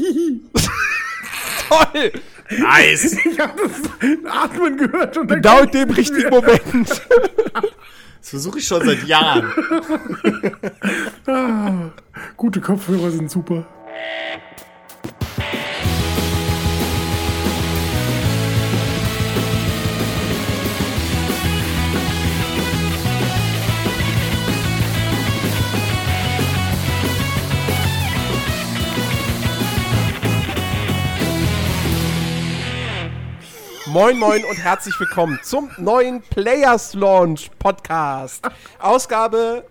Toll! Nice. Ich habe das Atmen gehört und Genau in dem richtigen Moment. Das versuche ich schon seit Jahren. gute Kopfhörer sind super. Moin, moin und herzlich willkommen zum neuen Players Launch Podcast. Ausgabe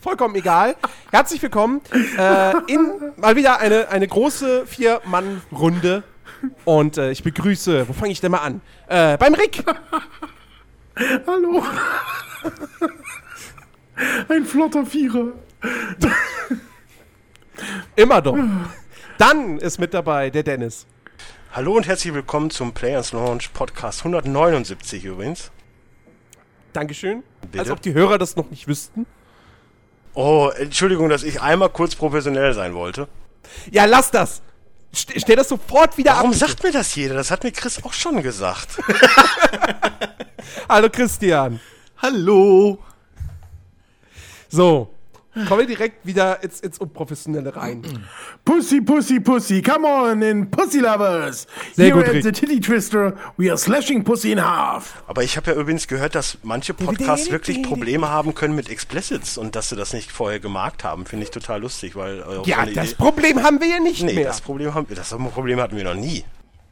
vollkommen egal. Herzlich willkommen äh, in mal wieder eine, eine große Vier-Mann-Runde. Und äh, ich begrüße, wo fange ich denn mal an? Äh, beim Rick. Hallo. Ein flotter Vierer. Immer doch. Dann ist mit dabei der Dennis. Hallo und herzlich willkommen zum Players Launch Podcast 179 übrigens. Dankeschön. Bitte? Als ob die Hörer das noch nicht wüssten. Oh, Entschuldigung, dass ich einmal kurz professionell sein wollte. Ja, lass das. St stell das sofort wieder Warum ab. sagt mir das jeder? Das hat mir Chris auch schon gesagt. Hallo Christian. Hallo. So, kommen wir direkt wieder ins, ins Unprofessionelle rein. Pussy, Pussy, Pussy, come on in Pussy Lovers. Sehr Here gut, at Rick. the Titty Twister, we are slashing Pussy in half. Aber ich habe ja übrigens gehört, dass manche Podcasts wirklich Probleme haben können mit Explicits und dass sie das nicht vorher gemarkt haben. Finde ich total lustig, weil... äh, Ja, so das Idee- Problem haben wir ja nicht Nee, mehr. das Problem, haben, das Problem hatten wir noch nie.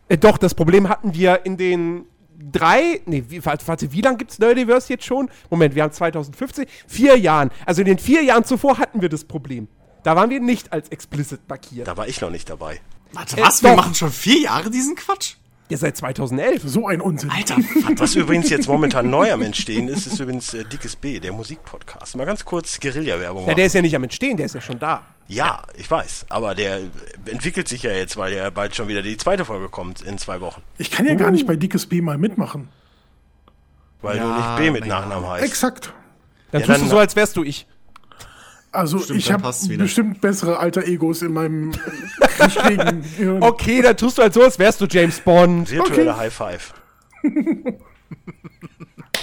Äh, doch, das Problem hatten wir in den drei, nee, wie, warte, warte, wie lange gibt's Nerdiverse jetzt schon? Moment, wir haben 2015, vier Jahren. Also in den vier Jahren zuvor hatten wir das Problem. Da waren wir nicht als explicit markiert. Da war ich noch nicht dabei. Warte, Äh, was? Wir doch. machen schon vier Jahre diesen Quatsch? Ja, seit 2011. So ein Unsinn. Alter. Was übrigens jetzt momentan neu am Entstehen ist, ist übrigens äh, Dickes B, der Musikpodcast. Mal ganz kurz Guerilla-Werbung Ja, machen. der ist ja nicht am Entstehen, der ist ja schon da. Ja, ich weiß. Aber der entwickelt sich ja jetzt, weil ja bald schon wieder die zweite Folge kommt in zwei Wochen. Ich kann ja gar nicht bei Dickes B mal mitmachen. Weil du Ja, nicht B mit. Nachnamen heißt. Exakt. Dann Ja, tust dann- du so, als wärst du ich. Also Stimmt, ich habe bestimmt bessere alter Egos in meinem richtigen Gehirn. Okay, dann tust du halt so, als wärst du James Bond. Virtuelle Okay. High Five.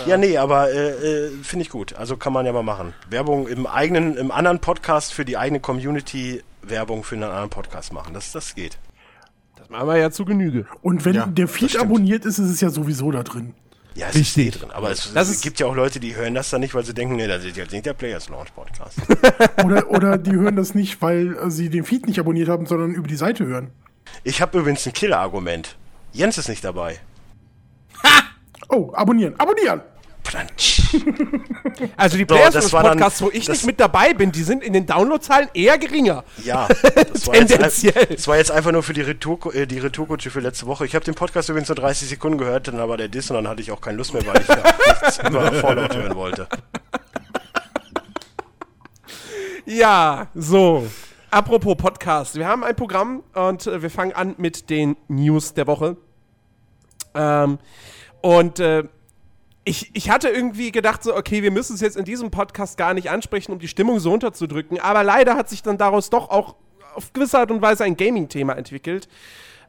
ja, nee, aber äh, äh, finde ich gut. Also kann man ja mal machen. Werbung im eigenen, im anderen Podcast für die eigene Community Werbung für einen anderen Podcast machen. Das, das geht. Das machen wir ja zu Genüge. Und wenn Ja, der Feed abonniert ist, ist es ja sowieso da drin. Ja, es Richtig. ist eh drin. Aber es, Das es gibt ja auch Leute, die hören das dann nicht, weil sie denken, nee, das ist jetzt nicht der Players Launch Podcast. Oder, oder die hören das nicht, weil sie den Feed nicht abonniert haben, sondern über die Seite hören. ich habe übrigens ein Killer-Argument. Jens ist nicht dabei. Oh, abonnieren, abonnieren! Also die So, Players war dann- Podcasts, wo ich nicht mit dabei bin, die sind in den Downloadzahlen eher geringer. Ja, das war, jetzt, Tendenziell. das war jetzt einfach nur für die Retour, äh, die Retourkutsche für letzte Woche. Ich habe den Podcast übrigens nur 30 Sekunden gehört, dann war der Diss und dann hatte ich auch keine Lust mehr, weil ich ja nichts über Fallout hören wollte. Ja, so. Apropos Podcast. Wir haben ein Programm und äh, wir fangen an mit den News der Woche. Ähm, und äh, ich, ich hatte irgendwie gedacht, so, okay, wir müssen es jetzt in diesem Podcast gar nicht ansprechen, um die Stimmung so unterzudrücken. Aber leider hat sich dann daraus doch auch auf gewisse Art und Weise ein Gaming-Thema entwickelt.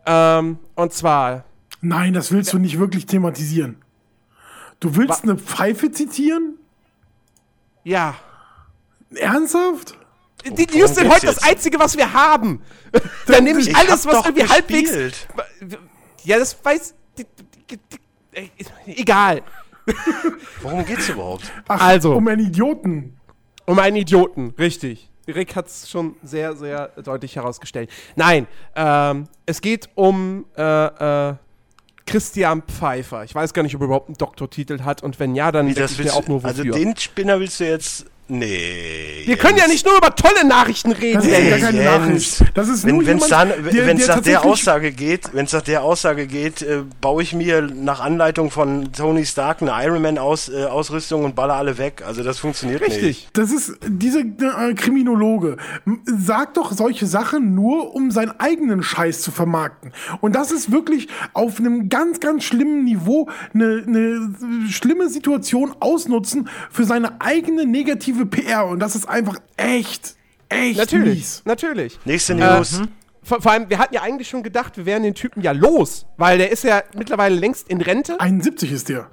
Ähm, und zwar, Nein, das willst du nicht wirklich thematisieren. Du willst eine Pfeife zitieren? ja. Ernsthaft? Die worum News sind heute das? Einzige, was wir haben. Dann nehme ich, alles, was irgendwie halbwegs. gespielt. Ja, das weiß. die- die- die- Egal. Worum geht's überhaupt? Ach, Also. um einen Idioten. Um einen Idioten, richtig. Rick hat es schon sehr, sehr deutlich herausgestellt. Nein, ähm, es geht um äh, äh, Christian Pfeiffer. Ich weiß gar nicht, ob er überhaupt einen Doktortitel hat und wenn ja, dann Wie, denke das ich mir auch nur also wofür. den Spinner willst du jetzt. Nee. Wir können ja nicht nur über tolle Nachrichten reden. Das ist ja keine Jens. Nachricht. Das ist nur Wenn es jemand, dann, der- der nach der Aussage geht, wenn es nach der Aussage geht, äh, baue ich mir nach Anleitung von Tony Stark eine Iron Man aus, äh, Ausrüstung und baller alle weg. Also das funktioniert nicht. Richtig. Das ist diese äh, Kriminologe. Sagt doch solche Sachen nur, um seinen eigenen Scheiß zu vermarkten. Und das ist wirklich auf einem ganz, ganz schlimmen Niveau eine, eine schlimme Situation ausnutzen für seine eigene negative PR. Und das ist einfach echt, echt Natürlich, mies. natürlich. Nächste News. Äh, vor, vor allem, wir hatten ja eigentlich schon gedacht, wir wären den Typen ja los, weil der ist ja mittlerweile längst in Rente. 71 ist der.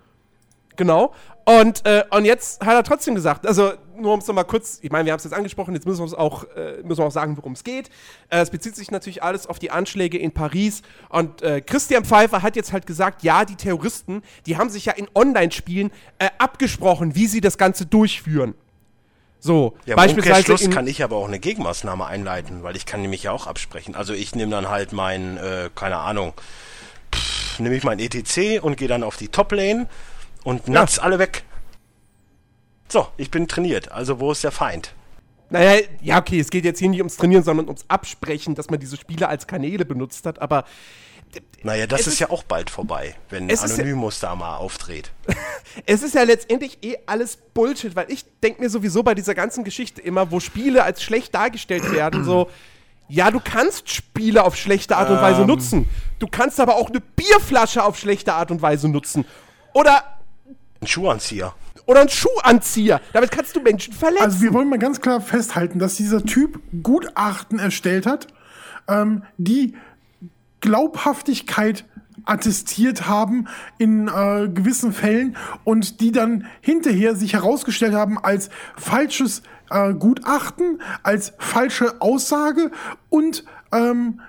Genau. Und, äh, und jetzt hat er trotzdem gesagt, also nur um es nochmal kurz, ich meine, wir haben es jetzt angesprochen, jetzt müssen wir auch, äh, müssen wir auch sagen, worum es geht. Äh, es bezieht sich natürlich alles auf die Anschläge in Paris. Und äh, Christian Pfeiffer hat jetzt halt gesagt, ja, die Terroristen, die haben sich ja in Online-Spielen äh, abgesprochen, wie sie das Ganze durchführen. So, Ja, im beispielsweise in, kann ich aber auch eine Gegenmaßnahme einleiten, weil ich kann nämlich ja auch absprechen. Also ich nehme dann halt mein, äh, keine Ahnung, nehme ich mein ETC und gehe dann auf die Top-Lane und natz alle weg. So, ich bin trainiert. Also wo ist der Feind? Naja, ja, okay, es geht jetzt hier nicht ums Trainieren, sondern ums Absprechen, dass man diese Spiele als Kanäle benutzt hat, aber Naja, das ist, ist- ja auch bald vorbei, wenn ist ja- Anonymous da mal auftritt. es ist ja letztendlich eh alles Bullshit, weil ich denke mir sowieso bei dieser ganzen Geschichte immer, wo Spiele als schlecht dargestellt werden, so, ja, du kannst Spiele auf schlechte Art und Weise nutzen. Du kannst aber auch eine Bierflasche auf schlechte Art und Weise nutzen. Oder, Ein Schuhanzieher. oder einen Schuhanzieher. Damit kannst du Menschen verletzen. Also wir wollen mal ganz klar festhalten, dass dieser Typ Gutachten erstellt hat, ähm, die Glaubhaftigkeit attestiert haben in äh, gewissen Fällen und die dann hinterher sich herausgestellt haben als falsches äh, Gutachten, als falsche Aussage und ähm,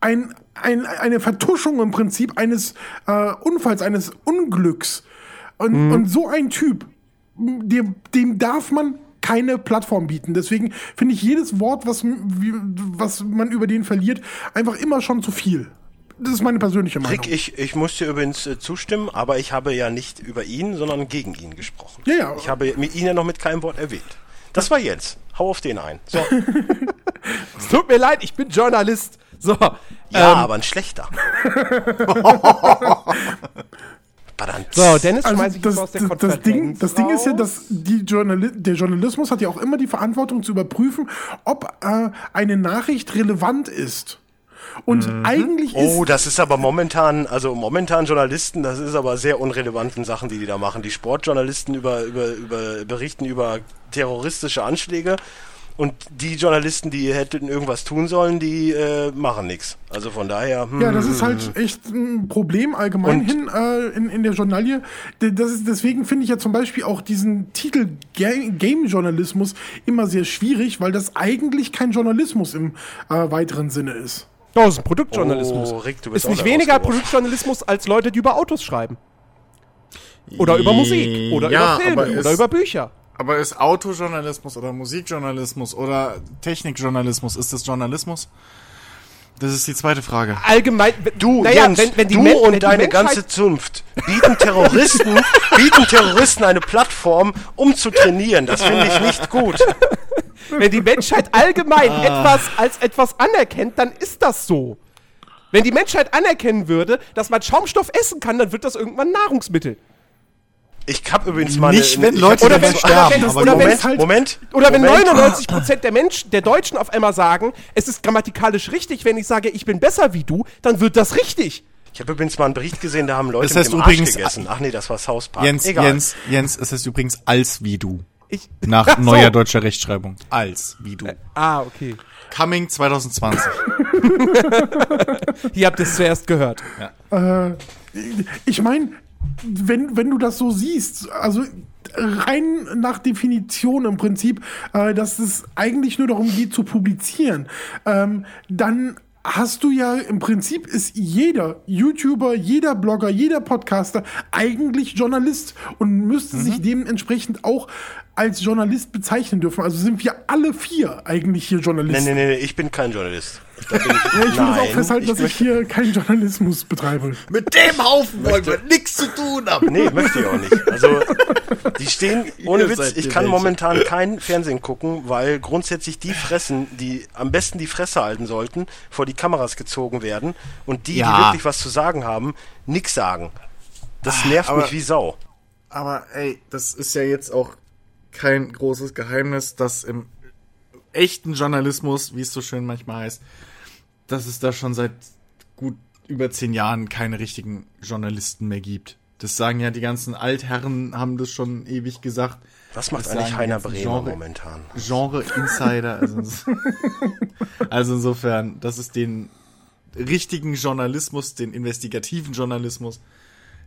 ein, ein, eine Vertuschung im Prinzip eines äh, Unfalls, eines Unglücks. Und, und so ein Typ, dem, dem darf man keine Plattform bieten. Deswegen finde ich jedes Wort, was, wie, was man über den verliert, einfach immer schon zu viel. Das ist meine persönliche Meinung. Rick, ich, ich muss dir übrigens äh, zustimmen, aber ich habe ja nicht über ihn, sondern gegen ihn gesprochen. Ja, ja. Ich habe mit ihn ja noch mit keinem Wort erwähnt. Das war Jens. Hau auf den ein. So. es tut mir leid, ich bin Journalist. So, Ja, ähm, aber ein schlechter. So Dennis Also schmeiß ich das, aus der das, das, Ding, das Ding ist ja, dass die Journali der Journalismus hat ja auch immer die Verantwortung zu überprüfen, ob äh, eine Nachricht relevant ist. Und eigentlich Oh, ist das ist aber momentan, also momentan Journalisten, das ist aber sehr unrelevanten Sachen, die die da machen. Die Sportjournalisten über, über, über, berichten über terroristische Anschläge und die Journalisten, die hätten irgendwas tun sollen, die äh, machen nichts. Also von daher, hm, Ja, das ist halt echt ein Problem allgemein hin äh, in, in der Journalie. Das ist, deswegen finde ich ja zum Beispiel auch diesen Titel Ga- Game-Journalismus immer sehr schwierig, weil das eigentlich kein Journalismus im äh, weiteren Sinne ist. Das ist ein Produktjournalismus. Oh, Rick, du bist ist nicht weniger. Produktjournalismus als Leute, die über Autos schreiben. Oder über Musik. Oder Ja, über Filme. Oder über Bücher. Aber ist Autojournalismus oder Musikjournalismus oder Technikjournalismus, ist das Journalismus? Das ist die zweite Frage. Allgemein. Du, naja, Jens, wenn, wenn die du Men- wenn und die deine Menschheit- ganze Zunft bieten Terroristen, bieten Terroristen eine Plattform, um zu trainieren. Das finde ich nicht gut. Wenn die Menschheit allgemein Ah. etwas als etwas anerkennt, dann ist das so. Wenn die Menschheit anerkennen würde, dass man Schaumstoff essen kann, dann wird das irgendwann Nahrungsmittel. Ich habe übrigens mal Nicht, eine, wenn Leute Oder wenn- sterben. oder wenn- aber oder Moment, halt- Moment. Oder wenn Moment. 99% der, Mensch, der Deutschen auf einmal sagen, es ist grammatikalisch richtig, wenn ich sage, ich bin besser wie du, dann wird das richtig. Ich habe übrigens mal einen Bericht gesehen, da haben Leute Das heißt mit dem Arsch übrigens- gegessen. Ach nee, das war South Park. Jens, Egal. Jens, Jens, es ist übrigens als wie du. Ich, Nach Ach so. neuer deutscher Rechtschreibung. Als wie du. Ah, okay. Coming 2020. Hier habt ihr es zuerst gehört. Ich meine, wenn, wenn du das so siehst, also rein nach Definition im Prinzip, äh, dass es eigentlich nur darum geht zu publizieren, ähm, dann hast du ja im Prinzip ist jeder YouTuber, jeder Blogger, jeder Podcaster eigentlich Journalist und müsste sich dementsprechend auch als Journalist bezeichnen dürfen. Also sind wir alle vier eigentlich hier Journalisten. nee, nee, nee, ich bin kein Journalist. Da bin ich, Ja, ich will das auch Nein, festhalten, dass ich möchte- hier keinen Journalismus betreibe. Mit dem Haufen wollen wir nichts zu tun haben. Nee, möchte ich auch nicht. Also, die stehen, ohne Ihr Witz, ich die kann Welche. momentan kein Fernsehen gucken, weil grundsätzlich die Fressen, die am besten die Fresse halten sollten, vor die Kameras gezogen werden und die, die Ja. wirklich was zu sagen haben, nix sagen. Das nervt aber- mich wie Sau. Aber ey, das ist ja jetzt auch kein großes Geheimnis, dass im echten Journalismus, wie es so schön manchmal heißt, dass es da schon seit gut über zehn Jahren keine richtigen Journalisten mehr gibt. Das sagen ja die ganzen Altherren, haben das schon ewig gesagt. Was macht Das eigentlich Heiner Bremer Genre- momentan? Genre-Insider. Also, also insofern, das ist den richtigen Journalismus, den investigativen Journalismus,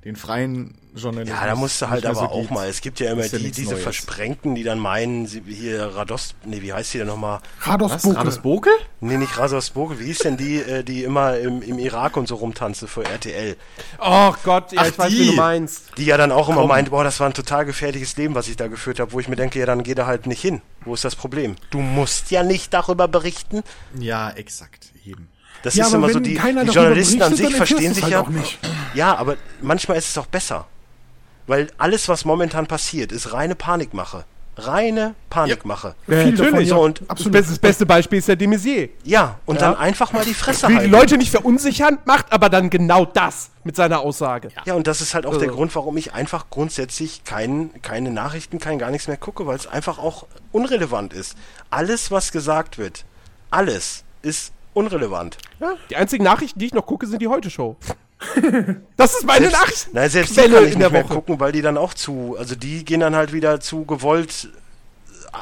den freien Journalismus. Ja, da musst du halt aber so auch gibt. mal. Es gibt ja immer ja die, diese Neues. Versprengten, die dann meinen, sie, hier Rados, nee, wie heißt die denn nochmal? Rados? Bokel. Rados Bokel? Nee, nicht Rasos Bokel. Wie hieß denn die, äh, die immer im, im Irak und so rumtanzte für RTL? Oh Gott, ja, Ach, ich weiß, die. wie du meinst. Die ja dann auch immer Komm. meint, boah, das war ein total gefährliches Leben, was ich da geführt habe, wo ich mir denke, ja, dann geh da halt nicht hin. Wo ist das Problem? Du musst ja nicht darüber berichten. Ja, exakt, eben. Das Ja, ist immer so, die, die Journalisten an sich verstehen sich ja. halt auch nicht. Ja, aber manchmal ist es auch besser. Weil alles, was momentan passiert, ist reine Panikmache. Reine Panikmache. Ja, davon, natürlich. ja. So, und Das beste, das beste Beispiel ist der de Maizière. Ja, und Ja. dann einfach mal die Fresse Will die halten. Leute nicht verunsichern, macht aber dann genau das mit seiner Aussage. Ja, und das ist halt auch der Also. Grund, warum ich einfach grundsätzlich kein, keine Nachrichten, kein gar nichts mehr gucke, weil es einfach auch unrelevant ist. Alles, was gesagt wird, alles ist unrelevant. Ja, die einzigen Nachrichten, die ich noch gucke, sind die Heute-Show. das ist meine Nachricht. Nein, selbst die Quelle kann ich in der nicht mehr Woche. gucken, weil die dann auch zu, also die gehen dann halt wieder zu gewollt äh,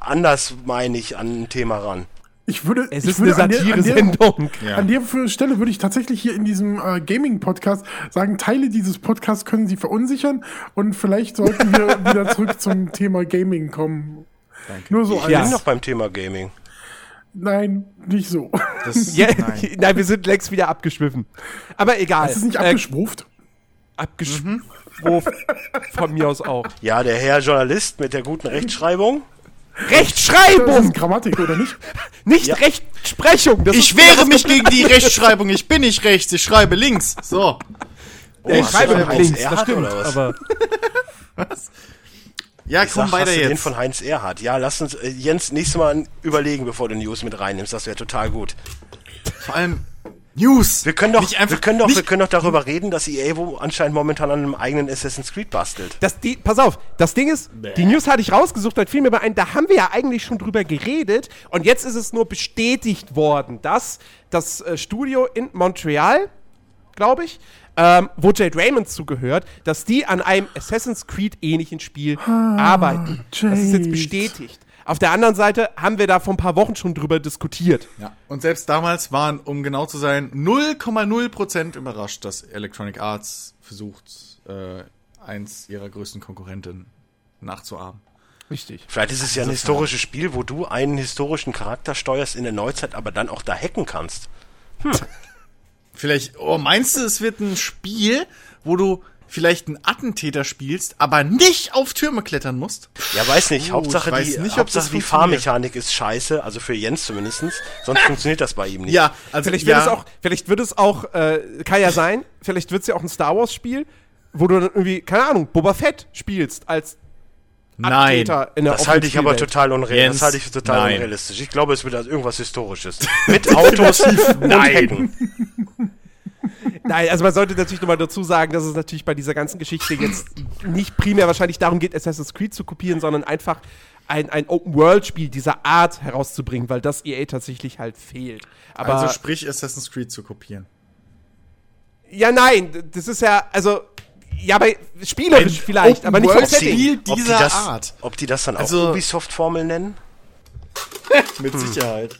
anders, meine ich, an ein Thema ran. Ich würde, Es ich ist eine würde an der- an der- Satire-Sendung. Ja. An der Stelle würde ich tatsächlich hier in diesem äh, Gaming-Podcast sagen, Teile dieses Podcasts können Sie verunsichern und vielleicht sollten wir wieder zurück zum Thema Gaming kommen. Nur so Ich bin noch beim Thema Gaming. Nein, nicht so. Das, Ja, nein. nein. wir sind längst wieder abgeschwiffen. Aber egal. Das ist nicht Äh, abgeschwuft. abgeschwuft. Von mir aus auch. Ja, der Herr Journalist mit der guten Rechtschreibung. Das Rechtschreibung! ist Grammatik, oder nicht? Nicht Rechtsprechung. Das Ich ist wehre mich gegen die Rechtschreibung. Ich bin nicht rechts, ich schreibe links. So. Ja, ich schreibe links, das stimmt. oder was? Ja, Ich komm sag, weiter hast du den jetzt. von Heinz Erhardt. Ja, lass uns, äh, Jens, nächstes Mal überlegen, bevor du News mit reinnimmst. Das wäre total gut. Vor allem News. Wir können doch, Nicht einfach, wir können doch, nicht, wir können doch darüber reden, dass EA wo anscheinend momentan an einem eigenen Assassin's Creed bastelt. das, die, pass auf, das Ding ist, die News hatte ich rausgesucht, da fiel mir bei ein, da haben wir ja eigentlich schon drüber geredet und jetzt ist es nur bestätigt worden, dass das äh, Studio in Montreal, glaube ich, ähm, wo Jade Raymond zugehört, dass die an einem Assassin's Creed ähnlichen Spiel arbeiten. Das ist jetzt Jade. bestätigt. Auf der anderen Seite haben wir da vor ein paar Wochen schon drüber diskutiert. Ja. Und selbst damals waren, um genau zu sein, 0,0% überrascht, dass Electronic Arts versucht, äh, eins ihrer größten Konkurrenten nachzuahmen. Richtig. Vielleicht ist es ja ein historisches Spiel, wo du einen historischen Charakter steuerst in der Neuzeit, aber dann auch da hacken kannst. Vielleicht, oh, meinst du, es wird ein Spiel, wo du vielleicht einen Attentäter spielst, aber nicht auf Türme klettern musst? Ja, weiß nicht. Oh, Hauptsache, weiß die, nicht, ob Hauptsache das die. Fahrmechanik ist scheiße, also für Jens zumindestens. Sonst funktioniert das bei ihm nicht. Ja, also Vielleicht ja, wird es auch, vielleicht wird es auch, äh, kann ja sein, vielleicht wird es ja auch ein Star Wars Spiel, wo du dann irgendwie, keine Ahnung, Boba Fett spielst als nein. Attentäter in der Das halte ich aber total unrealistisch. Jens, Das halte ich für total nein. unrealistisch. Ich glaube, es wird also irgendwas Historisches. Mit Autos und Hacken. Nein, also man sollte natürlich nochmal dazu sagen, dass es natürlich bei dieser ganzen Geschichte jetzt nicht primär wahrscheinlich darum geht, Assassin's Creed zu kopieren, sondern einfach ein, ein Open-World-Spiel dieser Art herauszubringen, weil das EA tatsächlich halt fehlt. Aber also sprich Assassin's Creed zu kopieren. ja, nein, das ist ja, also, ja, bei spielerisch vielleicht, aber nicht vom Open-World-Spiel Setting. Ob die, dieser das, Art. ob die das dann auch Also- Ubisoft-Formel nennen? Mit Sicherheit.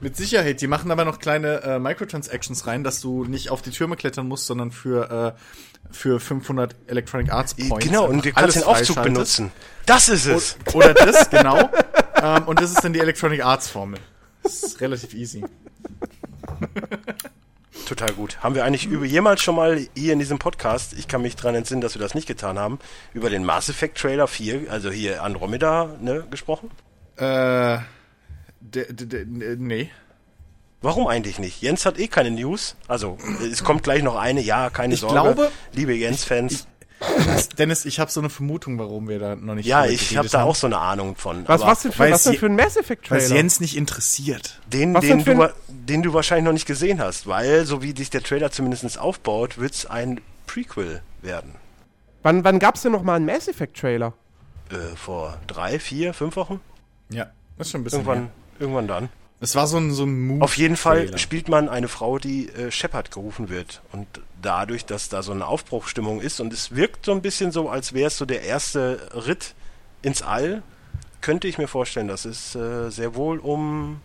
Mit Sicherheit. Die machen aber noch kleine äh, Microtransactions rein, dass du nicht auf die Türme klettern musst, sondern für, äh, für 500 Electronic Arts Points. Genau, und du kannst den Aufzug benutzen. Das ist es. Oder das, genau. ähm, und das ist dann die Electronic Arts Formel. Das ist relativ easy. Total gut. Haben wir eigentlich über jemals schon mal hier in diesem Podcast, ich kann mich dran entsinnen, dass wir das nicht getan haben, über den Mass Effect Trailer 4, also hier Andromeda, ne, gesprochen? Äh, de, nee. Warum eigentlich nicht? Jens hat eh keine News. Also, es kommt gleich noch eine, ja, keine Ich Sorge. glaube- liebe Jens-Fans. Dennis, ich habe so eine Vermutung, warum wir da noch nicht Ja, ich habe da haben. auch so eine Ahnung von. Was, was, denn für, was denn für ein Mass Effect es Trailer? Jens nicht interessiert. Den, Was den du, den du wahrscheinlich noch nicht gesehen hast, weil, so wie sich der Trailer zumindest aufbaut, wird es ein Prequel werden. Wann, wann gab's denn noch mal einen Mass Effect Trailer? Äh, vor drei, vier, fünf Wochen? Ja, das ist schon ein bisschen. Irgendwann, her. irgendwann dann. Es war so ein, so ein Move. Auf jeden Fall spielt man eine Frau, die äh, Shepard gerufen wird. Und dadurch, dass da so eine Aufbruchstimmung ist und es wirkt so ein bisschen so, als wäre es so der erste Ritt ins All, könnte ich mir vorstellen, dass es äh, sehr wohl um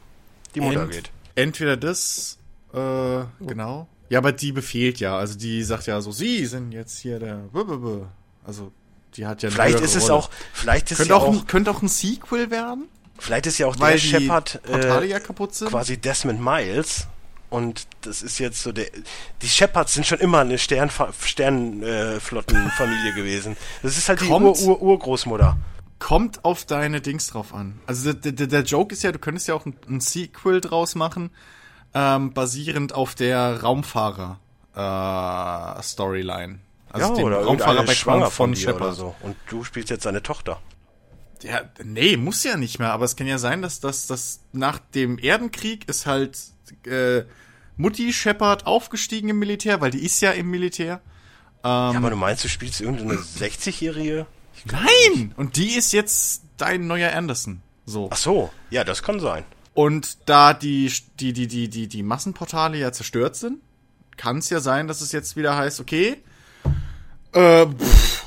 die Mutter Ent- geht. Entweder das, äh, genau. Ja, aber die befehlt ja. Also die sagt ja so, sie sind jetzt hier der. Blablabla. Also die hat ja Vielleicht ist es Rolle. auch, vielleicht ist Könnte ja auch, auch, ein, könnte auch ein Sequel werden, vielleicht ist ja auch weil der die Shepard äh, ja kaputt sind. quasi Desmond Miles. Und das ist jetzt so der. Die Shepards sind schon immer eine Sternflottenfamilie gewesen. Das ist halt die Kommt- Ur-Ur-Urgroßmutter. Kommt auf deine Dings drauf an. Also der, der, der Joke ist ja, du könntest ja auch ein, ein Sequel draus machen, ähm, basierend auf der Raumfahrer äh, Storyline. Also ja, dem oder Raumfahrer irgendeine schwanger von, dir Shepard. oder so. Und du spielst jetzt seine Tochter. Ja, nee, muss ja nicht mehr, aber es kann ja sein, dass das dass nach dem Erdenkrieg ist halt äh, Mutti Shepard aufgestiegen im Militär, weil die ist ja im Militär. ja, aber du meinst, du spielst irgendeine 60-Jährige? Nein! Und die ist jetzt dein neuer Anderson. So. Ach so, ja, das kann sein. Und da die, die, die, die, die, die Massenportale ja zerstört sind, kann es ja sein, dass es jetzt wieder heißt, okay, äh, pff,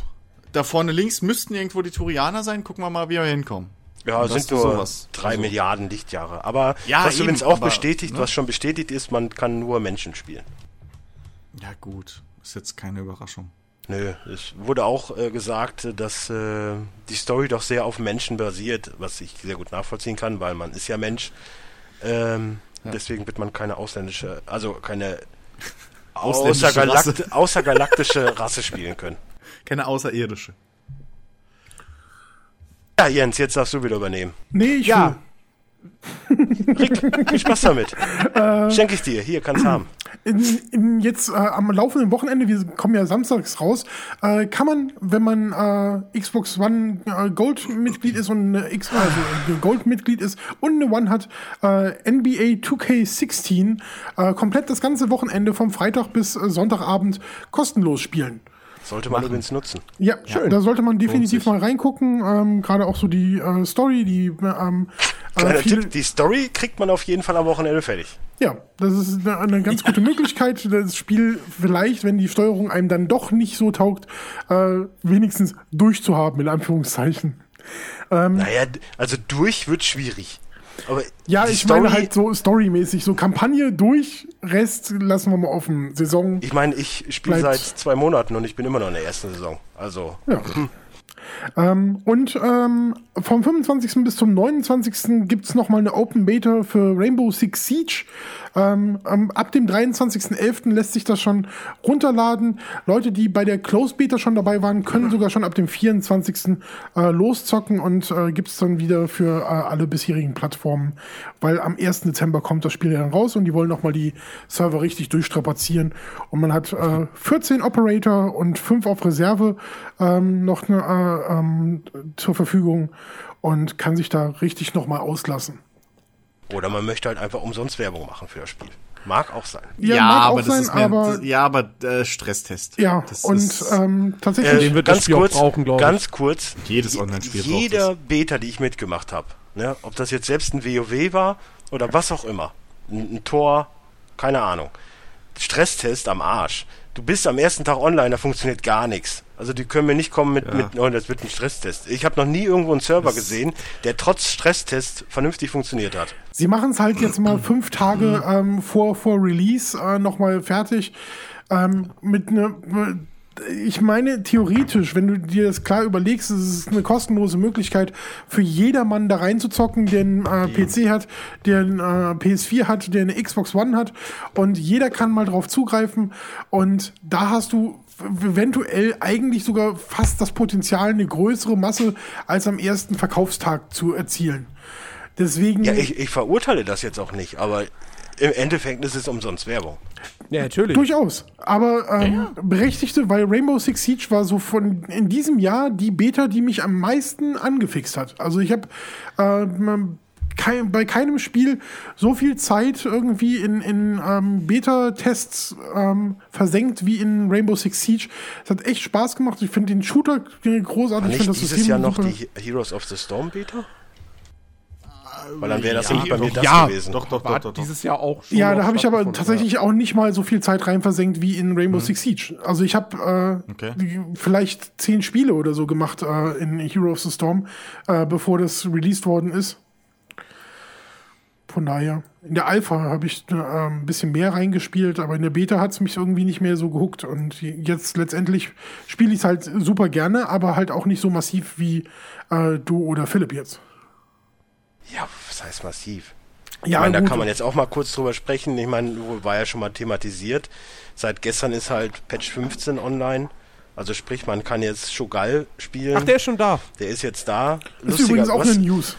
da vorne links müssten irgendwo die Turianer sein, gucken wir mal, wie wir hinkommen. Ja, sind das ist nur sowas. drei Also- Milliarden Lichtjahre. Aber Ja, was eben, übrigens auch aber, bestätigt, ne? was schon bestätigt ist, man kann nur Menschen spielen. Ja, gut. Ist jetzt keine Überraschung. Nö, es wurde auch äh, gesagt, dass äh, die Story doch sehr auf Menschen basiert, was ich sehr gut nachvollziehen kann, weil man ist ja Mensch. Ähm, Ja. Deswegen wird man keine ausländische, also keine Ausländische außergalakt Rasse. außergalaktische Rasse spielen können. Keine außerirdische. Ja, Jens, jetzt darfst du wieder übernehmen. Nee, ich Ja. Rick, viel Spaß damit. Äh. Schenke ich dir. Hier, kannst haben. in, in jetzt äh, am laufenden Wochenende, wir kommen ja samstags raus, äh, kann man, wenn man äh, Xbox One äh, Gold-Mitglied ist und eine X also äh, Gold-Mitglied ist und eine One hat, NBA 2K16 äh, komplett das ganze Wochenende vom Freitag bis Sonntagabend kostenlos spielen. Sollte man übrigens nutzen. Ja, da sollte man definitiv mal reingucken. Ähm, Gerade auch so die äh, Story, die ähm, äh, Kleiner Tipp, die Story kriegt man auf jeden Fall am Wochenende fertig. Ja, das ist eine, eine ganz gute Möglichkeit, das Spiel vielleicht, wenn die Steuerung einem dann doch nicht so taugt, äh, wenigstens durchzuhaben, in Anführungszeichen. Naja, d- also durch wird schwierig. Aber Ja, ich meine halt so storymäßig, so Kampagne durch, Rest lassen wir mal offen. Saison, Ich meine, ich spiele seit zwei Monaten und ich bin immer noch in der ersten Saison. Also, ja. Ähm, und ähm, vom 25. bis zum 29. gibt's noch mal eine Open Beta für Rainbow Six Siege. Ähm, ab dem 23.11. lässt sich das schon runterladen. Leute, die bei der Close Beta schon dabei waren, können sogar schon ab dem 24. Äh, loszocken und äh, gibt's dann wieder für äh, alle bisherigen Plattformen, weil am 1. Dezember kommt das Spiel ja dann raus und die wollen noch mal die Server richtig durchstrapazieren. Und man hat äh, 14 Operator und 5 auf Reserve ähm, noch ne, äh, ähm, zur Verfügung und kann sich da richtig noch mal auslassen. Oder man möchte halt einfach umsonst Werbung machen für das Spiel. Mag auch sein. Ja, mag auch aber das sein, ist mehr, aber ja, aber äh, Stresstest. ja, das und ist, ähm, tatsächlich Den wird das ganz Spiel auch kurz, brauchen, glaub ich. ganz kurz. Jedes je- Online-Spiel braucht Jeder Beta, die ich mitgemacht habe, ne, ob das jetzt selbst ein WoW war oder was auch immer, ein, ein Tor, keine Ahnung. Stresstest am Arsch. Du bist am ersten Tag online, da funktioniert gar nichts. Also die können mir nicht kommen mit, Ja. mit oh, das wird ein Stresstest. Ich habe noch nie irgendwo einen Server gesehen, der trotz Stresstest vernünftig funktioniert hat. Sie machen es halt jetzt mal fünf Tage ähm, vor, vor Release äh, nochmal fertig. Ähm, mit ne, ich meine, theoretisch, wenn du dir das klar überlegst, es ist eine kostenlose Möglichkeit für jedermann da reinzuzocken, der einen äh, PC hat, der einen äh, PS4 hat, der eine Xbox One hat und jeder kann mal drauf zugreifen und da hast du eventuell eigentlich sogar fast das Potenzial, eine größere Masse als am ersten Verkaufstag zu erzielen. Deswegen. Ja, ich, ich verurteile das jetzt auch nicht, aber im Endeffekt ist es umsonst Werbung. Ja, natürlich. Durchaus. Aber ähm, berechtigte, weil Rainbow Six Siege war so von in diesem Jahr die Beta, die mich am meisten angefixt hat. Also ich habe ähm, kein, bei keinem Spiel so viel Zeit irgendwie in, in ähm, Beta-Tests ähm, versenkt wie in Rainbow Six Siege. Es hat echt Spaß gemacht. Ich finde den Shooter großartig. Ich Nicht das dieses System Jahr noch super. die Heroes of the Storm Beta? Weil dann wäre das Ja, nämlich bei mir das ja, gewesen. Doch, doch, War doch, doch, doch. dieses Jahr auch schon. Ja, da habe ich aber tatsächlich auch nicht mal so viel Zeit rein versenkt wie in Rainbow Six Siege. Also ich habe äh, Okay. vielleicht zehn Spiele oder so gemacht äh, in Hero of the Storm, äh, bevor das released worden ist. Von daher, in der Alpha habe ich äh, ein bisschen mehr reingespielt, aber in der Beta hat es mich irgendwie nicht mehr so gehuckt. Und jetzt letztendlich spiele ich es halt super gerne, aber halt auch nicht so massiv wie äh, du oder Philipp jetzt. Ja, was heißt massiv? Ja, ich meine, da kann man jetzt auch mal kurz drüber sprechen. Ich meine, war ja schon mal thematisiert. Seit gestern ist halt Patch 15 online. Also sprich, man kann jetzt Shogal spielen. Ach, der ist schon da. Der ist jetzt da. ist übrigens auch was, eine News.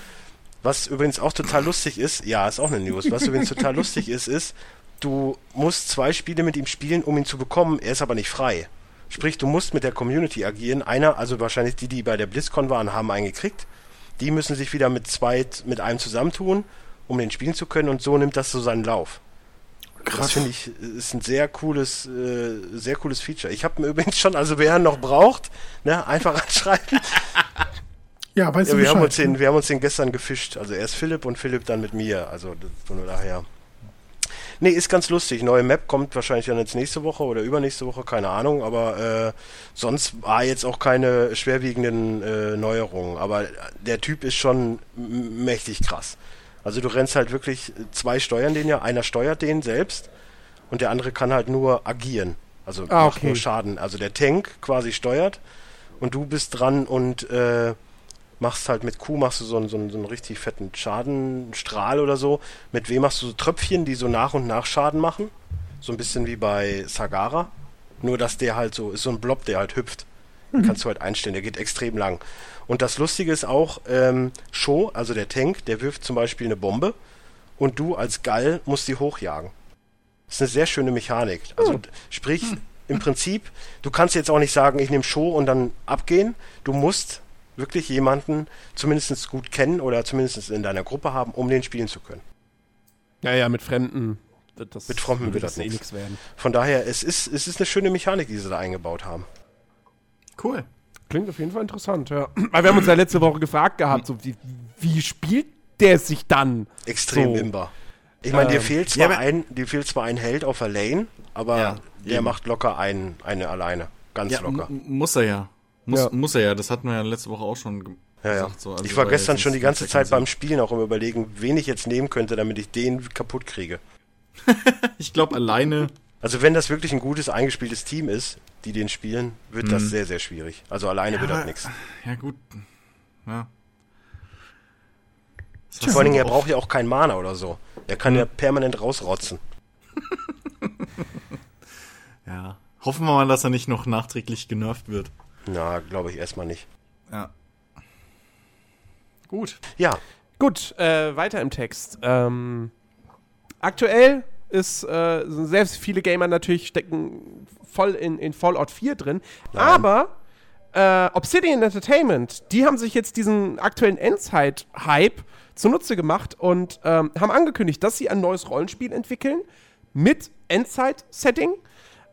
Was übrigens auch total lustig ist, ja, ist auch eine News. Was übrigens total lustig ist, ist, du musst zwei Spiele mit ihm spielen, um ihn zu bekommen. Er ist aber nicht frei. Sprich, du musst mit der Community agieren. Einer, also wahrscheinlich die, die bei der BlizzCon waren, haben einen gekriegt. Die müssen sich wieder mit zwei, mit einem zusammentun, um den spielen zu können. Und so nimmt das so seinen Lauf. Das finde ich ist ein sehr cooles, äh, sehr cooles Feature. Ich habe mir übrigens schon, also wer noch braucht, ne, einfach anschreiben. Ja, weißt Ja, du wir haben, uns den, wir haben uns den gestern gefischt. Also erst Philipp und Philipp dann mit mir. Also von daher. Nee, ist ganz lustig. Neue Map kommt wahrscheinlich dann jetzt nächste Woche oder übernächste Woche, keine Ahnung. Aber äh, sonst war jetzt auch keine schwerwiegenden äh, Neuerungen. Aber der Typ ist schon mächtig krass. Also du rennst halt wirklich, zwei steuern den ja. Einer steuert den selbst und der andere kann halt nur agieren. Also Ah, macht okay. nur Schaden. Also der Tank quasi steuert und du bist dran und äh, machst halt mit Q machst du so einen, so einen, so einen richtig fetten Schadenstrahl oder so. Mit W machst du so Tröpfchen, die so nach und nach Schaden machen. So ein bisschen wie bei Sagara. Nur, dass der halt so, ist so ein Blob, der halt hüpft. Den kannst du halt einstellen, der geht extrem lang. Und das Lustige ist auch, ähm, Sho, also der Tank, der wirft zum Beispiel eine Bombe und du als Gall musst die hochjagen. Das ist eine sehr schöne Mechanik. Also sprich, im Prinzip, du kannst jetzt auch nicht sagen, ich nehme Show und dann abgehen. Du musst wirklich jemanden zumindest gut kennen oder zumindest in deiner Gruppe haben, um den spielen zu können. Ja, ja, mit Fremden. Das, Mit Fremden wird das das eh nichts werden. Von daher, es ist, es ist eine schöne Mechanik, die sie da eingebaut haben. Cool. Klingt auf jeden Fall interessant, ja. Weil wir haben uns ja letzte Woche gefragt gehabt, so wie, wie spielt der sich dann? Extrem So. imbar. Ich meine, dir Ähm, fehlt ja, zwar aber- ein, dir fehlt zwar ein Held auf der Lane, aber Ja, der eben. macht locker einen, eine alleine. Ganz Ja, locker. muss er ja. Muss, Ja. muss er ja. Das hatten wir ja letzte Woche auch schon ge Ja, ja. gesagt. So. Also ich war gestern schon die ganze ja Zeit beim Spielen auch im Überlegen, wen ich jetzt nehmen könnte, damit ich den kaputt kriege. Ich glaube, alleine. Also wenn das wirklich ein gutes, eingespieltes Team ist, die den spielen, wird das sehr, sehr schwierig. Also alleine wird das nichts. Ja, gut. Ja. Das Vor allen Dingen, er auch- braucht ja auch keinen Mana oder so. Er kann ja permanent rausrotzen. Ja. Hoffen wir mal, dass er nicht noch nachträglich genervt wird. Na, glaube ich erstmal nicht. Ja. Gut. Ja, Gut, äh, weiter im Text. Ähm, aktuell ist äh, sind sehr viele Gamer natürlich stecken voll in, in Fallout 4 drin. Aber äh, Obsidian Entertainment, die haben sich jetzt diesen aktuellen Endzeit-Hype zunutze gemacht und ähm, haben angekündigt, dass sie ein neues Rollenspiel entwickeln mit Endzeit-Setting.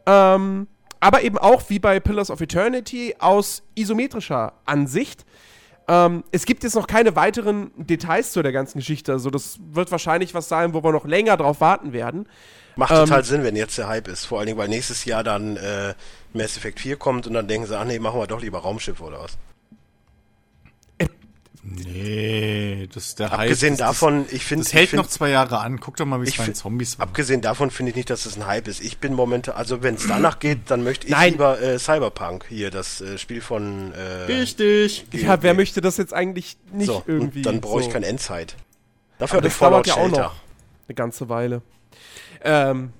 Ähm, aber eben auch wie bei Pillars of Eternity aus isometrischer Ansicht. Ähm, es gibt jetzt noch keine weiteren Details zu der ganzen Geschichte. Also das wird wahrscheinlich was sein, wo wir noch länger drauf warten werden. macht Ähm, total Sinn, wenn jetzt der Hype ist. Vor allen Dingen, weil nächstes Jahr dann äh, Mass Effect 4 kommt und dann denken sie, ach nee, machen wir doch lieber Raumschiffe oder was. Nee, das ist der Abgesehen Hype, das, davon, ich finde... Das, das hält find, noch zwei Jahre an. Guck doch mal, wie es Ich bei den Zombies war. Abgesehen davon finde ich nicht, dass es ein Hype ist. Ich bin momentan, also wenn es danach geht, dann möchte ich Nein. lieber äh, Cyberpunk hier, das äh, Spiel von äh, Richtig. Ja, wer möchte das jetzt eigentlich nicht so, irgendwie? und dann brauche ich so. kein Endzeit. Dafür habe ich das dauert Fallout ja auch Shelter. noch eine ganze Weile. Ähm,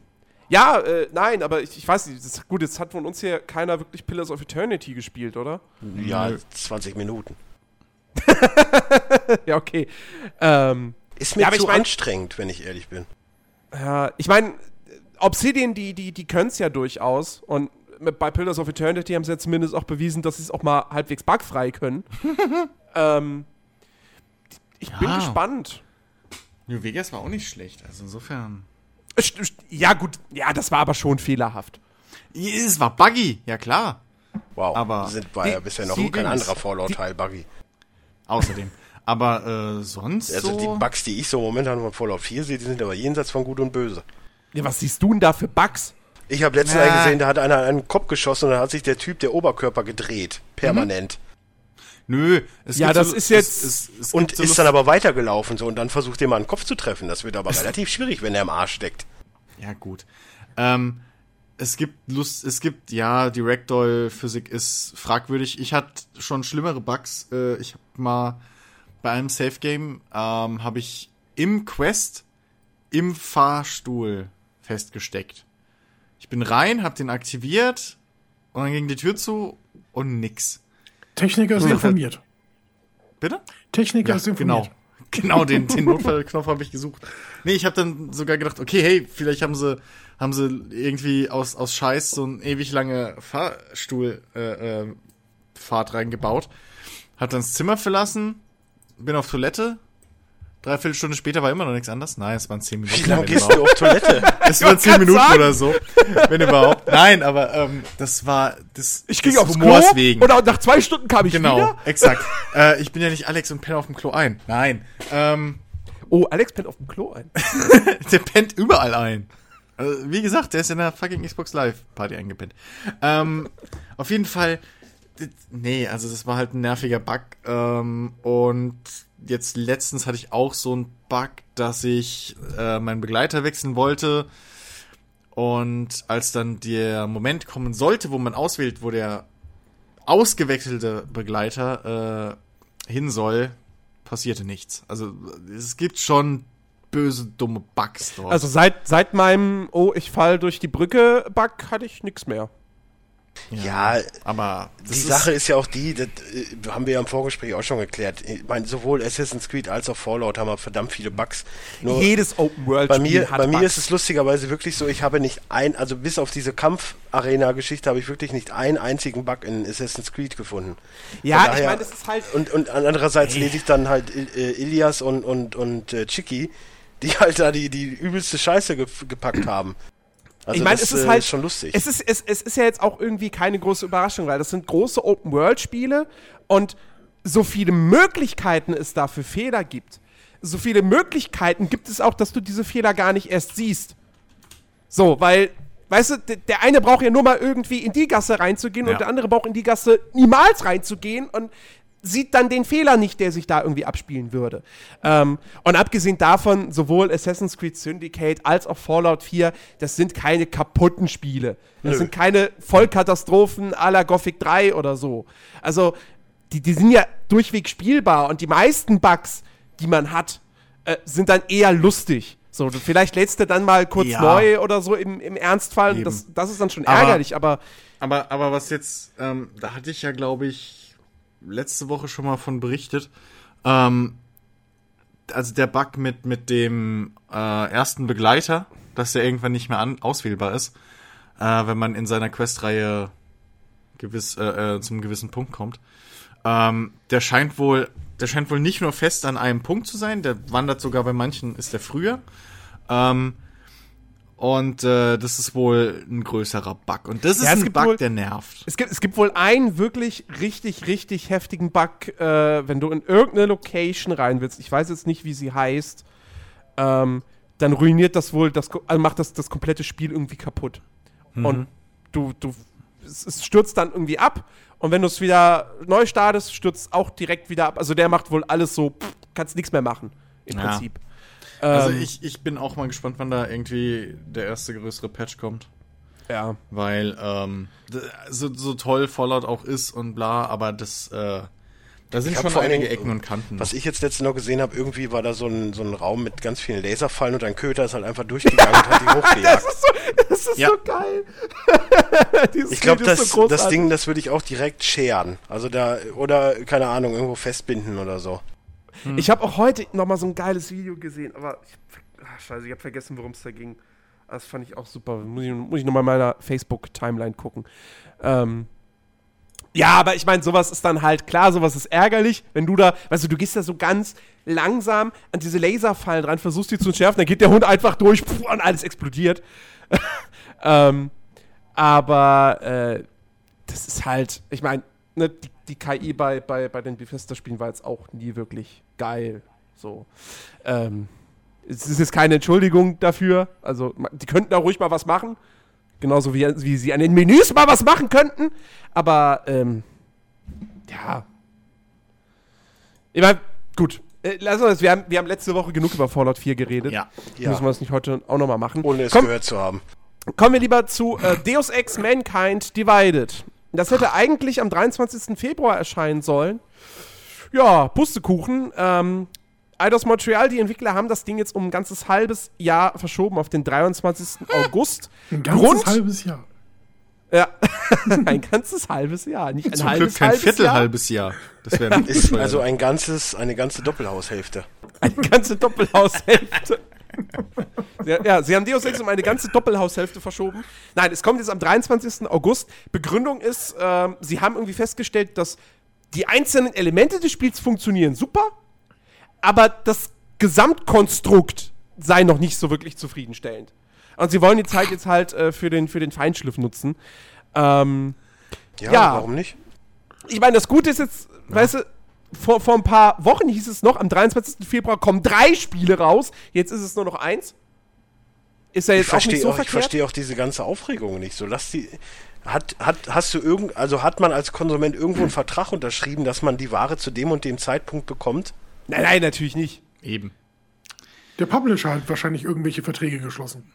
ja, äh, nein, aber ich, ich weiß nicht, das ist gut, jetzt hat von uns hier keiner wirklich Pillars of Eternity gespielt, oder? Ja, 20 Minuten. ja, okay. Ähm, Ist mir Ja, aber zu ich mein- anstrengend, wenn ich ehrlich bin. ja, ich meine, Obsidian, die, die, die können es ja durchaus und bei Pillars of Eternity haben sie ja zumindest auch bewiesen, dass sie es auch mal halbwegs bugfrei können. ähm, ich bin Ja. gespannt. New Vegas war auch nicht schlecht. Also insofern. Ja, gut, ja, das war aber schon fehlerhaft. Es war buggy, ja klar. Wow, Aber sind, war ja bisher noch kein anderer Fallout-Teil buggy. Außerdem. Aber äh, sonst Also so? die Bugs, die ich so momentan von Fallout 4 sehe, die sind aber jenseits von Gut und Böse. Ja, was siehst du denn da für Bugs? Ich habe letztens Ja. einen gesehen, da hat einer einen Kopf geschossen und da hat sich der Typ der Oberkörper gedreht. Permanent. Nö, es Ja, gibt das so, ist jetzt- es, es, es Und so ist Lust- dann aber weitergelaufen so und dann versucht er mal einen Kopf zu treffen. Das wird aber relativ schwierig, wenn er im Arsch steckt. Ja, gut. Ähm, es gibt Lust, es gibt, ja, die Ragdoll-Physik ist fragwürdig. Ich hatte schon schlimmere Bugs. Äh, ich habe mal bei einem Safe-Game, ähm, habe ich im Quest im Fahrstuhl festgesteckt. Ich bin rein, hab den aktiviert und dann ging die Tür zu und nix. Techniker ist Ja. informiert. Bitte? Techniker Ja, ist informiert. genau. Genau, den, den Notfallknopf habe ich gesucht. Nee, ich habe dann sogar gedacht, okay, hey, vielleicht haben sie, haben sie irgendwie aus, aus Scheiß so ein ewig lange Fahrstuhl äh, äh, Fahrt reingebaut. Hat dann das Zimmer verlassen, bin auf Toilette. Dreiviertel Stunde später war immer noch nichts anders. Nein, es waren zehn Minuten. Wie lange gehst du auf Toilette? Es waren zehn Minuten sagen. oder so, wenn überhaupt. Nein, aber ähm, das war das. Ich ging des aufs Humors Klo wegen. und nach zwei Stunden kam ich Genau, wieder. exakt. äh, ich bin ja nicht Alex und penne auf dem Klo ein. Nein. Ähm, Oh, Alex pennt auf dem Klo ein. der pennt überall ein. Also, wie gesagt, der ist in der fucking Xbox Live Party eingepennt. Ähm, auf jeden Fall, nee, also das war halt ein nerviger Bug. Ähm, und jetzt letztens hatte ich auch so einen Bug, dass ich äh, meinen Begleiter wechseln wollte. Und als dann der Moment kommen sollte, wo man auswählt, wo der ausgewechselte Begleiter äh, hin soll, passierte nichts. Also es gibt schon böse, dumme Bugs dort. Also seit, seit meinem Oh, ich fall durch die Brücke Bug hatte ich nix mehr. Ja, aber das die Sache ist ja auch die, das äh, haben wir ja im Vorgespräch auch schon geklärt. Ich meine, sowohl Assassin's Creed als auch Fallout haben wir verdammt viele Bugs. Nur Jedes Open World bei mir, hat bei mir Bugs. ist es lustigerweise wirklich so, ich habe nicht ein, also bis auf diese Kampfarena-Geschichte habe ich wirklich nicht einen einzigen Bug in Assassin's Creed gefunden. Ja, Von ich daher- meine, das ist halt Und, und andererseits lese ich dann halt Il- äh, Ilias und, und, und äh, Chiki, die halt da die, die übelste Scheiße ge gepackt haben. Also ich meine, es ist äh, halt schon lustig. Es ist, es, es ist ja jetzt auch irgendwie keine große Überraschung, weil das sind große Open-World-Spiele und so viele Möglichkeiten es da für Fehler gibt. So viele Möglichkeiten gibt es auch, dass du diese Fehler gar nicht erst siehst. So, weil, weißt du, der eine braucht ja nur mal irgendwie in die Gasse reinzugehen Ja. und der andere braucht in die Gasse niemals reinzugehen und sieht dann den Fehler nicht, der sich da irgendwie abspielen würde. Ähm, und abgesehen davon, sowohl Assassin's Creed Syndicate als auch Fallout 4, das sind keine kaputten Spiele. Das Nö. sind keine Vollkatastrophen à la Gothic 3 oder so. Also, die, die sind ja durchweg spielbar und die meisten Bugs, die man hat, äh, sind dann eher lustig. So, vielleicht lädst du dann mal kurz Ja. neu oder so im, im Ernstfall. Das, das ist dann schon Aber- ärgerlich, aber Aber, aber was jetzt, ähm, da hatte ich ja, glaube ich, letzte Woche schon mal von berichtet. Ähm, also der Bug mit, mit dem äh, ersten Begleiter, dass der irgendwann nicht mehr an, auswählbar ist, äh, wenn man in seiner Questreihe gewiss, äh, äh, zum gewissen Punkt kommt. Ähm, der scheint wohl, der scheint wohl nicht nur fest an einem Punkt zu sein, der wandert sogar bei manchen, ist der früher. Ähm, und äh, das ist wohl ein größerer Bug. Und das ist Ja, es ein Bug, wohl- der nervt. Es gibt, es gibt wohl einen wirklich richtig, richtig heftigen Bug, äh, wenn du in irgendeine Location rein willst. Ich weiß jetzt nicht, wie sie heißt. Ähm, dann ruiniert das wohl, das, also macht das das komplette Spiel irgendwie kaputt. Und du, du, es, es stürzt dann irgendwie ab. Und wenn du es wieder neu startest, stürzt auch direkt wieder ab. Also der macht wohl alles so, pff, kannst nichts mehr machen. Im Ja. Prinzip. Also Ähm, ich, ich bin auch mal gespannt, wann da irgendwie der erste größere Patch kommt. Ja. Weil ähm, so, so toll Fallout auch ist und bla, aber das, äh, da sind schon vor allen einige Dingen, Ecken und Kanten. Was ich jetzt letztens noch gesehen habe, irgendwie war da so ein, so ein Raum mit ganz vielen Laserfallen und ein Köter ist halt einfach durchgegangen und hat die hochgejagt. Das ist so, das ist Ja. so geil. Ich glaube, das, so das. Ding, das würde ich auch direkt scheren. Also da, oder, keine Ahnung, irgendwo festbinden oder so. Ich habe auch heute noch mal so ein geiles Video gesehen, aber ich, ach, scheiße, ich habe vergessen, worum es da ging. Das fand ich auch super. Muss ich, muss ich noch mal in meiner Facebook-Timeline gucken. Ähm, ja, aber ich meine, sowas ist dann halt klar, sowas ist ärgerlich, wenn du da, weißt du, du gehst da so ganz langsam an diese Laserfallen dran, versuchst die zu entschärfen, dann geht der Hund einfach durch pff, und alles explodiert. ähm, aber äh, das ist halt, ich meine, ne, die, die KI bei, bei, bei den Bethesda-Spielen war jetzt auch nie wirklich geil. So. Ähm, es ist jetzt keine Entschuldigung dafür. Also, die könnten da ruhig mal was machen. Genauso wie, wie sie an den Menüs mal was machen könnten. Aber, ähm, ja. Ich meine, gut. Äh, lass uns, wir, haben, wir haben letzte Woche genug über Fallout 4 geredet. Ja. Ja. Müssen wir das nicht heute auch nochmal machen. Ohne es Komm, gehört zu haben. Kommen wir lieber zu äh, Deus Ex Mankind Divided. Das hätte eigentlich am 23. Februar erscheinen sollen. Ja, Pustekuchen. Ähm, Eidos Montreal, die Entwickler haben das Ding jetzt um ein ganzes halbes Jahr verschoben auf den 23. August. Ein ganzes Grund? halbes Jahr. Ja, ein ganzes halbes Jahr, nicht ein Zum halbes, Glück kein halbes Viertel Jahr. halbes Jahr. Das wäre Ist also ein ganzes, eine ganze Doppelhaushälfte. Eine ganze Doppelhaushälfte. ja, ja, sie haben Deus Ex um eine ganze Doppelhaushälfte verschoben. Nein, es kommt jetzt am 23. August. Begründung ist, ähm, sie haben irgendwie festgestellt, dass die einzelnen Elemente des Spiels funktionieren super, aber das Gesamtkonstrukt sei noch nicht so wirklich zufriedenstellend. Und sie wollen die Zeit jetzt halt äh, für, den, für den Feinschliff nutzen. Ähm, Ja, Ja. warum nicht? ich meine, das Gute ist jetzt, weißt du, vor, vor ein paar Wochen hieß es noch, am 23. Februar kommen drei Spiele raus. Jetzt ist es nur noch eins. Ist Ich jetzt auch nicht verstehe so auch, ich verstehe auch diese ganze Aufregung nicht. So, lass die. Hat, hat, hast du irgend, also hat man als Konsument irgendwo einen Vertrag unterschrieben, dass man die Ware zu dem und dem Zeitpunkt bekommt? Nein, nein, natürlich nicht. Eben. Der Publisher hat wahrscheinlich irgendwelche Verträge geschlossen.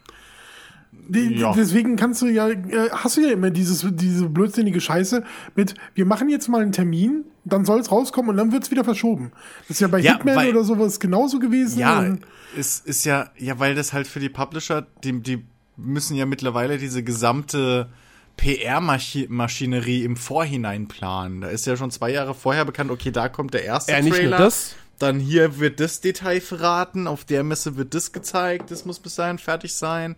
Die, Ja. Deswegen kannst du ja, äh, hast du ja immer dieses, diese blödsinnige Scheiße mit, wir machen jetzt mal einen Termin, dann soll es rauskommen und dann wird es wieder verschoben. Das ist ja bei Ja, Hitman weil- oder sowas genauso gewesen. Ja, es ist ja, ja, weil das halt für die Publisher, die, die müssen ja mittlerweile diese gesamte PR-Maschinerie im Vorhinein planen. Da ist ja schon zwei Jahre vorher bekannt, okay, da kommt der erste Ja, nicht Trailer. nur das. Dann hier wird das Detail verraten, auf der Messe wird das gezeigt, das muss bis dahin fertig sein.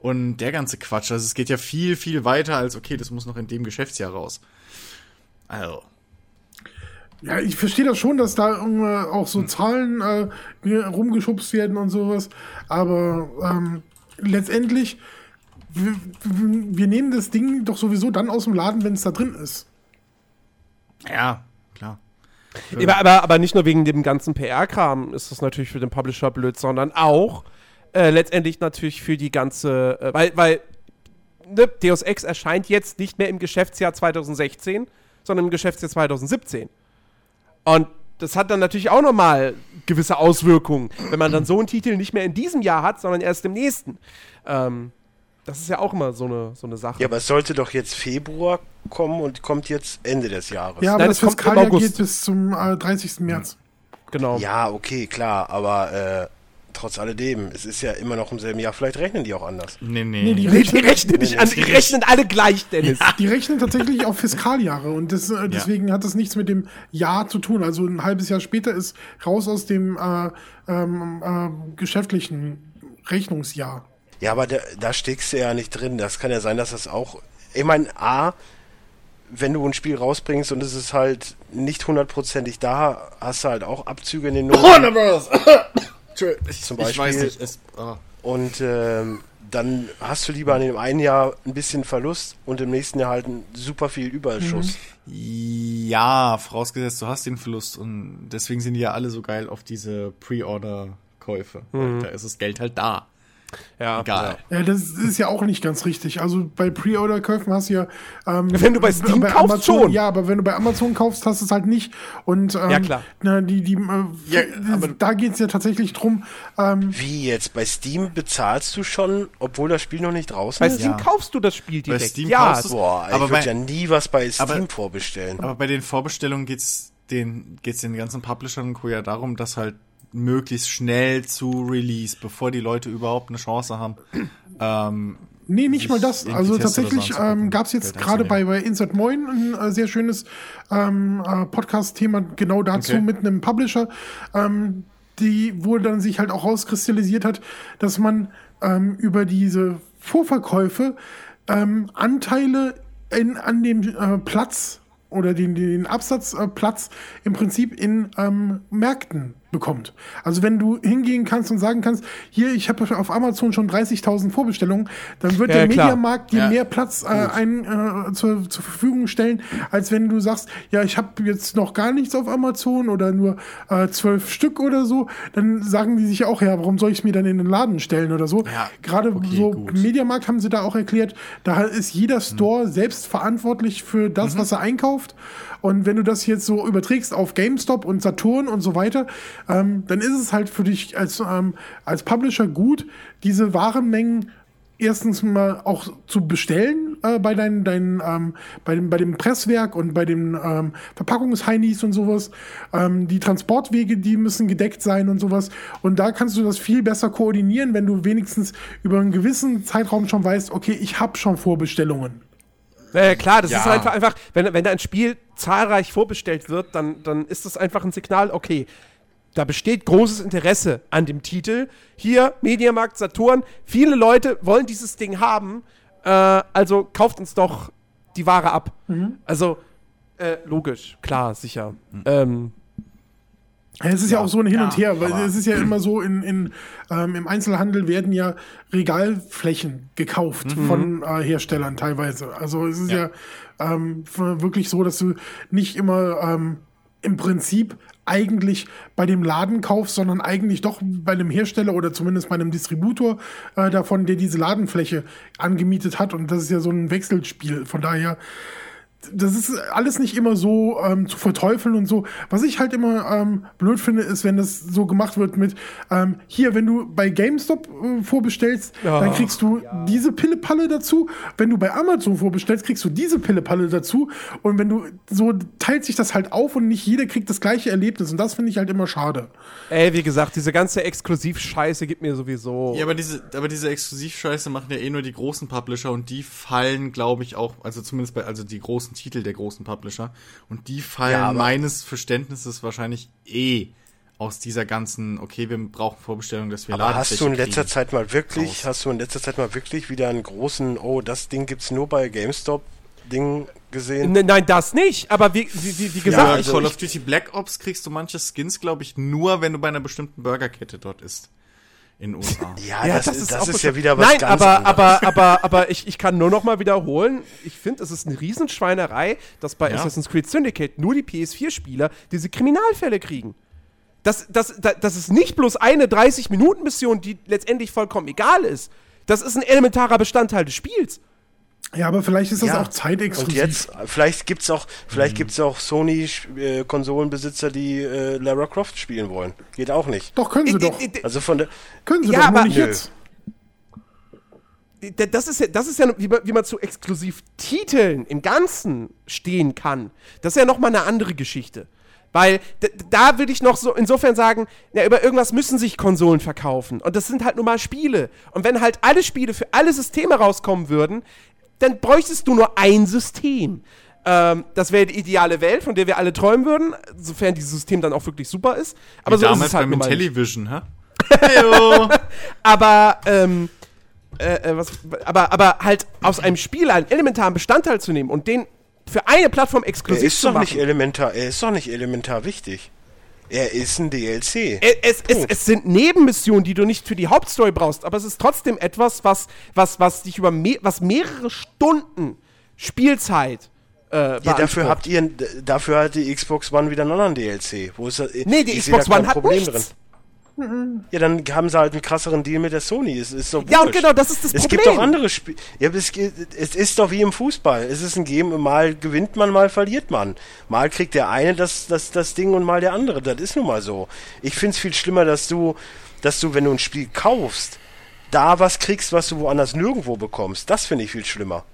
Und der ganze Quatsch, also es geht ja viel, viel weiter als, okay, das muss noch in dem Geschäftsjahr raus. Also. Ja, ich verstehe das schon, dass da auch Hm. so Zahlen äh, rumgeschubst werden und sowas. Aber ähm, letztendlich, wir, wir nehmen das Ding doch sowieso dann aus dem Laden, wenn es da drin ist. Ja. Aber, aber, aber nicht nur wegen dem ganzen PR-Kram ist das natürlich für den Publisher blöd, sondern auch äh, letztendlich natürlich für die ganze, äh, weil, weil ne, Deus Ex erscheint jetzt nicht mehr im Geschäftsjahr 2016, sondern im Geschäftsjahr 2017. Und das hat dann natürlich auch nochmal gewisse Auswirkungen, wenn man dann so einen Titel nicht mehr in diesem Jahr hat, sondern erst im nächsten. Ähm, das ist ja auch immer so eine, so eine Sache. Ja, aber es sollte doch jetzt Februar kommen und kommt jetzt Ende des Jahres. Ja, aber Nein, das es kommt im Fiskaljahr August. geht bis zum äh, 30. März. genau. Ja, okay, klar, aber äh, trotz alledem, es ist ja immer noch im selben Jahr, vielleicht rechnen die auch anders. Nee, nee. Nee, die Die rechnen, rechnen nicht an, die rechnen alle gleich, Dennis. die rechnen tatsächlich auf Fiskaljahre und das, äh, deswegen hat das nichts mit dem Jahr zu tun. Also ein halbes Jahr später ist raus aus dem äh, ähm, äh, geschäftlichen Rechnungsjahr. Ja, aber da, da steckst du ja nicht drin. Das kann ja sein, dass das auch. Ich meine, A, wenn du ein Spiel rausbringst und es ist halt nicht hundertprozentig da, hast du halt auch Abzüge in den Noten. Ich, Zum Ich weiß Beispiel- nicht. Es, ah. Und ähm, dann hast du lieber in dem einen Jahr ein bisschen Verlust und im nächsten Jahr halt ein super viel Überschuss. Ja, vorausgesetzt, du hast den Verlust und deswegen sind die ja alle so geil auf diese Pre-Order-Käufe. Weil Da ist das Geld halt da. Ja. Egal. Ja, das ist ja auch nicht ganz richtig. Also bei Pre-Order-Käufen hast du ja. Ähm, Wenn du bei Steam kaufst, Amazon, schon. Ja, aber wenn du bei Amazon kaufst, hast du es halt nicht. Und ähm, Ja, klar. Na, die, die, äh, Ja, aber- da geht es ja tatsächlich drum. Ähm, Wie jetzt? Bei Steam bezahlst du schon, obwohl das Spiel noch nicht draußen Bei ist? Steam Ja. kaufst du das Spiel direkt. Steam ja, kaufst du's. Boah, ich Aber würde bei- ja nie was bei Steam aber- vorbestellen. Aber bei den Vorbestellungen geht's den, geht's den ganzen Publishern und Co. ja darum, dass halt möglichst schnell zu Release, bevor die Leute überhaupt eine Chance haben. Ähm, Nee, nicht sich mal das. Also tatsächlich ähm, gab es jetzt gerade bei, bei Insert Moin ein äh, sehr schönes ähm, äh, Podcast-Thema genau dazu Okay. mit einem Publisher, ähm, die, wo dann sich halt auch rauskristallisiert hat, dass man ähm, über diese Vorverkäufe ähm, Anteile in, an dem äh, Platz oder den, den Absatzplatz im Prinzip in ähm, Märkten bekommt. Also wenn du hingehen kannst und sagen kannst, hier, ich habe auf Amazon schon 30.000 Vorbestellungen, dann wird Ja, der klar. Mediamarkt dir Ja. mehr Platz äh, ein, äh, zur, zur Verfügung stellen, als wenn du sagst, ja, ich habe jetzt noch gar nichts auf Amazon oder nur äh, zwölf Stück oder so, dann sagen die sich auch, ja, warum soll ich es mir dann in den Laden stellen oder so. Ja, Gerade okay, so gut. Mediamarkt haben sie da auch erklärt, da ist jeder Store selbst verantwortlich für das, was er einkauft. Und wenn du das jetzt so überträgst auf GameStop und Saturn und so weiter, ähm, dann ist es halt für dich als, ähm, als Publisher gut, diese Warenmengen erstens mal auch zu bestellen äh, bei deinen, deinen ähm, bei dem bei dem Presswerk und bei den ähm, Verpackungsheinis und sowas. Ähm, die Transportwege, die müssen gedeckt sein und sowas. Und da kannst du das viel besser koordinieren, wenn du wenigstens über einen gewissen Zeitraum schon weißt, okay, ich habe schon Vorbestellungen. Naja, klar, das Ja. ist einfach, einfach wenn, wenn da ein Spiel zahlreich vorbestellt wird, dann, dann ist das einfach ein Signal, okay, da besteht großes Interesse an dem Titel. Hier, Mediamarkt, Saturn, viele Leute wollen dieses Ding haben, äh, also kauft uns doch die Ware ab. Also, äh, logisch, klar, sicher. Ähm, Ja, es ist ja, auch so ein Hin ja, und Her, weil es ist ja immer so, in, in, ähm, im Einzelhandel werden ja Regalflächen gekauft von äh, Herstellern teilweise. Also es ist ja, ähm, f- wirklich so, dass du nicht immer ähm, im Prinzip eigentlich bei dem Laden kaufst, sondern eigentlich doch bei einem Hersteller oder zumindest bei einem Distributor äh, davon, der diese Ladenfläche angemietet hat. Und das ist ja so ein Wechselspiel. Von daher das ist alles nicht immer so ähm, zu verteufeln und so. Was ich halt immer ähm, blöd finde, ist, wenn das so gemacht wird mit, ähm, hier, wenn du bei GameStop äh, vorbestellst, Ja. dann kriegst du diese Pillepalle dazu. Wenn du bei Amazon vorbestellst, kriegst du diese Pillepalle dazu. Und wenn du, so teilt sich das halt auf und nicht jeder kriegt das gleiche Erlebnis. Und das finde ich halt immer schade. ey, wie gesagt, diese ganze Exklusivscheiße gibt mir sowieso. Ja, aber diese, aber diese Exklusivscheiße machen ja eh nur die großen Publisher und die fallen, glaube ich, auch, also zumindest bei, also die großen Titel der großen Publisher und die fallen Ja, meines Verständnisses wahrscheinlich eh aus dieser ganzen, okay, wir brauchen Vorbestellung, dass wir Aber hast du in letzter kriegen. Zeit mal wirklich, raus. hast du in letzter Zeit mal wirklich wieder einen großen, oh, das Ding gibt's nur bei GameStop Ding gesehen? N nein, das nicht, aber wie, wie, wie, wie Ja, gesagt, bei also Call of Duty Black Ops kriegst du manche Skins, glaube ich, nur, wenn du bei einer bestimmten Burgerkette dort isst. In den USA. Ja, das, ist, das auch ist ja wieder was Nein, ganz aber, anderes. aber, aber, aber ich, ich kann nur noch mal wiederholen, ich finde, es ist eine Riesenschweinerei, dass bei Ja. Assassin's Creed Syndicate nur die PS4-Spieler diese Kriminalfälle kriegen. Das, das, das, das ist nicht bloß eine 30-Minuten-Mission, die letztendlich vollkommen egal ist. Das ist ein elementarer Bestandteil des Spiels. Ja, aber vielleicht ist das Ja. auch zeitexklusiv. Und jetzt, vielleicht gibt's auch, vielleicht gibt's auch Sony-Konsolenbesitzer, die äh, Lara Croft spielen wollen. Geht auch nicht. Doch, können sie doch. Äh, äh, Also von der, Können sie Ja, doch, aber- nicht Nö. jetzt. Das ist ja, das ist ja wie, man, wie man zu Exklusivtiteln im Ganzen stehen kann. Das ist ja noch mal eine andere Geschichte. Weil da würde ich noch so insofern sagen, ja, über irgendwas müssen sich Konsolen verkaufen. Und das sind halt nun mal Spiele. Und wenn halt alle Spiele für alle Systeme rauskommen würden, dann bräuchtest du nur ein System. Ähm, das wäre die ideale Welt, von der wir alle träumen würden, sofern dieses System dann auch wirklich super ist. Aber Wie so ist damals es halt beim. Intellivision, hä? Heyo. Aber, ähm, äh, äh, was, aber, aber halt aus einem Spiel einen elementaren Bestandteil zu nehmen und den für eine Plattform er exklusiv ist zu doch machen. nicht elementar, er ist doch nicht elementar wichtig. Er ist ein DLC. Es, es, es sind Nebenmissionen, die du nicht für die Hauptstory brauchst, aber es ist trotzdem etwas, was, was, was dich über me was mehrere Stunden Spielzeit äh, Ja, dafür habt ihr, dafür hat die Xbox One wieder einen anderen DLC. Wo ist das, Nee, die ich Xbox One hat Problem nichts. Ja, dann haben sie halt einen krasseren Deal mit der Sony. Es ist doch Ja, und genau, das ist das es Problem. gibt doch andere Spiele. Ja, es, es ist doch wie im Fußball. Es ist ein Game, mal gewinnt man, mal verliert man. Mal kriegt der eine das, das, das Ding und mal der andere. Das ist nun mal so. Ich find's viel schlimmer, dass du, dass du, wenn du ein Spiel kaufst, da was kriegst, was du woanders nirgendwo bekommst. Das finde ich viel schlimmer.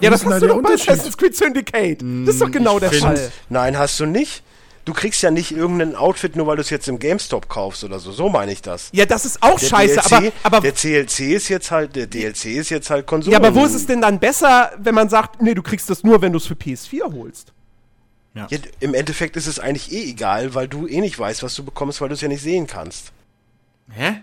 Ja, das hast du doch bei? Assassin's Creed Syndicate. Das ist doch genau der find- Fall. Nein, hast du nicht. Du kriegst ja nicht irgendein Outfit, nur weil du es jetzt im GameStop kaufst oder so. So meine ich das. Ja, das ist auch Der scheiße, DLC, aber, aber der CLC ist jetzt halt, der DLC ist jetzt halt Konsum. Ja, aber wo ist es denn dann besser, wenn man sagt, nee, du kriegst das nur, wenn du es für PS4 holst? Ja, Im Endeffekt ist es eigentlich eh egal, weil du eh nicht weißt, was du bekommst, weil du es ja nicht sehen kannst. Hä?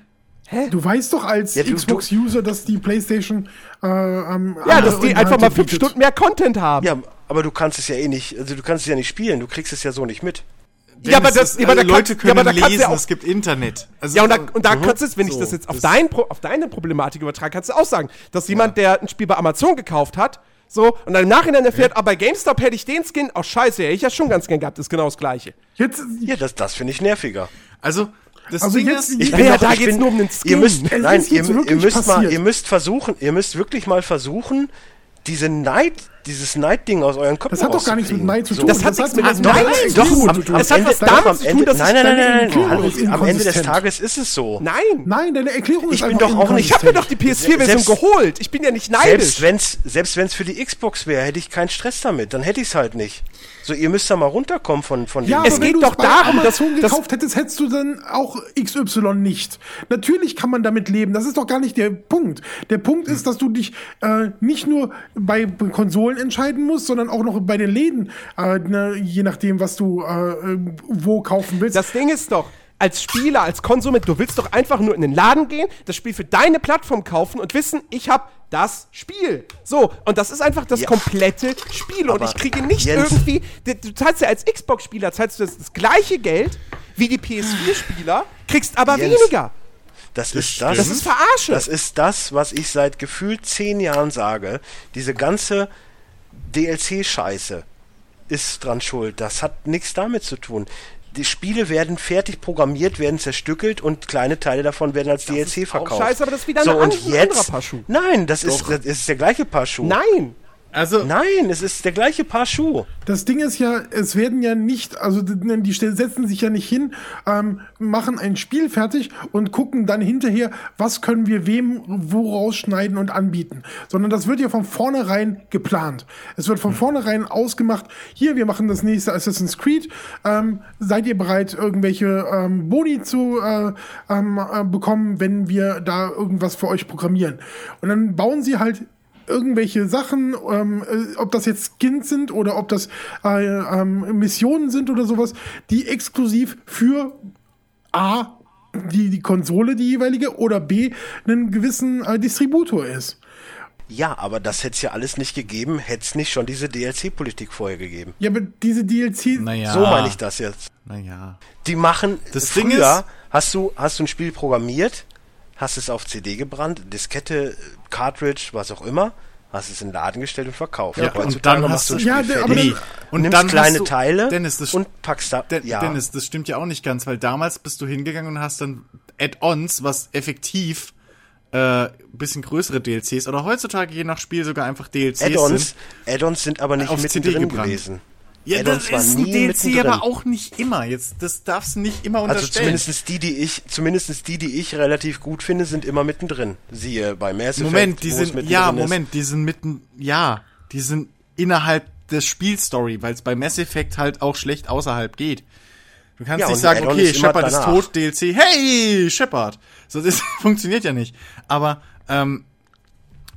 Du weißt doch als Ja, Xbox-User, dass die PlayStation äh, am Ja, dass die einfach mal fünf bietet. Stunden mehr Content haben. Ja, aber du kannst es ja eh nicht, also du kannst es ja nicht spielen, du kriegst es ja so nicht mit. Ja, aber es das- ist, ja, aber da Leute kannst- ja, aber können da lesen, ja auch- es gibt Internet. Also, Ja, und da, und da Mhm. kannst du jetzt, wenn ich So, das jetzt auf, das- dein, Pro- auf deine Problematik übertrage, kannst du auch sagen, dass jemand, der ein Spiel bei Amazon gekauft hat, so, und dann im Nachhinein erfährt, ah, bei GameStop hätte ich den Skin, oh scheiße, hätte ich ja schon ganz gern gehabt, ist genau das gleiche. Jetzt, Ja, das, das finde ich nerviger. Also, das Also Ding jetzt- ist, Ich Ja, ja, da ich geht's nur um den Ihr Skin. müsst, Es nein, ihr, jetzt ihr wirklich müsst mal, ihr müsst versuchen, ihr müsst wirklich mal versuchen, diese Neid, dieses Neidding aus euren Köpfen das hat doch gar nichts mit. Neid zu tun. Das hat nichts mit Neid zu tun. Es hat was doch, damit am zu tun, Ende- nein, nein, nein, nein, am Ende des. Tages ist es so. Nein. Nein, deine Erklärung ist Ich bin doch auch nicht- Ich habe mir doch die PS4-Version Selbst- geholt. Ich bin ja nicht neidisch. Selbst wenn's, selbst wenn's für die Xbox wäre, hätte ich keinen Stress damit. Dann hätte ich's halt nicht. So, ihr müsst da mal runterkommen von, von Ja, dem- Es geht du doch darum, dass- dass- gekauft hättest, hättest du dann auch XY nicht. Natürlich kann man damit leben. Das ist doch gar nicht der Punkt. Der Punkt ist, dass du dich äh, nicht nur bei Konsolen entscheiden musst, sondern auch noch bei den Läden, äh, ne, je nachdem, was du äh, äh, wo kaufen willst. Das Ding ist doch, als Spieler, als Konsument, du willst doch einfach nur in den Laden gehen, das Spiel für deine Plattform kaufen und wissen, ich habe das Spiel. So, und das ist einfach das Ja. komplette Spiel. Und Aber ich kriege nicht Jens- irgendwie, du, du zahlst ja als Xbox-Spieler, zahlst du das, das gleiche Geld wie die PS4-Spieler, kriegst aber Jens, weniger. Das ist das. Das ist Verarsche. Das ist das, was ich seit gefühlt zehn Jahren sage. Diese ganze DLC-Scheiße ist dran schuld. Das hat nichts damit zu tun. Die Spiele werden fertig programmiert, werden zerstückelt und kleine Teile davon werden als DLC ist auch verkauft. scheiße, aber das ist wieder so, ein und an- ein jetzt, anderer Paar Schuh. Nein, das ist, das ist der gleiche Paar Schuh. Nein. Also, Nein, es ist der gleiche Paar Schuh. Das Ding ist ja, es werden ja nicht, also die setzen sich ja nicht hin, ähm, machen ein Spiel fertig und gucken dann hinterher, was können wir wem wo rausschneiden und anbieten. Sondern das wird ja von vornherein geplant. Es wird von vornherein ausgemacht, hier, wir machen das nächste Assassin's Creed, ähm, seid ihr bereit, irgendwelche ähm, Boni zu äh, ähm, äh, bekommen, wenn wir da irgendwas für euch programmieren. Und dann bauen sie halt irgendwelche Sachen, ähm, äh, ob das jetzt Skins sind oder ob das äh, ähm, Missionen sind oder sowas, die exklusiv für A, die, die Konsole, die jeweilige, oder B, einen gewissen äh, Distributor ist. Ja, aber das hätte es ja alles nicht gegeben, hätte es nicht schon diese DLC-Politik vorher gegeben. Ja, aber diese DLC, naja. So meine ich das jetzt. Naja. Die machen Das früher Ding ist- hast du hast du ein Spiel programmiert, hast es auf CD gebrannt, Diskette, Cartridge, was auch immer, hast es in den Laden gestellt und verkauft. Ja, und dann machst hast du Ja, aber dann- Und nimmst dann kleine du- Teile Dennis, das und packst da. De ja, Dennis, das stimmt ja auch nicht ganz, weil damals bist du hingegangen und hast dann Add-ons, was effektiv äh, bisschen größere DLCs oder heutzutage je nach Spiel sogar einfach DLCs Add-ons, sind. Add-ons sind aber nicht auf CD gebrannt. gewesen. Ja, das ist ein DLC, aber auch nicht immer. Jetzt, das darfst du nicht immer Also unterstellen. zumindest die, die ich, zumindest die, die ich relativ gut finde, sind immer mittendrin. Siehe bei Mass Effect. Moment, die sind, ja, ist. Moment, die sind mitten, ja, die sind innerhalb des Spielstory, weil es bei Mass Effect halt auch schlecht außerhalb geht. Du kannst Ja, nicht sagen, okay, ist Shepard ist tot, DLC, hey, Shepard. So, das funktioniert ja nicht. Aber, ähm,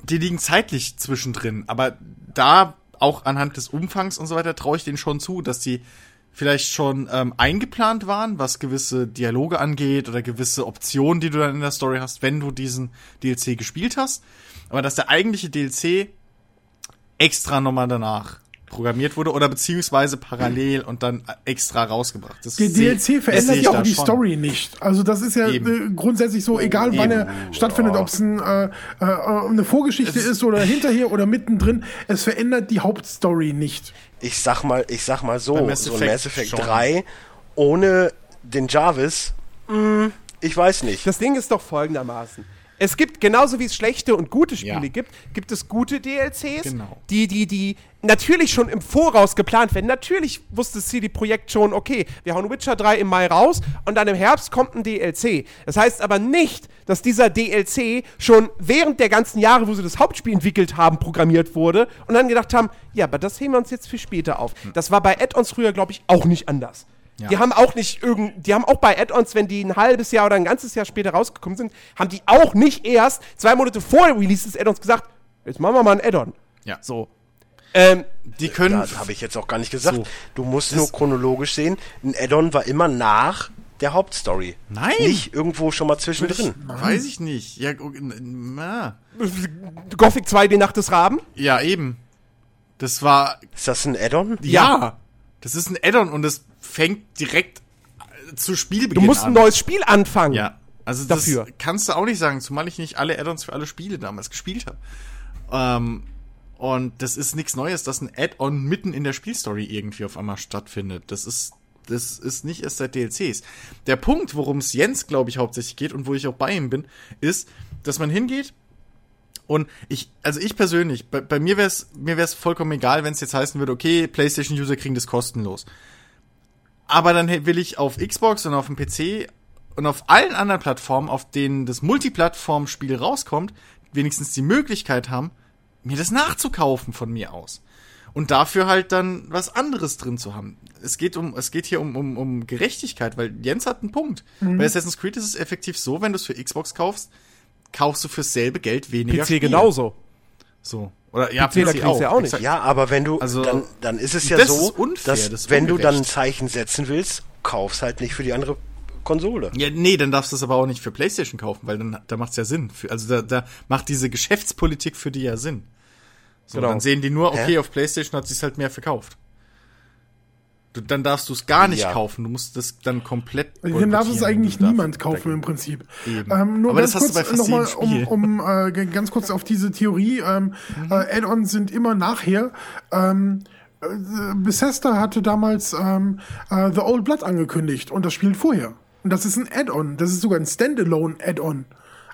die liegen zeitlich zwischendrin. Aber da, auch anhand des Umfangs und so weiter, traue ich denen schon zu, dass die vielleicht schon ähm, eingeplant waren, was gewisse Dialoge angeht oder gewisse Optionen, die du dann in der Story hast, wenn du diesen DLC gespielt hast. Aber dass der eigentliche DLC extra nochmal danach programmiert wurde oder beziehungsweise parallel und dann extra rausgebracht. Das der seh- DLC verändert ja auch die schon. Story nicht. Also das ist ja Eben. äh, grundsätzlich so, egal wann er stattfindet, ob es ein, äh, äh, eine Vorgeschichte ist oder hinterher oder mittendrin, es verändert die Hauptstory nicht. ich sag mal, ich sag mal so, Mass so ein Effect Mass Effect schon. 3 ohne den Jarvis, mh, ich weiß nicht. Das Ding ist doch folgendermaßen. Es gibt genauso wie es schlechte und gute Spiele Ja. gibt, gibt es gute DLCs, Genau. die, die, die natürlich schon im Voraus geplant werden. Natürlich wusste CD Projekt schon, okay, wir hauen Witcher 3 im Mai raus und dann im Herbst kommt ein DLC. Das heißt aber nicht, dass dieser DLC schon während der ganzen Jahre, wo sie das Hauptspiel entwickelt haben, programmiert wurde und dann gedacht haben, ja, aber das heben wir uns jetzt für später auf. Das war bei Add-ons früher, glaube ich, auch nicht anders. Ja. Die haben auch nicht irgend, die haben auch bei Add-ons, wenn die ein halbes Jahr oder ein ganzes Jahr später rausgekommen sind, haben die auch nicht erst zwei Monate vor Release des Add-ons gesagt, jetzt machen wir mal ein Add-on. Ja. So. Ähm, Die können Das habe ich jetzt auch gar nicht gesagt. So. Du musst nur chronologisch sehen, ein Add-on war immer nach der Hauptstory. Nein. Nicht irgendwo schon mal zwischendrin. Weiß ich nicht. Ja, na. Gothic 2, die Nacht des Raben. ja eben. Das war Ist das ein Add-on? ja. Das ist ein Add-on und das fängt direkt äh, zu Du Spielbeginn musst ein an. neues Spiel anfangen. Ja, also Dafür. das kannst du auch nicht sagen, zumal ich nicht alle Add-ons für alle Spiele damals gespielt habe. Ähm, und das ist nichts Neues, dass ein Add-on mitten in der Spielstory irgendwie auf einmal stattfindet. Das ist das ist nicht erst seit DLCs. Der Punkt, worum es Jens, glaube ich, hauptsächlich geht und wo ich auch bei ihm bin, ist, dass man hingeht und ich, also ich persönlich, bei, bei mir wäre es mir wär's vollkommen egal, wenn es jetzt heißen würde, okay, PlayStation-User kriegen das kostenlos. Aber dann will ich auf Xbox und auf dem PC und auf allen anderen Plattformen, auf denen das Multiplattform-Spiel rauskommt, wenigstens die Möglichkeit haben, mir das nachzukaufen von mir aus. Und dafür halt dann was anderes drin zu haben. Es geht um, es geht hier um, um, um Gerechtigkeit, weil Jens hat einen Punkt. Bei Assassin's Creed ist es effektiv so, wenn du es für Xbox kaufst, kaufst du fürs selbe Geld weniger. PC Spiele. genauso. So. Oder ja, PC, da kriegst du ja auch nicht. Ja, aber wenn du, Also, dann, dann ist es ja das so, ist unfair, dass das ist wenn du dann ein. Zeichen setzen willst, kaufst halt nicht für die andere Konsole. Ja, nee, dann darfst du es aber auch nicht für PlayStation kaufen, weil dann da macht's ja Sinn. Für, also da, da macht diese Geschäftspolitik für die ja Sinn. So, Genau. dann sehen die nur, okay, Hä? auf PlayStation hat sich's halt mehr verkauft. Du, dann darfst du es gar nicht Ja. kaufen. Du musst das dann komplett. Dann darf es eigentlich niemand kaufen im Prinzip. Ähm, nur Aber ganz das hast du kurz bei fast nochmal, um, Spiel. um äh, ganz kurz auf diese Theorie. Ähm, äh, Add-ons sind immer nachher. Ähm, äh, Bethesda hatte damals ähm, äh, The Old Blood angekündigt und das spielt vorher. Und das ist ein Add-on. Das ist sogar ein Standalone-Add-on.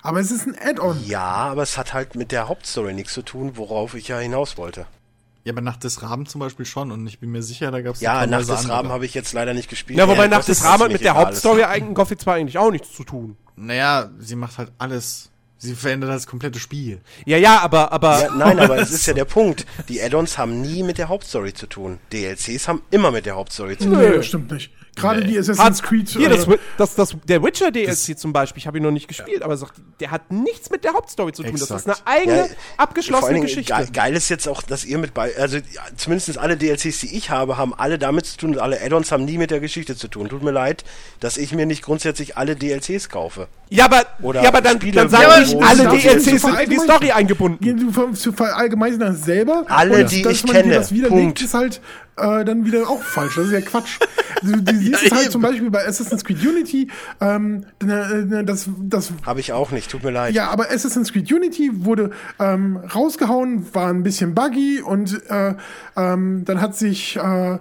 Aber es ist ein Add-on. Ja, aber es hat halt mit der Hauptstory nichts zu tun, worauf ich ja hinaus wollte. Ja, aber nach des Raben zum Beispiel schon. Und ich bin mir sicher, da gab's Ja, nach tonnenweise des Raben habe ich jetzt leider nicht gespielt. Ja, wobei Ja, nach das des Rahmen mir mit der. Hauptstory eigentlich Gothic 2 eigentlich auch nichts zu tun. Naja, sie macht halt alles. Sie verändert das komplette Spiel. Ja, ja, aber, aber. Ja, nein, aber es ist ja der Punkt. Die Add-ons haben nie mit der Hauptstory zu tun. DLCs haben immer mit der Hauptstory zu tun. Nee, das stimmt nicht. Gerade die Assassin's Creed. Hier, äh, das, Wi- das, das, der Witcher DLC zum Beispiel, ich habe ihn noch nicht gespielt, aber sagt, der hat nichts mit der Hauptstory zu tun. Das ist Exakt. eine eigene, Ja, abgeschlossene Dingen Geschichte. Geil, geil ist jetzt auch, dass ihr mit bei, also ja, zumindest alle DLCs, die ich habe, haben alle damit zu tun und alle Add-ons haben nie mit der Geschichte zu tun. Tut mir leid, dass ich mir nicht grundsätzlich alle DLCs kaufe. Ja, aber, Oder ja, aber dann, Spiele, dann wo- sag Ja, ich, alle DLCs sind in die? Story eingebunden. Gehen du ver- zu verallgemeinern das selber? Alle, die dass ich kenne. Das Punkt. ist halt äh, dann wieder auch falsch. Das ist ja Quatsch. Du, du siehst es halt eben. zum Beispiel bei Assassin's Creed Unity, ähm, äh, das, das Habe ich auch nicht, tut mir leid. ja, aber Assassin's Creed Unity wurde ähm, rausgehauen, war ein bisschen buggy und äh, ähm, dann hat sich äh,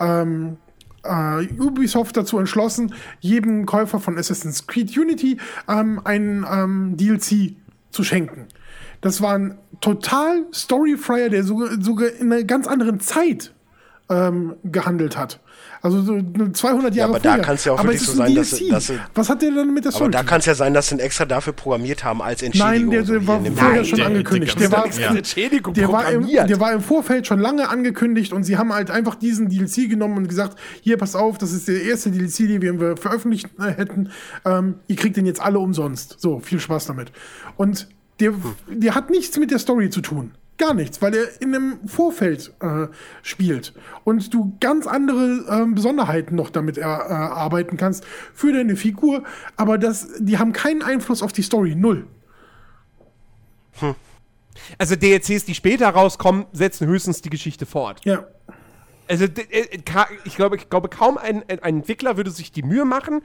ähm, äh, Ubisoft dazu entschlossen, jedem Käufer von Assassin's Creed Unity ähm, ein ähm, DLC zu schenken. Das war ein total Storyfreier, der sogar, sogar in einer ganz anderen Zeit ähm, gehandelt hat. Also so 200 Jahre aber da vorher. kann's ja auch aber wirklich es ist so ein sein, dass dass Was hat der dann mit der aber Story? da zu tun? kann es ja sein, dass sie ihn extra dafür programmiert haben als Entschädigung. Nein, der, der war vorher Film. schon der- angekündigt. der Der war, Ja. Entschädigung der, war im, der war im Vorfeld schon lange angekündigt und sie haben halt einfach diesen DLC genommen und gesagt, hier, pass auf, das ist der erste DLC, den wir veröffentlicht äh, hätten. Ähm, ihr kriegt den jetzt alle umsonst. So, viel Spaß damit. Und der, der hat nichts mit der Story zu tun. Gar nichts, weil er in einem Vorfeld äh, spielt und du ganz andere ähm, Besonderheiten noch damit erarbeiten kannst für deine Figur, aber das, die haben keinen Einfluss auf die Story, null. Also DLCs, die später rauskommen, setzen höchstens die Geschichte fort. Ja. Also äh, ich glaube, ich glaube kaum ein, ein Entwickler würde sich die Mühe machen,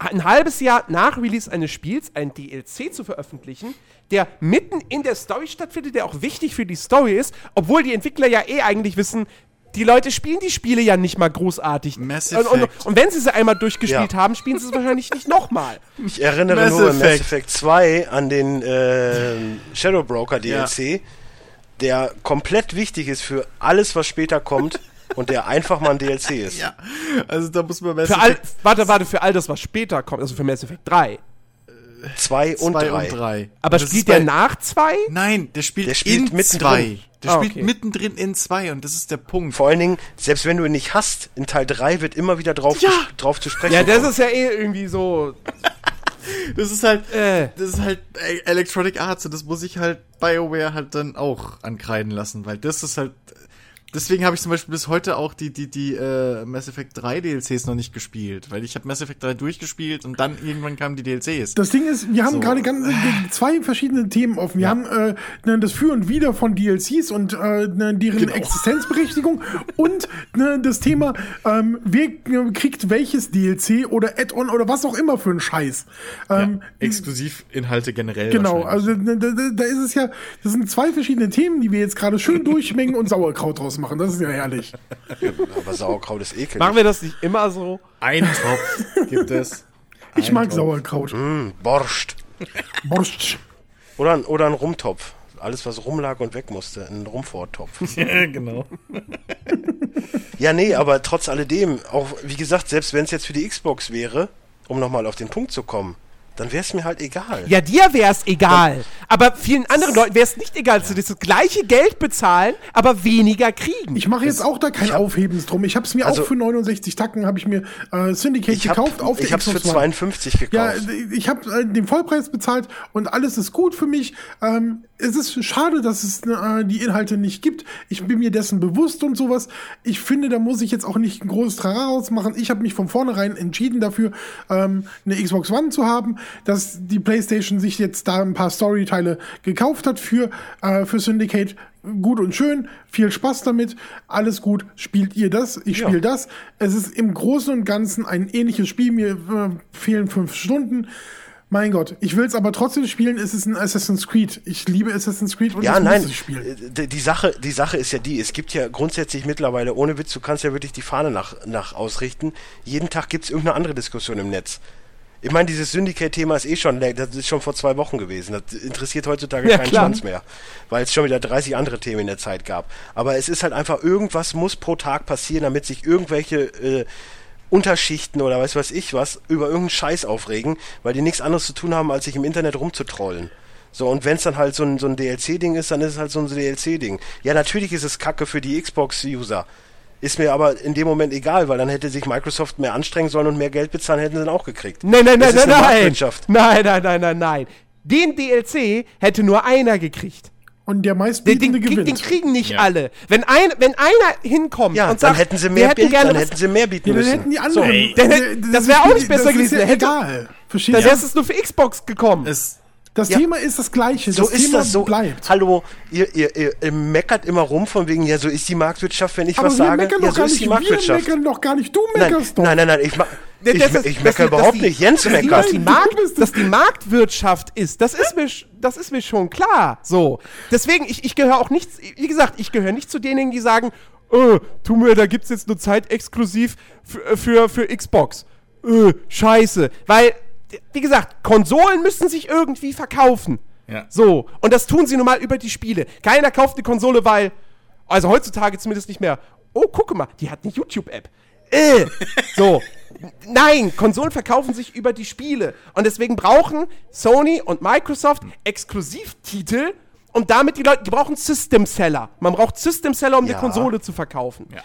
ein halbes Jahr nach Release eines Spiels ein DLC zu veröffentlichen, der mitten in der Story stattfindet, der auch wichtig für die Story ist, obwohl die Entwickler ja eh eigentlich wissen, die Leute spielen die Spiele ja nicht mal großartig. Mass und, und, Effect. und wenn sie sie einmal durchgespielt Ja. haben, spielen sie es wahrscheinlich nicht nochmal. Ich erinnere Mass nur an Mass Effect. Effect 2 an den äh, Shadow Broker DLC, der komplett wichtig ist für alles, was später kommt und der einfach mal ein DLC ist. Ja. Also da muss man Mass Für all, warte, warte, für all das, was später kommt, also für Mass Effect 3. 2 und 2 3. und 3. Aber Das spielt bei- der nach 2? Nein, der spielt, Der spielt in mittendrin. 2. Der Ah, spielt okay. mittendrin in 2 und das ist der Punkt. Vor allen Dingen, selbst wenn du ihn nicht hast, in Teil 3 wird immer wieder drauf, Ja. ges- drauf zu sprechen. Ja, das kommen. ist ja eh irgendwie so. Das ist halt, Äh. das ist halt E- Electronic Arts und das muss ich halt BioWare halt dann auch ankreiden lassen, weil das ist halt, Deswegen habe ich zum Beispiel bis heute auch die, die, die äh, Mass Effect 3 DLCs noch nicht gespielt, weil ich habe Mass Effect 3 durchgespielt und dann irgendwann kamen die DLCs. Das Ding ist, wir haben So. gerade ganz, zwei verschiedene Themen offen. Wir haben äh, ne, das Für und Wider von DLCs und äh, ne, deren Genau. Existenzberechtigung und ne, das Thema, ähm, wer kriegt welches DLC oder Add-on oder was auch immer für einen Scheiß. Ähm, Exklusivinhalte generell. Genau, also da, da, da ist es ja, das sind zwei verschiedene Themen, die wir jetzt gerade schön durchmengen und Sauerkraut draus machen. Das ist ja herrlich. Aber Sauerkraut ist ekelig. Machen wir das nicht immer so? Ein Topf gibt es. Ich mag Topf. Sauerkraut. Hm, Borscht. Borscht. Oder, ein- oder ein Rumtopf. Alles, was rumlag und weg musste. Ein Rumforttopf. Ja, genau. ja, nee, aber trotz alledem, auch wie gesagt, selbst wenn es jetzt für die Xbox wäre, um nochmal auf den Punkt zu kommen, dann wäre es mir halt egal. Ja, dir wär's egal. Aber vielen anderen Leuten wäre es nicht egal, dass sie das gleiche Geld bezahlen, aber weniger kriegen. Ich mache jetzt auch da kein Aufhebens drum. Ich habe es mir Also- auch für 69 Tacken habe ich mir äh, Syndicate Ich hab, gekauft auf ich hab's für Xbox One. 52 Ja, gekauft. ich habe äh, den Vollpreis bezahlt und alles ist gut für mich. Ähm, es ist schade, dass es äh, die Inhalte nicht gibt. Ich bin mir dessen bewusst und sowas. Ich finde, da muss ich jetzt auch nicht ein großes Trara rausmachen. Ich habe mich von vornherein entschieden dafür, ähm, eine Xbox One zu haben, dass die PlayStation sich jetzt da ein paar Storyteile gekauft hat für, äh, für Syndicate. Gut und schön, viel Spaß damit, alles gut. Spielt ihr das? Ich spiele das. Es ist im Großen und Ganzen ein ähnliches Spiel. Mir äh, fehlen fünf Stunden. Mein Gott, ich will es aber trotzdem spielen. Es ist ein Assassin's Creed. Ich liebe Assassin's Creed und Ja, das nein, muss ich spielen. äh, die, die, Sache, die Sache ist ja die, es gibt ja grundsätzlich mittlerweile, ohne Witz, du kannst ja wirklich die Fahne nach, nach ausrichten. Jeden Tag gibt es irgendeine andere Diskussion im Netz. Ich meine, dieses Syndicate-Thema ist eh schon, das ist schon vor zwei Wochen gewesen. Das interessiert heutzutage Ja, keinen klar. Schwanz mehr, weil es schon wieder 30 andere Themen in der Zeit gab. Aber es ist halt einfach, irgendwas muss pro Tag passieren, damit sich irgendwelche äh, Unterschichten oder weiß was ich was über irgendeinen Scheiß aufregen, weil die nichts anderes zu tun haben, als sich im Internet rumzutrollen. So, und wenn es dann halt so ein, so ein DLC-Ding ist, dann ist es halt so ein DLC-Ding. Ja, natürlich ist es kacke für die Xbox-User. Ist mir aber in dem Moment egal, weil dann hätte sich Microsoft mehr anstrengen sollen und mehr Geld bezahlen, hätten sie dann auch gekriegt. Nein, nein, Das nein, ist nein, eine nein. Marktwirtschaft. Nein, nein, nein, nein, nein. Den DLC hätte nur einer gekriegt. Und der Den, meistbietende den, den gewinnt. kriegen nicht Ja. alle. Wenn, ein, wenn einer hinkommt Ja, und dann sagt, hätten sie wir mehr, hätten bieten, gerne dann hätten sie mehr bieten Ja, dann müssen. hätten die anderen. ey, dann hätte- das wär auch nicht besser das gewesen. Ist ja Hätte- egal. Dann du? wäre es nur für Xbox gekommen. Es, Das Ja. Thema ist das gleiche. So das ist Thema das so. bleibt. Hallo, ihr, ihr, ihr, ihr meckert immer rum von wegen, ja, so ist die Marktwirtschaft, wenn ich Aber was wir sage. meckern Ja, doch so gar ist nicht. die Wir Marktwirtschaft. meckern doch gar nicht. Du Nein, meckerst doch. nein, nein, nein, ich, ma ich, ist- ich das- meckere überhaupt die- nicht. Jens meckert. dass, die Markt, dass die Marktwirtschaft ist, das ist mir, das ist mir schon klar. So. Deswegen, ich, ich gehöre auch nicht, wie gesagt, ich gehöre nicht zu denjenigen, die sagen, äh, tu mir, da gibt's jetzt nur Zeit exklusiv für, für, für Xbox. Äh, scheiße. Weil, wie gesagt, Konsolen müssen sich irgendwie verkaufen. Ja. So. Und das tun sie nun mal über die Spiele. Keiner kauft eine Konsole, weil, also heutzutage zumindest nicht mehr, oh, gucke mal, die hat eine YouTube-App. Äh, so. Nein, Konsolen verkaufen sich über die Spiele. Und deswegen brauchen Sony und Microsoft Exklusivtitel und damit die Leute, die brauchen System Seller. Man braucht System Seller, um Ja. eine Konsole zu verkaufen. Ja.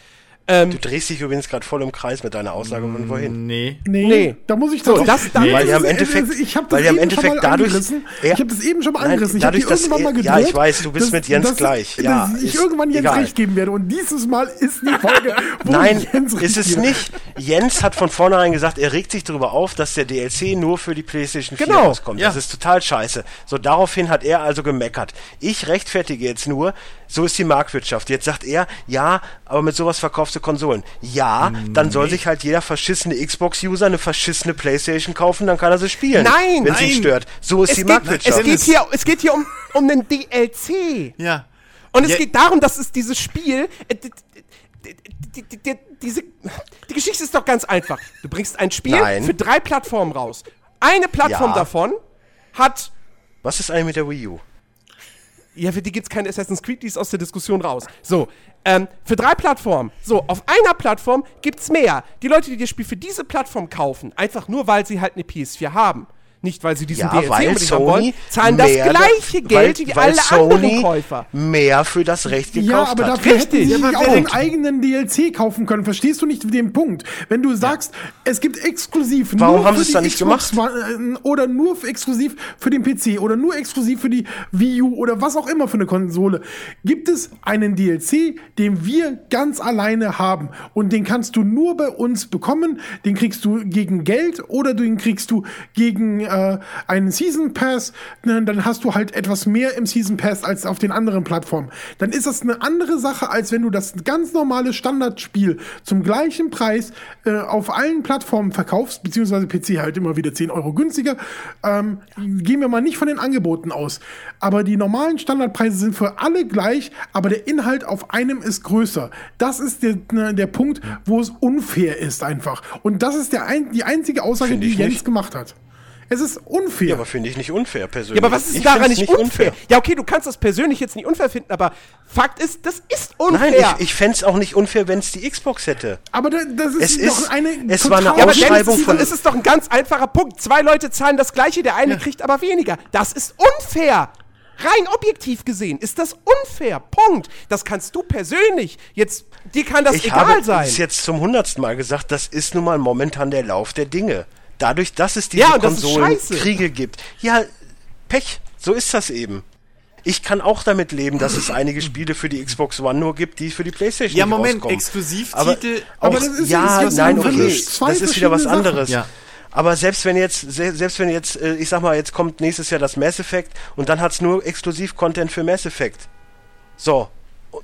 Du drehst dich übrigens gerade voll im Kreis mit deiner Aussage von wohin. nee. Nee, Nee. da muss ich So, tatsächlich- das- da- Nee, Weil ja im Endeffekt- ich hab das weil ja im eben schon Endeffekt mal dadurch- angerissen. Ja. Ich habe das eben schon mal Nein, angerissen. Ich habe dadurch, dir dass irgendwann mal gedroht. ja, ich weiß, du bist mit Jens gleich. Ja, dass ich irgendwann Jens egal. recht geben werde. Und dieses Mal ist die Folge, wo Nein, ich Jens recht ist es nicht. Jens hat von vornherein gesagt, er regt sich darüber auf, dass der DLC nur für die PlayStation 4 Genau. rauskommt. Ja. Das ist total scheiße. So, daraufhin hat er also gemeckert. Ich rechtfertige jetzt nur, so ist die Marktwirtschaft. Jetzt sagt er, ja, aber mit sowas verkaufst du Konsolen. Ja, dann soll sich halt jeder verschissene Xbox-User eine verschissene Playstation kaufen, dann kann er sie spielen. Nein, wenn es ihn stört. So ist Es die geht, Marktwirtschaft. es, geht hier, es geht hier um, um einen DLC. Ja. Und es Ja. geht darum, dass es dieses Spiel. Äh, d- d- d- d- d- diese, die Geschichte ist doch ganz einfach. Du bringst ein Spiel Nein. für drei Plattformen raus. Eine Plattform Ja. davon hat. Was ist eigentlich mit der Wii U? Ja, für die gibt es kein Assassin's Creed, die ist aus der Diskussion raus. So, ähm, für drei Plattformen. So, auf einer Plattform gibt's mehr. Die Leute, die das Spiel für diese Plattform kaufen, einfach nur weil sie halt eine PS4 haben, nicht weil sie diesen Ja, DLC weil unbedingt haben wollen, Sony zahlen das gleiche da- Geld weil, wie weil alle Sony anderen Käufer. mehr für das Recht gekauft Ja, aber hat. dafür hätten Richtig. sie Ja, auch einen eigenen DLC kaufen können. Verstehst du nicht den Punkt? Wenn du sagst, es gibt exklusiv Warum nur haben für sie es die dann nicht Xbox One, äh, oder nur für exklusiv für den PC oder nur exklusiv für die Wii U oder was auch immer für eine Konsole, gibt es einen DLC, den wir ganz alleine haben und den kannst du nur bei uns bekommen. Den kriegst du gegen Geld oder den kriegst du gegen äh, einen Season Pass. Na, Dann hast du halt etwas mehr im Season Pass als auf den anderen Plattformen. Dann ist das eine andere Sache, als wenn du das ganz normale Standardspiel zum gleichen Preis äh, auf allen Plattformen verkaufst, beziehungsweise PC halt immer wieder 10 Euro günstiger. Ähm, gehen wir mal nicht von den Angeboten aus. Aber die normalen Standardpreise sind für alle gleich, aber der Inhalt auf einem ist größer. Das ist der, ne, der Punkt, wo es unfair ist einfach. Und das ist der ein, die einzige Aussage, die Jens nicht. gemacht hat. Es ist unfair. Ja, aber finde ich nicht unfair persönlich. Ja, aber was ist Ich daran nicht unfair? Ja, okay, du kannst das persönlich jetzt nicht unfair finden, aber Fakt ist, das ist unfair. Nein, ich, ich fände es auch nicht unfair, wenn es die Xbox hätte. aber da, das ist Es doch ist- eine es war eine ja, Ausschreibung Dennis, von- es ist doch ein ganz einfacher Punkt. Zwei Leute zahlen das gleiche, der eine kriegt aber weniger. Das ist unfair. Rein objektiv gesehen ist das unfair. Punkt. Das kannst du persönlich. Jetzt, dir kann das ich egal habe sein. es jetzt zum hundertsten Mal gesagt, das ist nun mal momentan der Lauf der Dinge. Dadurch, dass es diese Ja, das ist. Konsolenkriege gibt. Ja, Pech, so ist das eben. Ich kann auch damit leben, dass es einige Spiele für die Xbox One nur gibt, die für die PlayStation Ja, Moment, rauskommen. Exklusivtitel- Aber, auch, Aber das ist ja, jetzt nein, so okay, das ist wieder was anderes. Ja. Aber selbst wenn jetzt, se- selbst wenn jetzt, äh, ich sag mal, jetzt kommt nächstes Jahr das Mass Effect und dann hat's nur Exklusiv-Content für Mass Effect. So,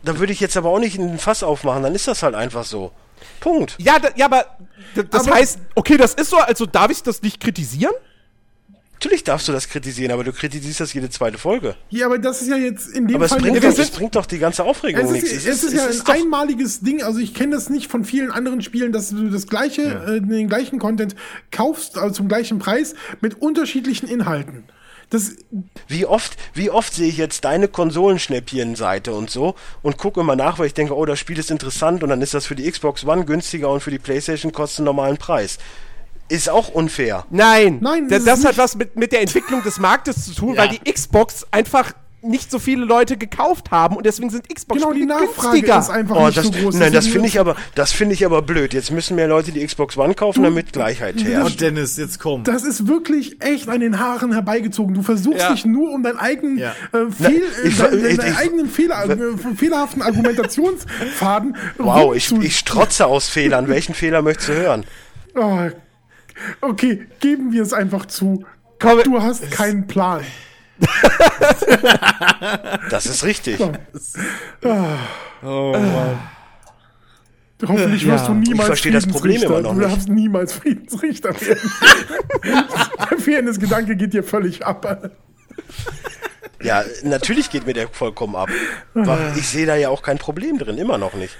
da würde ich jetzt aber auch nicht ein Fass aufmachen, dann ist das halt einfach so. Punkt. ja, da, ja, aber das Aber- heißt, okay, das ist so, also darf ich das nicht kritisieren? Natürlich darfst du das kritisieren, aber du kritisierst das jede zweite Folge. Ja, aber das ist ja jetzt in dem Aber es Fall doch, es bringt doch die ganze Aufregung Es nichts. ist, es ist ja ein doch- einmaliges Ding. Also ich kenne das nicht von vielen anderen Spielen, dass du das gleiche, äh, den gleichen Content kaufst, also zum gleichen Preis mit unterschiedlichen Inhalten. Das, Wie oft, wie oft sehe ich jetzt deine Konsolenschnäppchen-Seite und so und gucke immer nach, weil ich denke, oh, das Spiel ist interessant und dann ist das für die Xbox One günstiger und für die Playstation kostet einen normalen Preis. Ist auch unfair. Nein. Nein, das, das hat was mit, mit der Entwicklung des Marktes zu tun, Ja. weil die Xbox einfach nicht so viele Leute gekauft haben und deswegen sind Xbox genau, die Nachfrage günstiger. ist einfach Oh, nicht das, so groß. nein, das finde ich aber, das finde ich aber blöd. Jetzt müssen mehr Leute die Xbox One kaufen, damit Gleichheit Oh, herrscht. Dennis, jetzt komm. Das ist wirklich echt an den Haaren herbeigezogen. Du versuchst Ja. dich nur um deinen eigenen, Ja. äh, Fehl, Na, ich- äh, deinen, ich- deinen ich- eigenen Fehler, äh, fehlerhaften Argumentationsfaden. Wow, ich, ich strotze aus Fehlern. Welchen Fehler möchtest du hören? Oh, okay, geben wir es einfach zu. Komm, Du hast keinen Plan. Das ist richtig. Oh Mann. Hoffentlich wirst du niemals Ich verstehe das Problem Friedensrichter. immer noch Du nicht. darfst niemals Friedensrichter werden. Der Fairness-Gedanke geht dir völlig ab. Ja, natürlich geht mir der vollkommen ab. Ich sehe da ja auch kein Problem drin, immer noch nicht.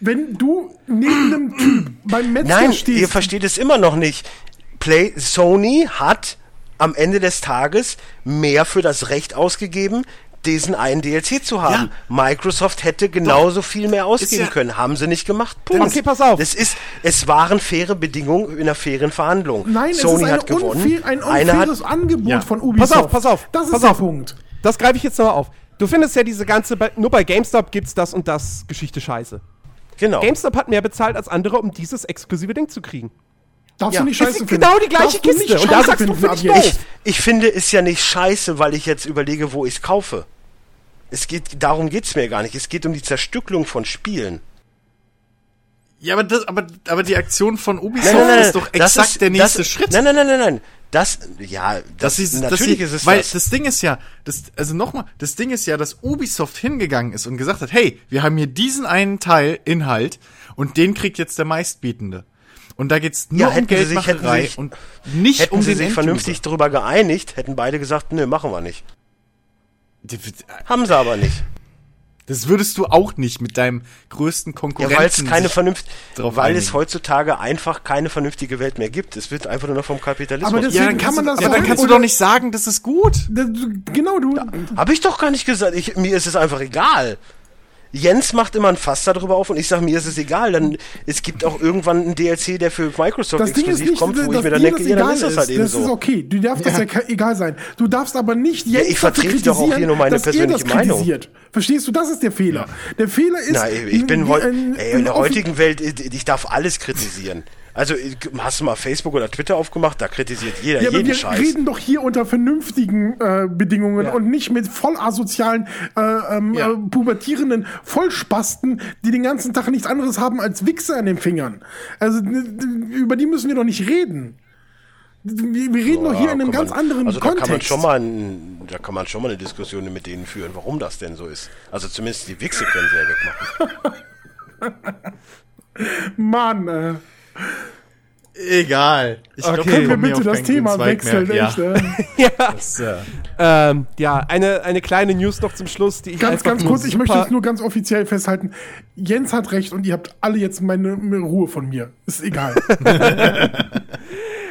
Wenn du neben einem Typ beim Metzger Nein, stehst, ihr versteht es immer noch nicht. Play Sony hat am Ende des Tages mehr für das Recht ausgegeben, diesen einen DLC zu haben. Microsoft hätte genauso viel mehr ausgeben ja- können, haben sie nicht gemacht. Punkt. Okay, pass auf. Das ist, es waren faire Bedingungen in einer fairen Verhandlung. Nein, Sony es ist hat gewonnen. unfair, ein hat, unfaires Angebot Ja. von Pass Ubisoft. auf, pass auf. Das ist pass der auf. Punkt. Das greife ich jetzt nochmal auf. Du findest ja diese ganze, nur bei GameStop gibt's das und das Geschichte scheiße. genau. GameStop hat mehr bezahlt als andere, um dieses exklusive Ding zu kriegen. Darfst Ja. du nicht Das scheiße ist finden. genau die gleiche Darfst du Kiste. Und da sagst du, finden find ab ich doof. Ich finde es ja nicht scheiße, weil ich jetzt überlege, wo ich es kaufe. Es geht, darum geht's mir gar nicht. Es geht um die Zerstückelung von Spielen. Ja, aber, das, aber, aber die Aktion von Ubisoft Nein, nein, nein, ist doch das exakt ist- der nächste das, Schritt. Nein, nein, nein, nein, nein. Das, ja, das, dass sie, natürlich dass sie, ist es weil das. das. Ding ist ja, das, also nochmal, das Ding ist ja, dass Ubisoft hingegangen ist und gesagt hat, hey, wir haben hier diesen einen Teil Inhalt und den kriegt jetzt der meistbietende. Und da geht's nur Ja, um sie sich- Geldmacherei sie sich- und nicht Hätten um sie den sich Enduser. vernünftig darüber geeinigt, hätten beide gesagt, nö, machen wir nicht. Die- Haben sie aber nicht. Das würdest du auch nicht mit deinem größten Ja, Konkurrenten. weil es keine sich- vernünft, drauf weil einigen. es heutzutage einfach keine vernünftige Welt mehr gibt. Es wird einfach nur noch vom Kapitalismus. Aber ja, dann kann man das ja, dann auch- kannst du doch nicht sagen, das ist gut. Das- Genau, du. Habe ich doch gar nicht gesagt. Ich, mir ist es einfach egal. Jens macht immer ein Fass darüber auf und ich sage, mir ist es egal. Dann, es gibt auch irgendwann einen DLC, der für Microsoft Das exklusiv nicht, kommt, wo ich mir dann denke, das ja, dann ist das halt eben das so. ist okay. Du darfst das ja egal sein. Du darfst aber nicht Jens ich dafür vertrete doch auch hier nur meine er persönliche das Meinung. Verstehst du? Das ist der Fehler. Der Fehler ist. Nein, ich bin heu ein- ey, in der heutigen Welt, ich ich darf alles kritisieren. Also hast du mal Facebook oder Twitter aufgemacht, da kritisiert jeder Ja, jeden wir Scheiß. reden doch hier unter vernünftigen äh, Bedingungen Ja. und nicht mit voll asozialen, äh, ähm, Ja. äh, pubertierenden Vollspasten, die den ganzen Tag nichts anderes haben als Wichse an den Fingern. Also über die müssen wir doch nicht reden. Wir, wir reden doch hier in einem ganz man, anderen also da Kontext. kann man schon mal ein, da kann man schon mal eine Diskussion mit denen führen, warum das denn so ist. Also zumindest die Wichse können sie ja wegmachen. Mann, äh, Egal. Ich glaub, Okay. wir können wir bitte das Thema wechseln, mehr. echt? Äh. ja. Das, äh, Ähm, ja, eine, eine kleine News noch zum Schluss, die ich Ganz, ganz kurz, ich möchte es nur ganz offiziell festhalten. Jens hat recht und ihr habt alle jetzt meine, meine Ruhe von mir. Ist egal.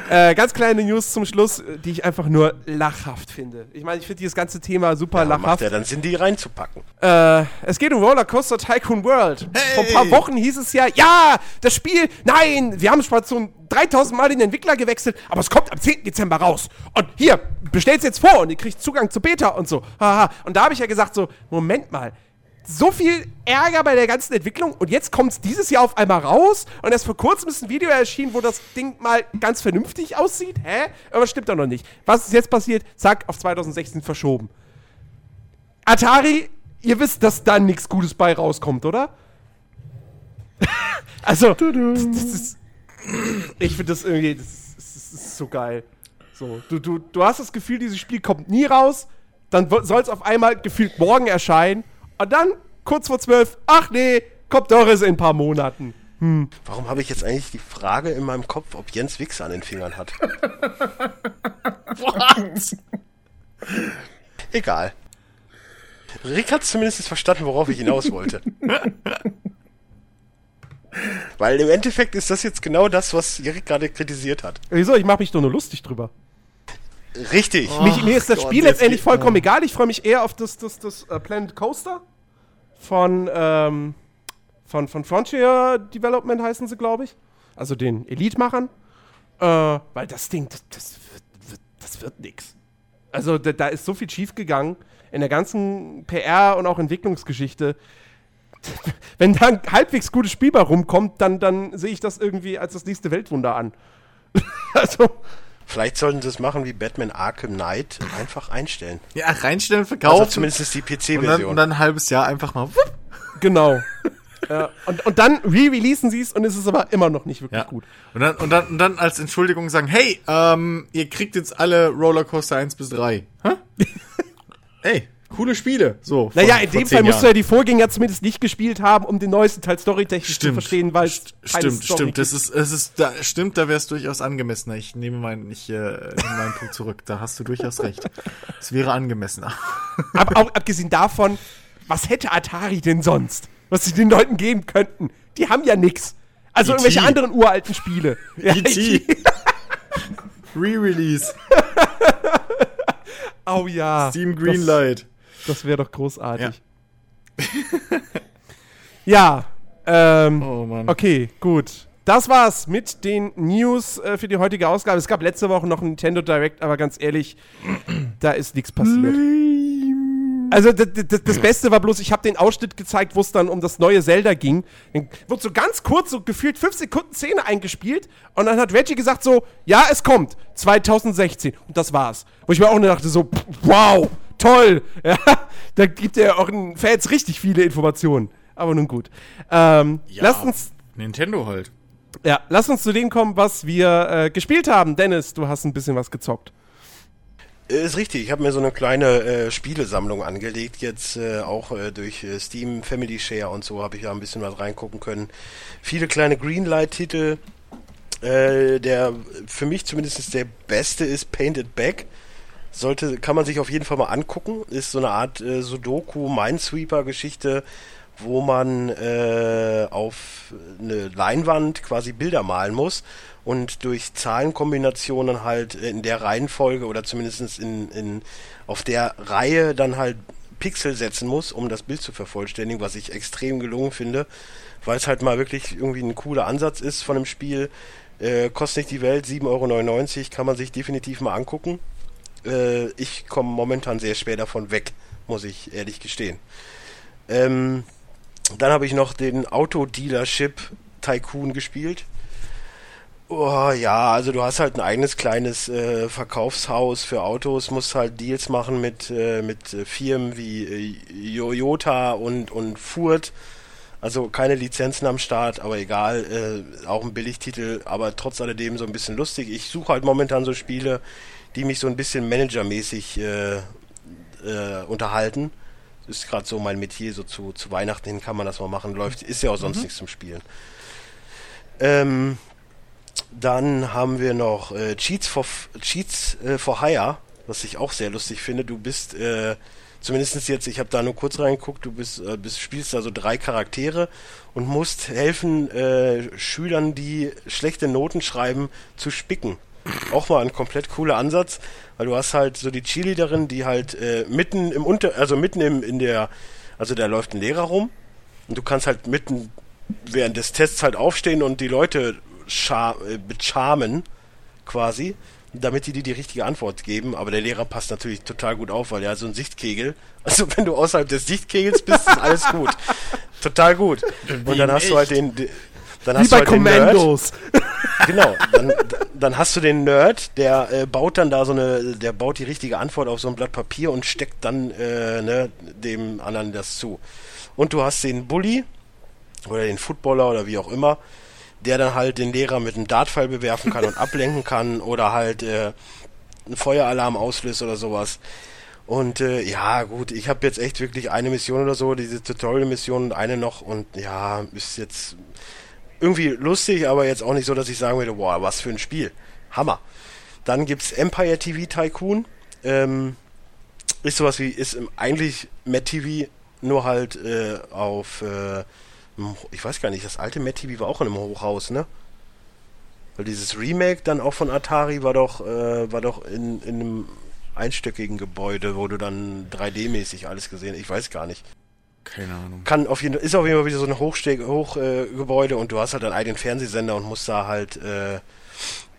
Äh, ganz kleine News zum Schluss, die ich einfach nur lachhaft finde. Ich meine, ich finde dieses ganze Thema super macht lachhaft. ja dann Sinn, die reinzupacken. Äh, es geht um Rollercoaster Tycoon World. Vor ein paar Hey! Wochen hieß es ja, ja, das Spiel, nein, wir haben schon 3000 Mal den Entwickler gewechselt, aber es kommt am 10. Dezember raus. Und hier, bestellt's jetzt vor und ihr kriegt Zugang zu Beta und so. Haha. Und da habe ich ja gesagt so, Moment mal, so viel Ärger bei der ganzen Entwicklung und jetzt kommt es dieses Jahr auf einmal raus und erst vor kurzem ist ein Video erschienen, wo das Ding mal ganz vernünftig aussieht. Hä? Aber stimmt doch noch nicht. Was ist jetzt passiert? Zack, auf 2016 verschoben. Atari, ihr wisst, dass da nichts Gutes bei rauskommt, oder? also, das, das ist. Ich finde das irgendwie. Das ist- das ist so geil. So, du, du, du hast das Gefühl, dieses Spiel kommt nie raus, dann soll es auf einmal gefühlt morgen erscheinen und dann kurz vor zwölf, ach nee, kommt doch erst in ein paar Monaten. Warum habe ich jetzt eigentlich die Frage in meinem Kopf, ob Jens Wichse an den Fingern hat? Egal. Rick hat zumindest verstanden, worauf ich hinaus wollte. Weil im Endeffekt ist das jetzt genau das, was Rick gerade kritisiert hat. Wieso? Ich mache mich doch nur lustig drüber. Richtig. Mich, mir ist das Gott, Spiel jetzt letztendlich vollkommen egal. Ich freue mich eher auf das, das, das äh, Planet Coaster von, ähm, von, von Frontier Development heißen sie, glaube ich. Also den Elite-Machern. Äh, weil das Ding, das, das wird, das wird nix. Also da, da ist so viel schief gegangen in der ganzen PR und auch Entwicklungsgeschichte. Wenn da ein halbwegs gutes Spiel bei rumkommt, dann, dann sehe ich das irgendwie als das nächste Weltwunder an. also, Vielleicht sollten sie es machen wie Batman Arkham Knight, einfach einstellen. ja, reinstellen, verkaufen. Also zumindest die und PC-Version. und dann ein halbes Jahr einfach mal. wupp. Genau. ja, und, und dann re-releasen sie es und es ist aber immer noch nicht wirklich Ja. gut. Und dann, und, dann, und dann als Entschuldigung sagen, hey, ähm, ihr kriegt jetzt alle Rollercoaster 1 bis 3. Hä? Ey, coole Spiele. So. Naja, in dem Fall musst du ja Jahren. die Vorgänger zumindest nicht gespielt haben, um den neuesten Teil storytechnisch zu verstehen, weil es St- Stimmt, Story stimmt. Das ist, es ist, da, stimmt, da wäre es durchaus angemessener. Ich nehme meinen, ich, äh, nehme meinen Punkt zurück. Da hast du durchaus recht. Es wäre angemessener. Ab, auch, abgesehen davon, was hätte Atari denn sonst? Was sie den Leuten geben könnten? Die haben ja nix. Also E.T.. irgendwelche anderen uralten Spiele. Ja, E.T.. Re-Release. Oh ja. Steam Greenlight. Das, das wäre doch großartig. Ja, ähm, Oh Mann. okay, gut. Das war's mit den News äh, für die heutige Ausgabe. Es gab letzte Woche noch ein Nintendo Direct, aber ganz ehrlich, da ist nichts passiert. Also das, Beste war bloß, ich habe den Ausschnitt gezeigt, wo es dann um das neue Zelda ging. Dann wurde so ganz kurz, so gefühlt fünf Sekunden Szene eingespielt und dann hat Reggie gesagt so, ja, es kommt, 2016 und das war's. Wo ich mir auch nur dachte so, wow, toll, ja, da gibt er auch den Fans richtig viele Informationen. Aber nun gut. Ähm, Ja, lasst uns Nintendo halt. ja, lass uns zu dem kommen, was wir äh, gespielt haben. Dennis, du hast ein bisschen was gezockt. Äh, Ist richtig, ich habe mir so eine kleine äh, Spielesammlung angelegt, jetzt äh, auch äh, durch äh, Steam Family Share und so habe ich ja ein bisschen was reingucken können. Viele kleine Greenlight-Titel. Äh, der für mich zumindest der beste ist Painted Back. Sollte, kann man sich auf jeden Fall mal angucken. Ist so eine Art äh, Sudoku Minesweeper-Geschichte, wo man äh, auf eine Leinwand quasi Bilder malen muss und durch Zahlenkombinationen halt in der Reihenfolge oder zumindest in, in auf der Reihe dann halt Pixel setzen muss, um das Bild zu vervollständigen, was ich extrem gelungen finde, weil es halt mal wirklich irgendwie ein cooler Ansatz ist von dem Spiel. Äh, kostet nicht die Welt, 7,99 Euro, kann man sich definitiv mal angucken. Äh, ich komme momentan sehr schwer davon weg, muss ich ehrlich gestehen. Ähm, dann habe ich noch den Autodealership Tycoon gespielt. Oh, ja, also du hast halt ein eigenes kleines äh, Verkaufshaus für Autos, musst halt Deals machen mit, äh, mit Firmen wie äh, Toyota und, und Ford. Also keine Lizenzen am Start, aber egal, äh, auch ein Billigtitel, aber trotz alledem so ein bisschen lustig. Ich suche halt momentan so Spiele, die mich so ein bisschen managermäßig äh, äh, unterhalten. Ist gerade so mein Metier, so zu, zu Weihnachten hin kann man das mal machen. Läuft, ist ja auch sonst nichts zum Spielen. Ähm, dann haben wir noch äh, Cheats for Cheats äh, for Hire, was ich auch sehr lustig finde. Du bist äh, zumindest jetzt, ich habe da nur kurz reingeguckt, du bist, äh, bist spielst da so drei Charaktere und musst helfen äh, Schülern, die schlechte Noten schreiben, zu spicken. Auch mal ein komplett cooler Ansatz, weil du hast halt so die Cheerleaderin, die halt äh, mitten im Unter, also mitten im in der, also da läuft ein Lehrer rum und du kannst halt mitten während des Tests halt aufstehen und die Leute char äh, becharmen, quasi, damit die dir die richtige Antwort geben. Aber der Lehrer passt natürlich total gut auf, weil er hat so einen Sichtkegel. Also wenn du außerhalb des Sichtkegels bist, ist alles gut. Total gut. Und dann hast du halt den, dann Wie hast bei du halt den. Commandos. Genau, dann, dann hast du den Nerd, der äh, baut dann da so eine, der baut die richtige Antwort auf so ein Blatt Papier und steckt dann äh, ne, dem anderen das zu. Und du hast den Bully oder den Footballer oder wie auch immer, der dann halt den Lehrer mit einem Dartpfeil bewerfen kann und ablenken kann oder halt äh, einen Feueralarm auslöst oder sowas. Und äh, ja, gut, ich habe jetzt echt wirklich eine Mission oder so, diese Tutorial-Mission und eine noch und ja, ist jetzt irgendwie lustig, aber jetzt auch nicht so, dass ich sagen würde, boah, was für ein Spiel. Hammer. Dann gibt's Empire TV Tycoon. Ähm, ist sowas wie, ist eigentlich Matt TV, nur halt äh, auf, äh, ich weiß gar nicht, das alte Matt TV war auch in einem Hochhaus, ne? Weil dieses Remake dann auch von Atari war doch, äh, war doch in, in einem einstöckigen Gebäude, wo du dann 3D-mäßig alles gesehen Ich weiß gar nicht Keine Ahnung. kann auf jeden ist auf jeden Fall wieder so ein Hochsteg Hochgebäude äh, und du hast halt deinen eigenen Fernsehsender und musst da halt äh,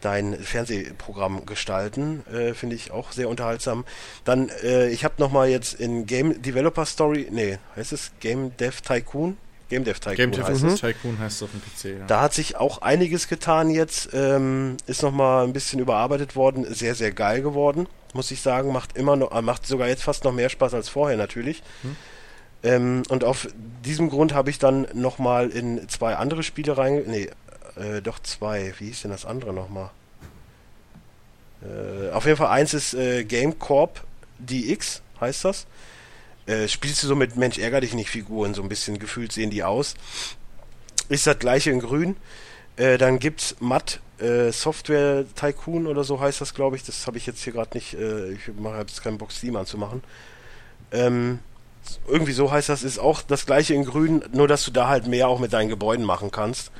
dein Fernsehprogramm gestalten. Äh, Finde ich auch sehr unterhaltsam. Dann, äh, ich habe nochmal jetzt in Game Developer Story, nee, heißt es Game Dev Tycoon? Game Dev Tycoon Game heißt es. Tycoon heißt es auf dem PC, ja. Da hat sich auch einiges getan jetzt. Ähm, ist nochmal ein bisschen überarbeitet worden. Sehr, sehr geil geworden, muss ich sagen. Macht immer noch, äh, macht sogar jetzt fast noch mehr Spaß als vorher natürlich. Ähm, und auf diesem Grund habe ich dann nochmal in zwei andere Spiele rein. Nee, äh, doch zwei. Wie hieß denn das andere nochmal? Äh, auf jeden Fall eins ist äh, Game Corp DX, heißt das. Äh, spielst du so mit Mensch, ärger dich nicht Figuren, so ein bisschen gefühlt sehen die aus. Ist das gleiche in grün. Äh, dann gibt's Matt äh, Software Tycoon oder so heißt das, glaube ich. Das habe ich jetzt hier gerade nicht. Äh, ich mache jetzt keinen Bock, Steam anzumachen. Ähm, irgendwie so heißt das, ist auch das gleiche in grün, nur dass du da halt mehr auch mit deinen Gebäuden machen kannst.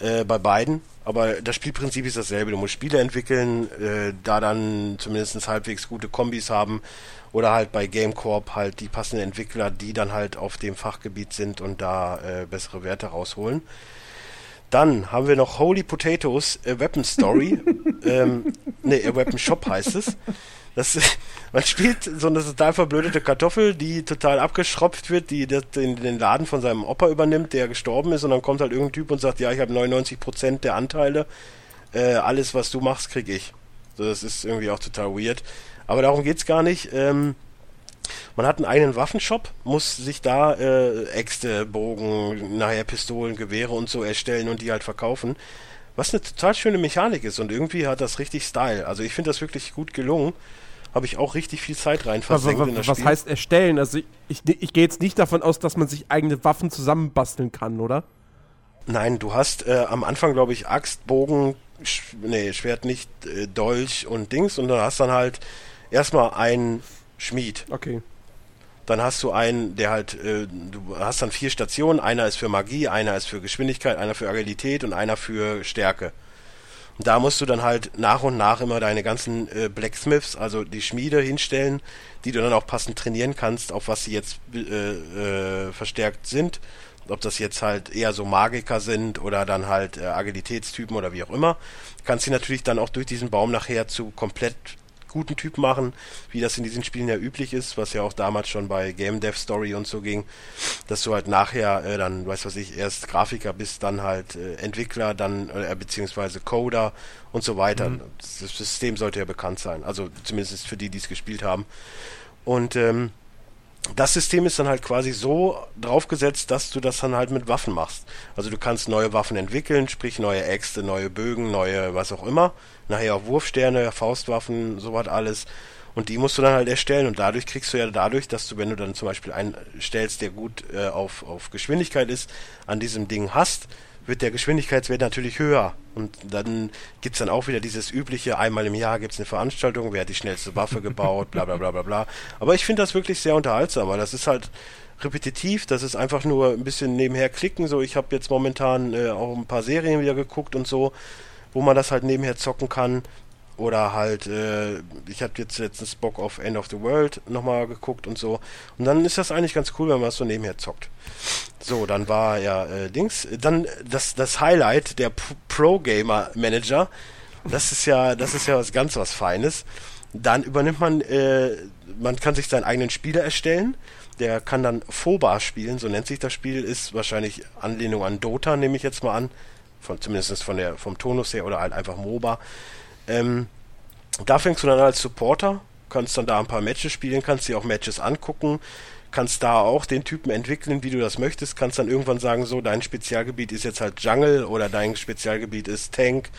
Äh, bei beiden. Aber das Spielprinzip ist dasselbe. Du musst Spiele entwickeln, äh, da dann zumindest halbwegs gute Kombis haben. Oder halt bei GameCorp halt die passenden Entwickler, die dann halt auf dem Fachgebiet sind und da äh, bessere Werte rausholen. Dann haben wir noch Holy Potatoes, a Weapon Story. ähm, ne, a Weapon Shop heißt es. Das, man spielt so eine total verblödete Kartoffel, die total abgeschropft wird, die das, den, den Laden von seinem Opa übernimmt, der gestorben ist und dann kommt halt irgendein Typ und sagt, ja, ich habe 99% der Anteile, äh, alles was du machst, krieg ich. So, das ist irgendwie auch total weird. Aber darum geht's gar nicht. Ähm, man hat einen eigenen Waffenshop, muss sich da äh, Äxte, Bogen, nachher Pistolen, Gewehre und so erstellen und die halt verkaufen. Was eine total schöne Mechanik ist und irgendwie hat das richtig Style. Also ich finde das wirklich gut gelungen. Habe ich auch richtig viel Zeit rein Was, versenkt in was, das was Spiel. heißt erstellen? Also ich, ich, ich gehe jetzt nicht davon aus, dass man sich eigene Waffen zusammenbasteln kann, oder? Nein, du hast äh, am Anfang, glaube ich, Axt, Bogen, Sch nee, Schwert nicht, äh, Dolch und Dings und dann hast dann halt erstmal einen Schmied. Okay. Dann hast du einen, der halt, äh, du hast dann vier Stationen, einer ist für Magie, einer ist für Geschwindigkeit, einer für Agilität und einer für Stärke. Und da musst du dann halt nach und nach immer deine ganzen äh, Blacksmiths, also die Schmiede hinstellen, die du dann auch passend trainieren kannst, auf was sie jetzt äh, äh, verstärkt sind. Ob das jetzt halt eher so Magiker sind oder dann halt äh, Agilitätstypen oder wie auch immer. Kannst sie natürlich dann auch durch diesen Baum nachher zu komplett guten Typ machen, wie das in diesen Spielen ja üblich ist, was ja auch damals schon bei Game Dev Story und so ging, dass du halt nachher äh, dann, weiß was ich, erst Grafiker bist, dann halt äh, Entwickler, dann äh, beziehungsweise Coder und so weiter. Mhm. Das System sollte ja bekannt sein, also zumindest für die, die es gespielt haben. Und ähm, das System ist dann halt quasi so draufgesetzt, dass du das dann halt mit Waffen machst. Also du kannst neue Waffen entwickeln, sprich neue Äxte, neue Bögen, neue was auch immer. Nachher auch Wurfsterne, Faustwaffen, sowas alles. Und die musst du dann halt erstellen und dadurch kriegst du ja dadurch, dass du, wenn du dann zum Beispiel einen stellst, der gut äh, auf, auf Geschwindigkeit ist, an diesem Ding hast, wird der Geschwindigkeitswert natürlich höher. Und dann gibt's dann auch wieder dieses übliche, einmal im Jahr gibt's eine Veranstaltung, wer hat die schnellste Waffe gebaut, bla bla bla bla bla. Aber ich finde das wirklich sehr unterhaltsam, weil das ist halt repetitiv, das ist einfach nur ein bisschen nebenher klicken. So, ich habe jetzt momentan äh, auch ein paar Serien wieder geguckt und so, wo man das halt nebenher zocken kann. Oder halt, äh, ich habe jetzt letztens Bock auf End of the World nochmal geguckt und so. Und dann ist das eigentlich ganz cool, wenn man das so nebenher zockt. So, dann war ja äh, Dings. Dann das, das Highlight, der P- Pro Gamer Manager. Das ist ja, das ist ja was ganz was Feines. Dann übernimmt man, äh, man kann sich seinen eigenen Spieler erstellen. Der kann dann FOBA spielen, so nennt sich das Spiel, ist wahrscheinlich Anlehnung an Dota, nehme ich jetzt mal an. Von, zumindest von der, vom Tonus her oder halt einfach MOBA. Ähm, da fängst du dann als Supporter, kannst dann da ein paar Matches spielen, kannst dir auch Matches angucken, kannst da auch den Typen entwickeln, wie du das möchtest, kannst dann irgendwann sagen, so, dein Spezialgebiet ist jetzt halt Jungle oder dein Spezialgebiet ist Tank,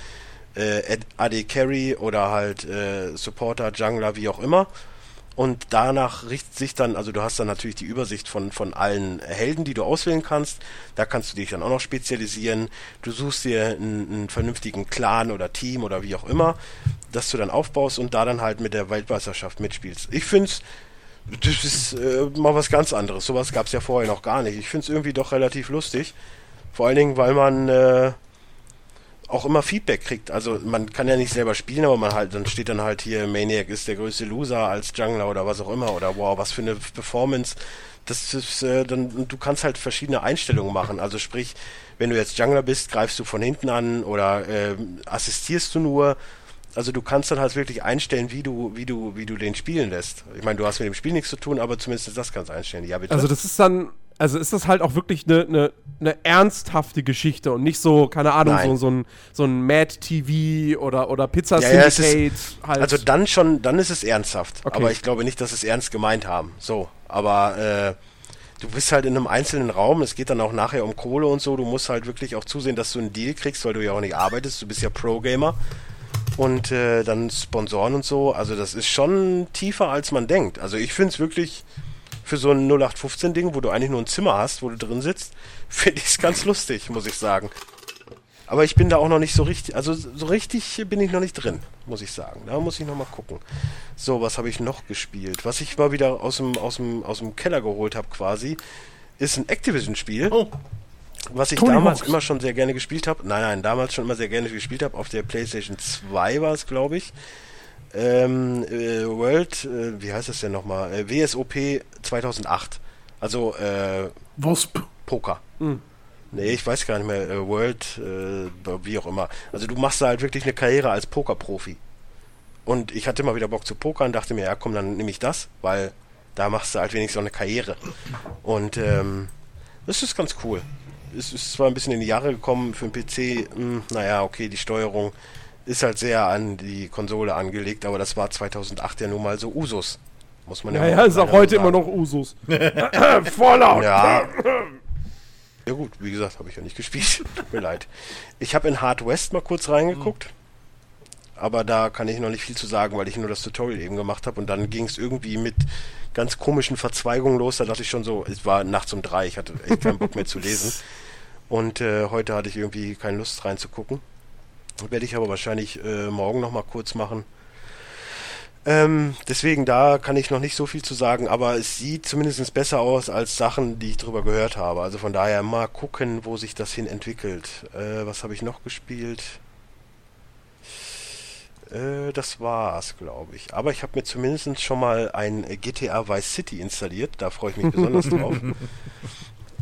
äh, AD Carry oder halt äh, Supporter, Jungler, wie auch immer. Und danach richtet sich dann, also du hast dann natürlich die Übersicht von, von allen Helden, die du auswählen kannst. Da kannst du dich dann auch noch spezialisieren. Du suchst dir einen, einen vernünftigen Clan oder Team oder wie auch immer, das du dann aufbaust und da dann halt mit der Weltmeisterschaft mitspielst. Ich find's, das ist äh, mal was ganz anderes. Sowas gab's ja vorher noch gar nicht. Ich find's irgendwie doch relativ lustig. Vor allen Dingen, weil man äh, auch immer Feedback kriegt. Also man kann ja nicht selber spielen, aber man halt, dann steht dann halt hier, Maniac ist der größte Loser als Jungler oder was auch immer oder wow, was für eine Performance. Das ist, äh, dann, du kannst halt verschiedene Einstellungen machen. Also sprich, wenn du jetzt Jungler bist, greifst du von hinten an oder äh, assistierst du nur. Also du kannst dann halt wirklich einstellen, wie du, wie du, wie du den spielen lässt. Ich meine, du hast mit dem Spiel nichts zu tun, aber zumindest das kannst du einstellen. Ja, bitte. Also das ist dann, also ist das halt auch wirklich eine ne, ne ernsthafte Geschichte und nicht so, keine Ahnung, Nein. so, so ein, so ein Mad TV oder, oder Pizza Ja, ja, ist- halt. Also dann schon, dann ist es ernsthaft. Okay. Aber ich glaube nicht, dass es ernst gemeint haben. So, aber äh, du bist halt in einem einzelnen Raum. Es geht dann auch nachher um Kohle und so. Du musst halt wirklich auch zusehen, dass du einen Deal kriegst, weil du ja auch nicht arbeitest. Du bist ja Pro-Gamer. Und äh, dann Sponsoren und so. Also das ist schon tiefer, als man denkt. Also ich finde es wirklich für so ein 0815-Ding, wo du eigentlich nur ein Zimmer hast, wo du drin sitzt, finde ich es ganz lustig, muss ich sagen. Aber ich bin da auch noch nicht so richtig, also so richtig bin ich noch nicht drin, muss ich sagen. Da muss ich noch mal gucken. So, was habe ich noch gespielt? Was ich mal wieder aus dem, aus dem, aus dem Keller geholt habe quasi, ist ein Activision-Spiel. Oh. Was ich Tony damals Hawk's. immer schon sehr gerne gespielt habe. Nein, nein, damals schon immer sehr gerne gespielt habe. Auf der PlayStation 2 war es, glaube ich. Ähm, äh, World, äh, wie heißt das denn nochmal? Äh, WSOP 2008. Also äh, Wasp. Poker. Nee, ich weiß gar nicht mehr. Äh, World, äh, wie auch immer. Also du machst da halt wirklich eine Karriere als Pokerprofi. Und ich hatte mal wieder Bock zu pokern, dachte mir, ja komm, dann nehme ich das, weil da machst du halt wenigstens auch eine Karriere. Und ähm, das ist ganz cool. Es ist zwar ein bisschen in die Jahre gekommen für den PC, hm, naja, okay, die Steuerung ist halt sehr an die Konsole angelegt, aber das war 2008 ja nun mal so Usus. Muss man ja, ja, ja, ist auch heute sagen. immer noch Usus. Fallout. Ja. Ja gut, wie gesagt, habe ich ja nicht gespielt. Tut mir leid. Ich habe in Hard West mal kurz reingeguckt. Aber da kann ich noch nicht viel zu sagen, weil ich nur das Tutorial eben gemacht habe. Und dann ging es irgendwie mit ganz komischen Verzweigungen los. Da dachte ich schon so, es war nachts um drei, ich hatte echt keinen Bock mehr zu lesen. Und äh, heute hatte ich irgendwie keine Lust reinzugucken. Werde ich aber wahrscheinlich äh, morgen noch mal kurz machen. Ähm, deswegen, da kann ich noch nicht so viel zu sagen, aber es sieht zumindest besser aus als Sachen, die ich drüber gehört habe. Also von daher mal gucken, wo sich das hin entwickelt. Äh, was habe ich noch gespielt? Äh, das war's, glaube ich. Aber ich habe mir zumindest schon mal ein GTA Vice City installiert. Da freue ich mich besonders drauf.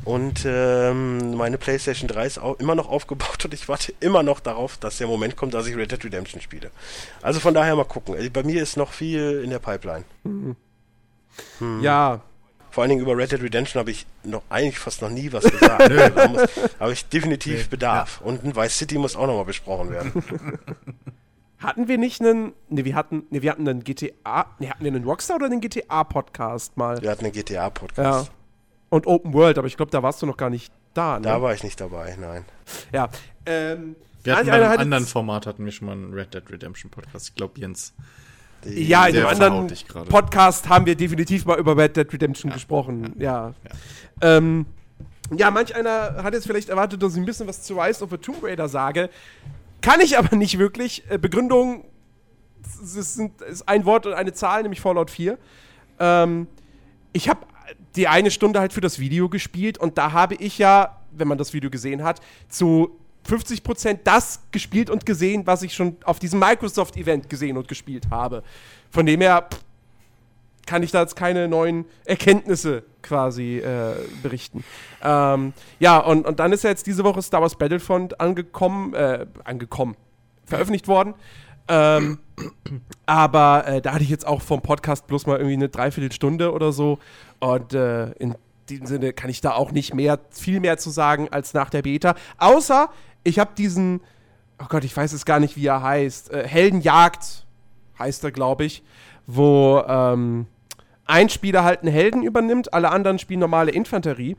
Und ähm, meine PlayStation 3 ist auch immer noch aufgebaut und ich warte immer noch darauf, dass der Moment kommt, dass ich Red Dead Redemption spiele. Also von daher mal gucken. Äh, Bei mir ist noch viel in der Pipeline. Ja, Vor allen Dingen über Red Dead Redemption habe ich noch eigentlich fast noch nie was gesagt. muss- habe ich definitiv Bedarf. Und ein Vice City muss auch nochmal besprochen werden. hatten wir nicht einen, ne, wir hatten, ne, wir hatten einen GTA, ne, hatten wir einen Rockstar oder einen GTA-Podcast mal? Wir hatten einen GTA-Podcast. Ja. Und Open World, aber ich glaube, da warst du noch gar nicht da, ne? Da war ich nicht dabei, nein. ja. Ähm, Wir hatten einer einem anderen Format hatten wir schon mal einen Red Dead Redemption Podcast. Ich glaube, Jens. Die- Ja, in Der dem anderen. Podcast haben wir definitiv mal über Red Dead Redemption gesprochen. Ja. Ja. Ähm, ja, manch einer hat jetzt vielleicht erwartet, dass ich ein bisschen was zu Rise of the Tomb Raider sage. Kann ich aber nicht wirklich. Äh, Begründung es ist ein Wort und eine Zahl, nämlich Fallout 4. Ähm, ich habe die eine Stunde halt für das Video gespielt und da habe ich ja, wenn man das Video gesehen hat, zu 50% das gespielt und gesehen, was ich schon auf diesem Microsoft-Event gesehen und gespielt habe. Von dem her kann ich da jetzt keine neuen Erkenntnisse quasi äh, berichten. Ähm, ja, und, und dann ist ja jetzt diese Woche Star Wars Battlefront angekommen, äh, angekommen, veröffentlicht worden. Ähm, aber äh, da hatte ich jetzt auch vom Podcast bloß mal irgendwie eine Dreiviertelstunde oder so. Und äh, in diesem Sinne kann ich da auch nicht mehr, viel mehr zu sagen als nach der Beta. Außer, ich habe diesen, oh Gott, ich weiß es gar nicht, wie er heißt. Äh, Heldenjagd heißt er, glaube ich. Wo ähm, ein Spieler halt einen Helden übernimmt, alle anderen spielen normale Infanterie.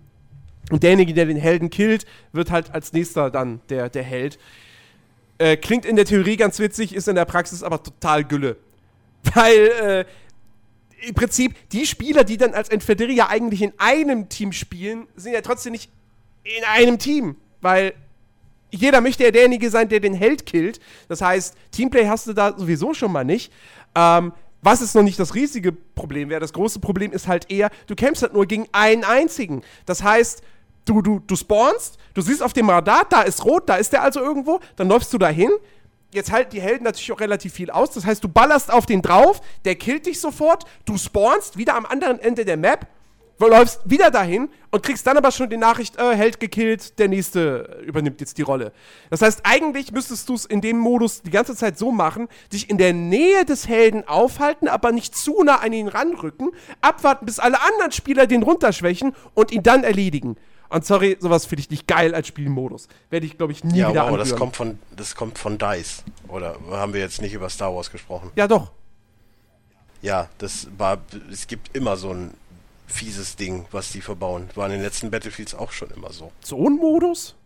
Und derjenige, der den Helden killt, wird halt als nächster dann der, der Held. Äh, klingt in der Theorie ganz witzig, ist in der Praxis aber total Gülle. Weil äh, im Prinzip die Spieler, die dann als Infanterie eigentlich in einem Team spielen, sind ja trotzdem nicht in einem Team. Weil jeder möchte ja derjenige sein, der den Held killt. Das heißt, Teamplay hast du da sowieso schon mal nicht. Ähm, was ist noch nicht das riesige Problem wäre, das große Problem ist halt eher, du kämpfst halt nur gegen einen einzigen. Das heißt, du, du, du spawnst, du siehst auf dem Radar, da ist rot, da ist der also irgendwo, dann läufst du dahin. Jetzt halten die Helden natürlich auch relativ viel aus. Das heißt, du ballerst auf den drauf, der killt dich sofort, du spawnst wieder am anderen Ende der Map, läufst wieder dahin und kriegst dann aber schon die Nachricht, äh, Held gekillt, der nächste übernimmt jetzt die Rolle. Das heißt, eigentlich müsstest du es in dem Modus die ganze Zeit so machen, dich in der Nähe des Helden aufhalten, aber nicht zu nah an ihn ranrücken, abwarten, bis alle anderen Spieler den runterschwächen und ihn dann erledigen. Und sorry, sowas finde ich nicht geil als Spielmodus. Werde ich, glaube ich, nie Ja, wieder wow, das kommt von das kommt von DICE. Oder haben wir jetzt nicht über Star Wars gesprochen? ja, doch. Ja, das war es gibt immer so ein fieses Ding, was die verbauen. War in den letzten Battlefields auch schon immer so. So ein Modus?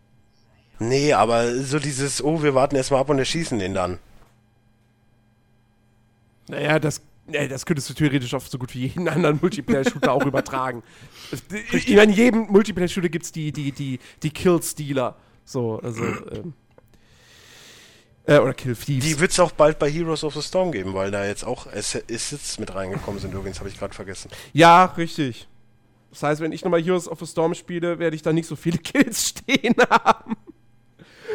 Nee, aber so dieses, oh, wir warten erstmal ab und erschießen den dann. Naja, das, nee, das könntest du theoretisch auf so gut wie jeden anderen Multiplayer-Shooter auch übertragen. Ich meine, in jedem Multiplayer-Shooter gibt es die, die, die, die Kill-Stealer. So, also, ähm, äh, oder Kill-Thieves. Die wird es auch bald bei Heroes of the Storm geben, weil da jetzt auch Ass- Assets mit reingekommen sind. Übrigens habe ich gerade vergessen. Ja, richtig. Das heißt, wenn ich nochmal Heroes of the Storm spiele, werde ich da nicht so viele Kills stehen haben.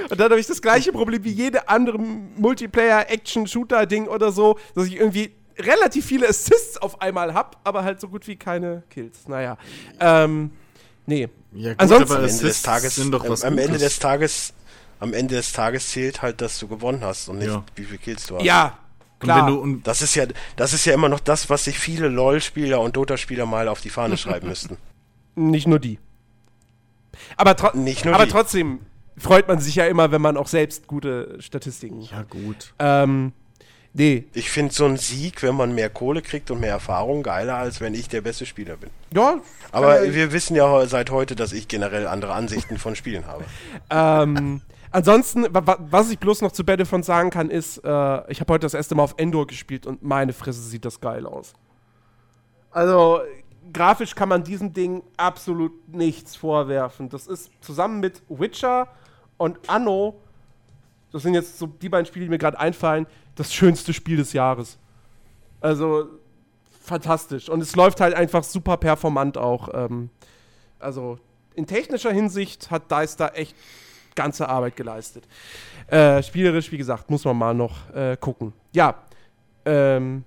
Und dann habe ich das gleiche Problem wie jede andere Multiplayer-Action-Shooter-Ding oder so, dass ich irgendwie relativ viele Assists auf einmal habe, aber halt so gut wie keine Kills. Naja. Ähm, nee. Ja, gut, Ansonsten- aber Am Ende des Assists Tages, sind doch am, was am Ende des Tages, am Ende des Tages zählt halt, dass du gewonnen hast und nicht Ja. wie viel Kills du hast. Ja, Und klar. wenn du, und Das ist ja, das ist ja immer noch das, was sich viele LoL-Spieler und Dota-Spieler mal auf die Fahne schreiben müssten. Nicht nur die. Aber, tro Nicht nur aber die. trotzdem freut man sich ja immer, wenn man auch selbst gute Statistiken. ja, gut. Ähm, nee. Ich finde so einen Sieg, wenn man mehr Kohle kriegt und mehr Erfahrung, geiler, als wenn ich der beste Spieler bin. Ja, Aber ja- wir wissen ja seit heute, dass ich generell andere Ansichten von Spielen habe. Ähm, ansonsten, wa wa was ich bloß noch zu Battlefront sagen kann, ist, äh, ich habe heute das erste Mal auf Endor gespielt und meine Fresse sieht das geil aus. Also, grafisch kann man diesem Ding absolut nichts vorwerfen. Das ist zusammen mit Witcher und Anno, das sind jetzt so die beiden Spiele, die mir gerade einfallen, das schönste Spiel des Jahres. Also, fantastisch. Und es läuft halt einfach super performant auch. Ähm, also, in technischer Hinsicht hat DICE da echt ganze Arbeit geleistet. Äh, spielerisch, wie gesagt, muss man mal noch äh, gucken. Ja, ähm,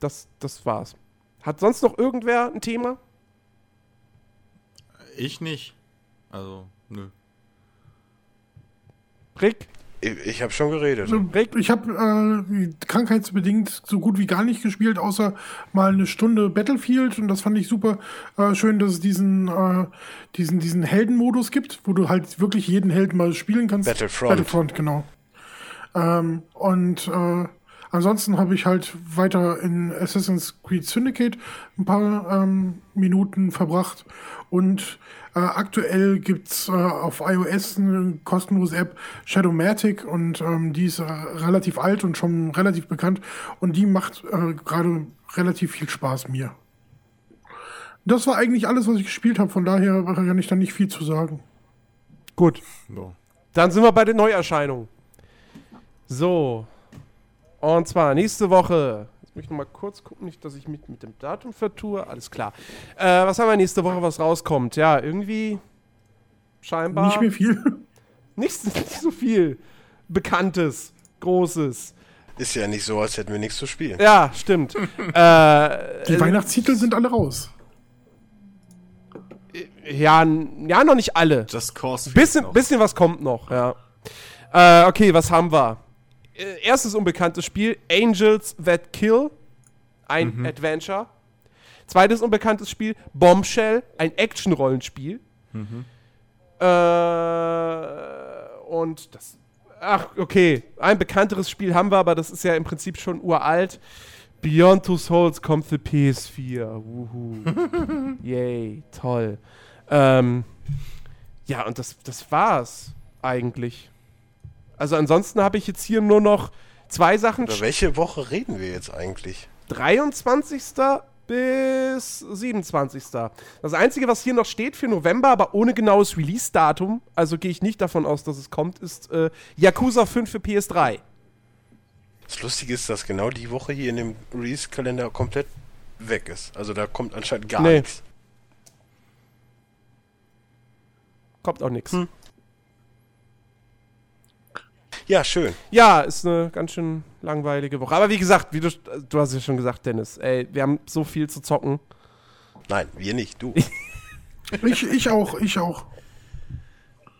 das, das war's. Hat sonst noch irgendwer ein Thema? Ich nicht. Also, nö. Rick? Ich, ich habe schon geredet. Also, ich habe äh, krankheitsbedingt so gut wie gar nicht gespielt, außer mal eine Stunde Battlefield und das fand ich super äh, schön, dass es diesen, äh, diesen, diesen Heldenmodus gibt, wo du halt wirklich jeden Helden mal spielen kannst. Battlefront. Battlefront, genau. Ähm, und äh, ansonsten habe ich halt weiter in Assassin's Creed Syndicate ein paar ähm, Minuten verbracht und äh, aktuell gibt's äh, auf iOS eine kostenlose App Shadowmatic und ähm, die ist äh, relativ alt und schon relativ bekannt und die macht äh, gerade relativ viel Spaß mir. Das war eigentlich alles, was ich gespielt habe, von daher kann ich da nicht viel zu sagen. Gut. So. Dann sind wir bei den Neuerscheinungen. So. Und zwar nächste Woche. Ich noch mal kurz gucken, nicht, dass ich mich mit dem Datum vertue. Alles klar. Äh, was haben wir nächste Woche, was rauskommt? Ja, irgendwie scheinbar Nicht mehr viel. nicht, nicht so viel Bekanntes, Großes. Ist ja nicht so, als hätten wir nichts zu spielen. Ja, stimmt. äh, Die Weihnachtstitel sind alle raus. ja, n- ja, noch nicht alle. Just Cause. Bisschen, bisschen was kommt noch, ja. Äh, okay, was haben wir? Äh, erstes unbekanntes Spiel, Angels That Kill, ein Adventure. Zweites unbekanntes Spiel, Bombshell, ein Action-Rollenspiel. Äh, und das. Ach, okay. Ein bekannteres Spiel haben wir, aber das ist ja im Prinzip schon uralt. Beyond Two Souls kommt für PS4. Wuhu. Yay, toll. Ähm, ja, und das, das war's eigentlich. Also ansonsten habe ich jetzt hier nur noch zwei Sachen. Über welche Woche reden wir jetzt eigentlich? 23. bis 27. Das Einzige, was hier noch steht für November, aber ohne genaues Release-Datum, also gehe ich nicht davon aus, dass es kommt, ist äh, Yakuza 5 für PS3. Das Lustige ist, dass genau die Woche hier in dem Release-Kalender komplett weg ist. Also da kommt anscheinend gar Nee. nichts. Kommt auch nichts. Ja, schön. Ja, ist eine ganz schön langweilige Woche. Aber wie gesagt, wie du, du hast ja schon gesagt, Dennis, ey, wir haben so viel zu zocken. Nein, wir nicht, du. Ich, ich auch, ich auch.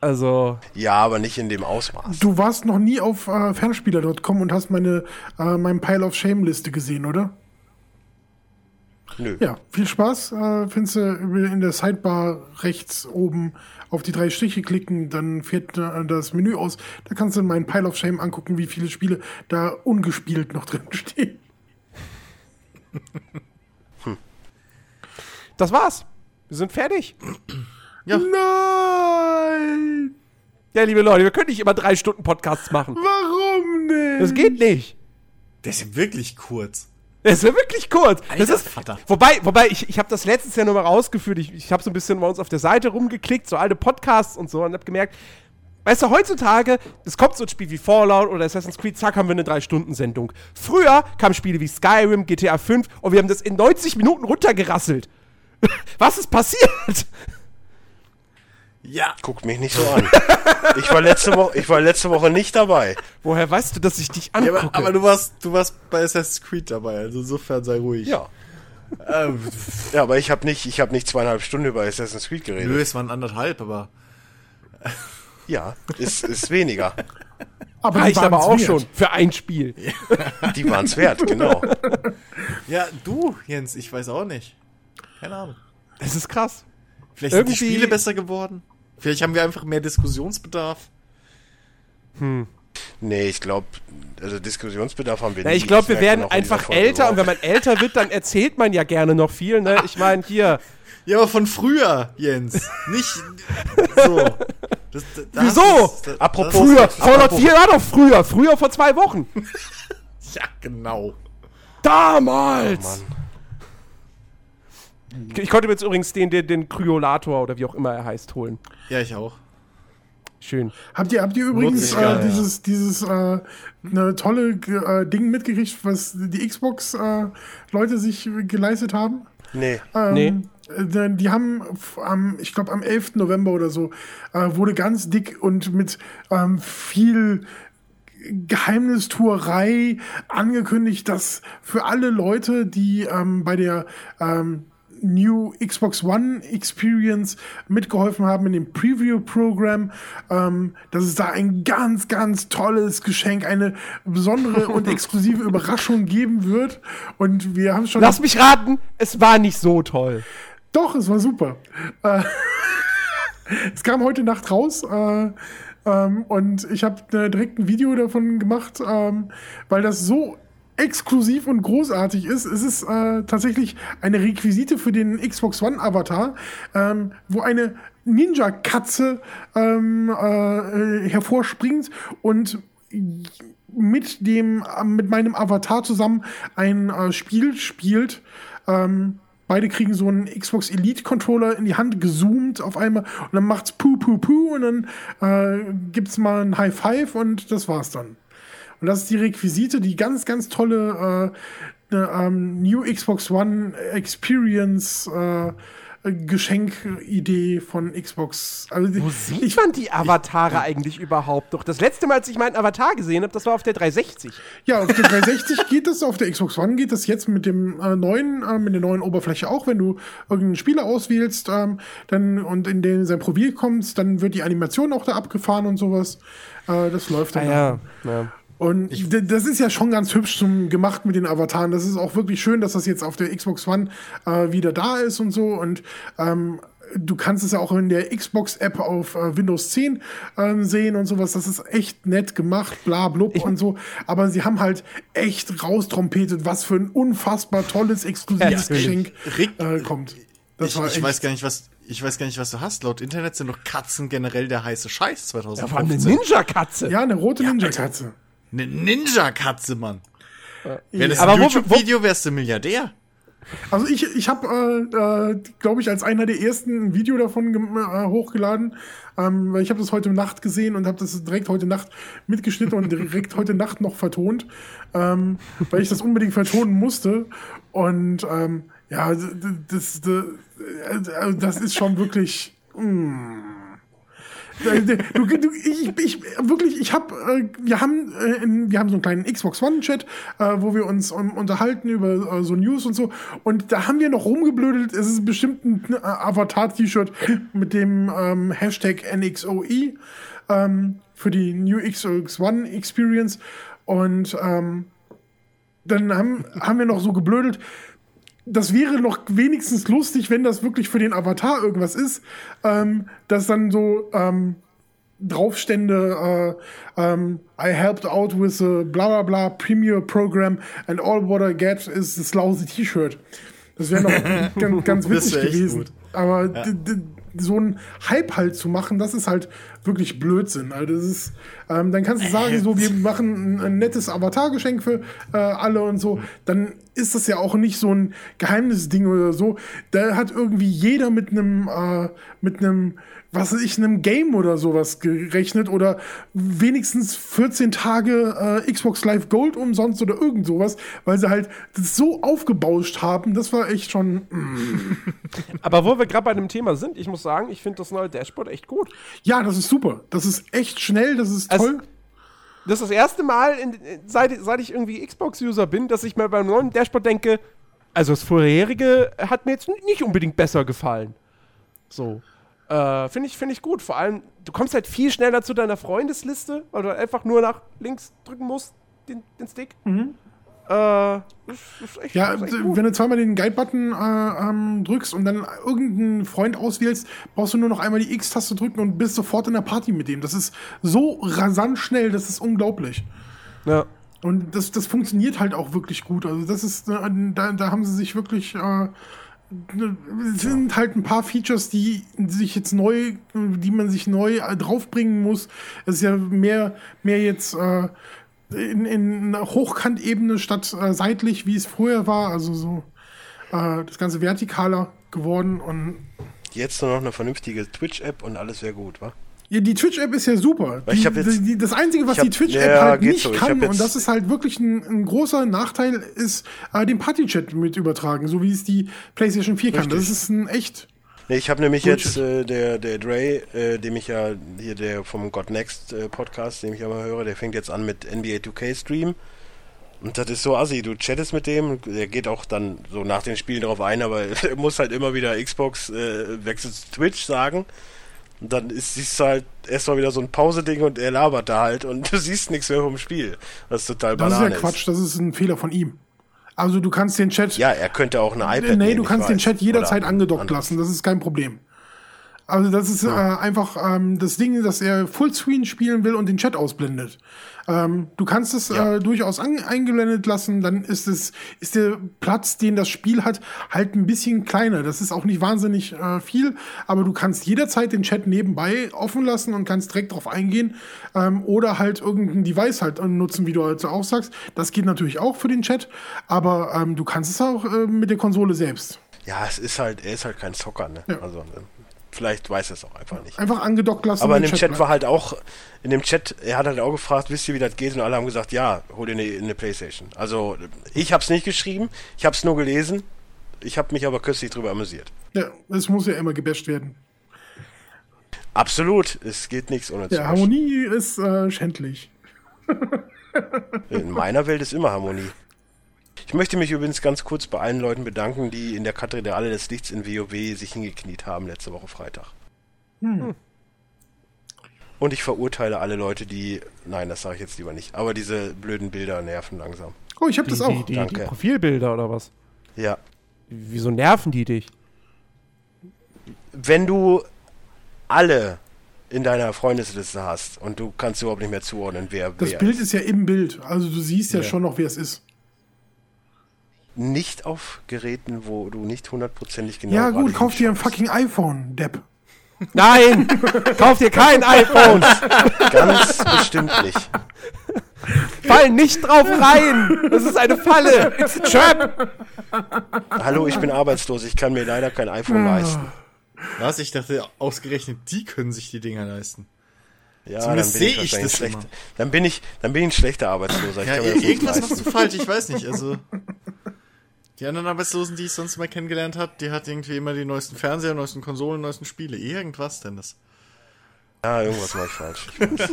Also, ja, aber nicht in dem Ausmaß. Du warst noch nie auf äh, Fernspieler.com und hast meine äh, mein Pile of Shame Liste gesehen, oder? Nö. Ja, viel Spaß. Äh, findest du in der Sidebar rechts oben auf die drei Striche klicken, dann fährt äh, das Menü aus. Da kannst du in meinen Pile of Shame angucken, wie viele Spiele da ungespielt noch drin stehen. das war's. Wir sind fertig. Nein! Ja, liebe Leute, wir können nicht immer drei Stunden Podcasts machen. Warum nicht? Das geht nicht. Der ist ja wirklich kurz. Das ist ja wirklich kurz. das Alter ist, Vater. Wobei, wobei ich, ich habe das letztes Jahr nur mal rausgeführt. Ich, ich habe so ein bisschen bei uns auf der Seite rumgeklickt, so alte Podcasts und so, und habe gemerkt, weißt du, heutzutage, es kommt so ein Spiel wie Fallout oder Assassin's Creed, zack, haben wir eine 3-Stunden-Sendung. Früher kamen Spiele wie Skyrim, GTA 5 und wir haben das in 90 Minuten runtergerasselt. Was ist passiert? Ja. Guckt mich nicht so an. Ich war letzte Woche, ich war letzte Woche nicht dabei. Woher weißt du, dass ich dich ja angucke? aber, aber du warst, du warst bei Assassin's Creed dabei, also insofern sei ruhig. Ja. Ähm, Ja, aber ich habe nicht, ich habe nicht zweieinhalb Stunden über Assassin's Creed geredet. nö, es waren anderthalb, aber. Ja, ist, ist weniger. aber Reicht aber auch wert. schon für ein Spiel. Die waren's wert, genau. Ja, du, Jens, ich weiß auch nicht. Keine Ahnung. Das ist krass. Vielleicht sind die Irgendwie- Spiele besser geworden. Vielleicht haben wir einfach mehr Diskussionsbedarf. Nee, ich glaube, also Diskussionsbedarf haben wir Na, nie. ich glaube, wir werden einfach älter und wenn man älter wird, dann erzählt man ja gerne noch viel. Ne? Ich meine, hier, Ja, aber von früher, Jens. Nicht so. Das, das, Wieso? Das, das, Apropos- früher, Fallout apropos- 4 war doch früher, früher vor zwei Wochen. Ja, genau. Damals! Ich konnte mir jetzt übrigens den, den, den Kryolator oder wie auch immer er heißt, holen. Ja, ich auch. Schön. Habt ihr, habt ihr übrigens ich äh, dieses, dieses äh, ne tolle äh, Ding mitgekriegt, was die Xbox-Leute sich geleistet haben? Nee. Ähm, Nee. Äh, Die haben am, ich glaube, am 11. November oder so, äh, wurde ganz dick und mit ähm, viel Geheimnistuerei angekündigt, dass für alle Leute, die ähm, bei der ähm, New Xbox One Experience mitgeholfen haben in dem Preview-Programm, ähm, dass es da ein ganz, ganz tolles Geschenk, eine besondere und exklusive Überraschung geben wird. Und wir haben schon. Lass mich raten, es war nicht so toll. Doch, es war super. Äh, es kam heute Nacht raus äh, ähm, und ich habe äh, direkt ein Video davon gemacht, ähm, weil das so exklusiv und großartig ist. Es ist äh, tatsächlich eine Requisite für den Xbox One Avatar, ähm, wo eine Ninja-Katze ähm, äh, hervorspringt und mit dem äh, mit meinem Avatar zusammen ein äh, Spiel spielt. Ähm, beide kriegen so einen Xbox Elite Controller in die Hand gezoomt auf einmal und dann macht's puh puh puh und dann äh, gibt's mal ein High Five und das war's dann. Und das ist die Requisite, die ganz ganz tolle äh, ne, ähm, New Xbox One Experience äh, Geschenkidee von Xbox. Also Wo sieht man die Avatare eigentlich überhaupt noch? Das letzte Mal, als ich meinen Avatar gesehen habe, das war auf der 360. Ja, auf der 360 geht das, auf der Xbox One geht das jetzt mit dem äh, neuen, äh, mit der neuen Oberfläche auch. Wenn du irgendeinen Spieler auswählst, ähm, dann und in den sein Profil kommst, dann wird die Animation auch da abgefahren und sowas. Äh, das läuft dann. Ah ja. Und d- das ist ja schon ganz hübsch zum, gemacht mit den Avataren. Das ist auch wirklich schön, dass das jetzt auf der Xbox One äh, wieder da ist und so. Und ähm, du kannst es ja auch in der Xbox-App auf äh, Windows 10 ähm, sehen und sowas. Das ist echt nett gemacht, bla blub und so. Aber sie haben halt echt raustrompetet, was für ein unfassbar tolles, exklusives Natürlich. Geschenk Rick, äh, kommt. Das ich, war ich weiß gar nicht, was ich weiß gar nicht, was du hast. Laut Internet sind doch Katzen generell der heiße Scheiß Da war eine 2015. Ninja-Katze. Ja, eine rote Ninja-Katze. Eine Ninja-Katze, Mann. Wäre das Aber ein YouTube-Video, wärst du Milliardär. Also ich, ich habe, äh, äh, glaube ich, als einer der ersten ein Video davon äh, hochgeladen, ähm, weil ich habe das heute Nacht gesehen und habe das direkt heute Nacht mitgeschnitten und direkt heute Nacht noch vertont, ähm, weil ich das unbedingt vertonen musste. Und ähm, ja, d- d- das, d- äh, das ist schon wirklich. mm. Du, du, ich, ich, wirklich, ich habe, äh, wir haben, äh, in, wir haben so einen kleinen Xbox One Chat, äh, wo wir uns um, unterhalten über äh, so News und so. Und da haben wir noch rumgeblödelt. Es ist bestimmt ein äh, Avatar-T-Shirt mit dem ähm, Hashtag NXOE ähm, für die New Xbox One Experience. Und ähm, dann haben, haben wir noch so geblödelt das wäre noch wenigstens lustig, wenn das wirklich für den Avatar irgendwas ist, ähm, dass dann so ähm, draufstände, äh, ähm, I helped out with a bla bla bla premier program and all what I get is this lousy T-Shirt. Das wäre noch ganz, ganz witzig gewesen. gut. Aber d- so ein Hype halt zu machen, das ist halt wirklich Blödsinn. Also das ist, ähm, dann kannst du sagen, so wir machen ein, ein nettes Avatar-Geschenk für äh, alle und so. Dann ist das ja auch nicht so ein Geheimnisding oder so. Da hat irgendwie jeder mit einem äh, mit einem was weiß ich, einem Game oder sowas gerechnet oder wenigstens 14 Tage äh, Xbox Live Gold umsonst oder irgend sowas, weil sie halt das so aufgebauscht haben. Das war echt schon. mm. Aber wo wir gerade bei dem Thema sind, ich muss sagen, ich finde das neue Dashboard echt gut. Ja, das ist super. Das ist echt schnell, das ist Also- toll. Das ist das erste Mal, in, seit, seit ich irgendwie Xbox-User bin, dass ich mir beim neuen Dashboard denke, also das vorherige hat mir jetzt nicht unbedingt besser gefallen. So. Äh, finde ich, find ich gut. Vor allem, du kommst halt viel schneller zu deiner Freundesliste, weil du einfach nur nach links drücken musst, den, den Stick. Äh, ist Ja, ist gut. wenn du zweimal den Guide-Button äh, ähm, drückst und dann irgendeinen Freund auswählst, brauchst du nur noch einmal die X-Taste drücken und bist sofort in der Party mit dem. Das ist so rasant schnell, das ist unglaublich. Ja. Und das, das funktioniert halt auch wirklich gut. Also das ist, äh, da, da haben sie sich wirklich, äh, es sind halt ein paar Features, die sich jetzt neu, die man sich neu äh, draufbringen muss. Es ist ja mehr, mehr jetzt äh, in, in einer Hochkantebene statt äh, seitlich, wie es früher war. Also so äh, das Ganze vertikaler geworden und Jetzt nur noch eine vernünftige Twitch-App und alles wäre gut, wa? Ja, die Twitch-App ist ja super. Die, jetzt- die, das Einzige, was hab- die Twitch-App ja, halt nicht so. Kann, und das ist halt wirklich ein, ein großer Nachteil, ist äh, den Party-Chat mit übertragen, so wie es die PlayStation 4 kann. Das Richtig. ist ein echt. Nee, ich habe nämlich Bullshit. jetzt äh, der der Dre, äh, dem ich ja hier der vom God Next äh, Podcast, den ich ja mal höre, der fängt jetzt an mit NBA 2K Stream. Und das ist so assi, du chattest mit dem, der geht auch dann so nach den Spielen drauf ein, aber er muss halt immer wieder Xbox äh, wechselt zu Twitch sagen. Und dann ist, siehst du halt erstmal wieder so ein Pauseding und er labert da halt und du siehst nichts mehr vom Spiel. Das ist total Das Banane. ist ja Quatsch, das ist ein Fehler von ihm. Also du kannst den Chat. Ja, er könnte auch eine iPad nee, du kannst den. Chat jederzeit angedockt lassen, das ist kein Problem. Also das ist äh, einfach ähm, das Ding, dass er Fullscreen spielen will und den Chat ausblendet. Ähm, du kannst es Ja. äh, durchaus eingeblendet lassen, dann ist es ist der Platz, den das Spiel hat, halt ein bisschen kleiner. Das ist auch nicht wahnsinnig äh, viel, aber du kannst jederzeit den Chat nebenbei offen lassen und kannst direkt drauf eingehen ähm, oder halt irgendein Device halt nutzen, wie du halt auch sagst. Das geht natürlich auch für den Chat, aber ähm, du kannst es auch äh, mit der Konsole selbst. Ja, es ist halt, er ist halt kein Zocker, ne? Ja. Also, äh, vielleicht weiß er es auch einfach nicht. Einfach angedockt lassen. Aber in dem Chat bleibt. war halt auch, in dem Chat, er hat halt auch gefragt, wisst ihr, wie das geht? Und alle haben gesagt, ja, hol dir eine, eine Playstation. Also, ich hab's nicht geschrieben, ich hab's nur gelesen, ich habe mich aber kürzlich drüber amüsiert. Ja, es muss ja immer gebasht werden. Absolut, es geht nichts ohne Ja. Harmonie ist äh, schändlich. In meiner Welt ist immer Harmonie. Ich möchte mich übrigens ganz kurz bei allen Leuten bedanken, die in der Kathedrale des Lichts in WoW sich hingekniet haben letzte Woche Freitag. Und ich verurteile alle Leute, die. Nein, das sage ich jetzt lieber nicht. Aber diese blöden Bilder nerven langsam. Oh, ich habe Die, das die, auch. die, die Danke. Profilbilder oder was? Ja. Wieso nerven die dich? Wenn du alle in deiner Freundesliste hast und du kannst überhaupt nicht mehr zuordnen, wer Das wer Bild ist ja im Bild. Also du siehst ja, Ja. schon noch, wer es ist. Nicht auf Geräten, wo du nicht hundertprozentig genau ja, gut, kauf dir ein fucking iPhone, Depp. Nein! Kauf dir kein iPhone! Ganz bestimmt nicht. Fall nicht drauf rein! Das ist eine Falle! It's a trap! Hallo, ich bin arbeitslos, ich kann mir leider kein iPhone leisten. Was? Ich dachte, ausgerechnet die können sich die Dinger leisten. Ja, Zumindest dann bin sehe ich wahrscheinlich das schlecht. immer. Dann bin ich, dann bin ich ein schlechter Arbeitsloser. Ich Ja, kann mir das nicht irgendwas machst du falsch, ich weiß nicht. Also die anderen Arbeitslosen, die ich sonst mal kennengelernt habe, die hat irgendwie immer die neuesten Fernseher, neuesten Konsolen, neuesten Spiele. Irgendwas denn das? Ja, irgendwas mache ich falsch. Ich weiß.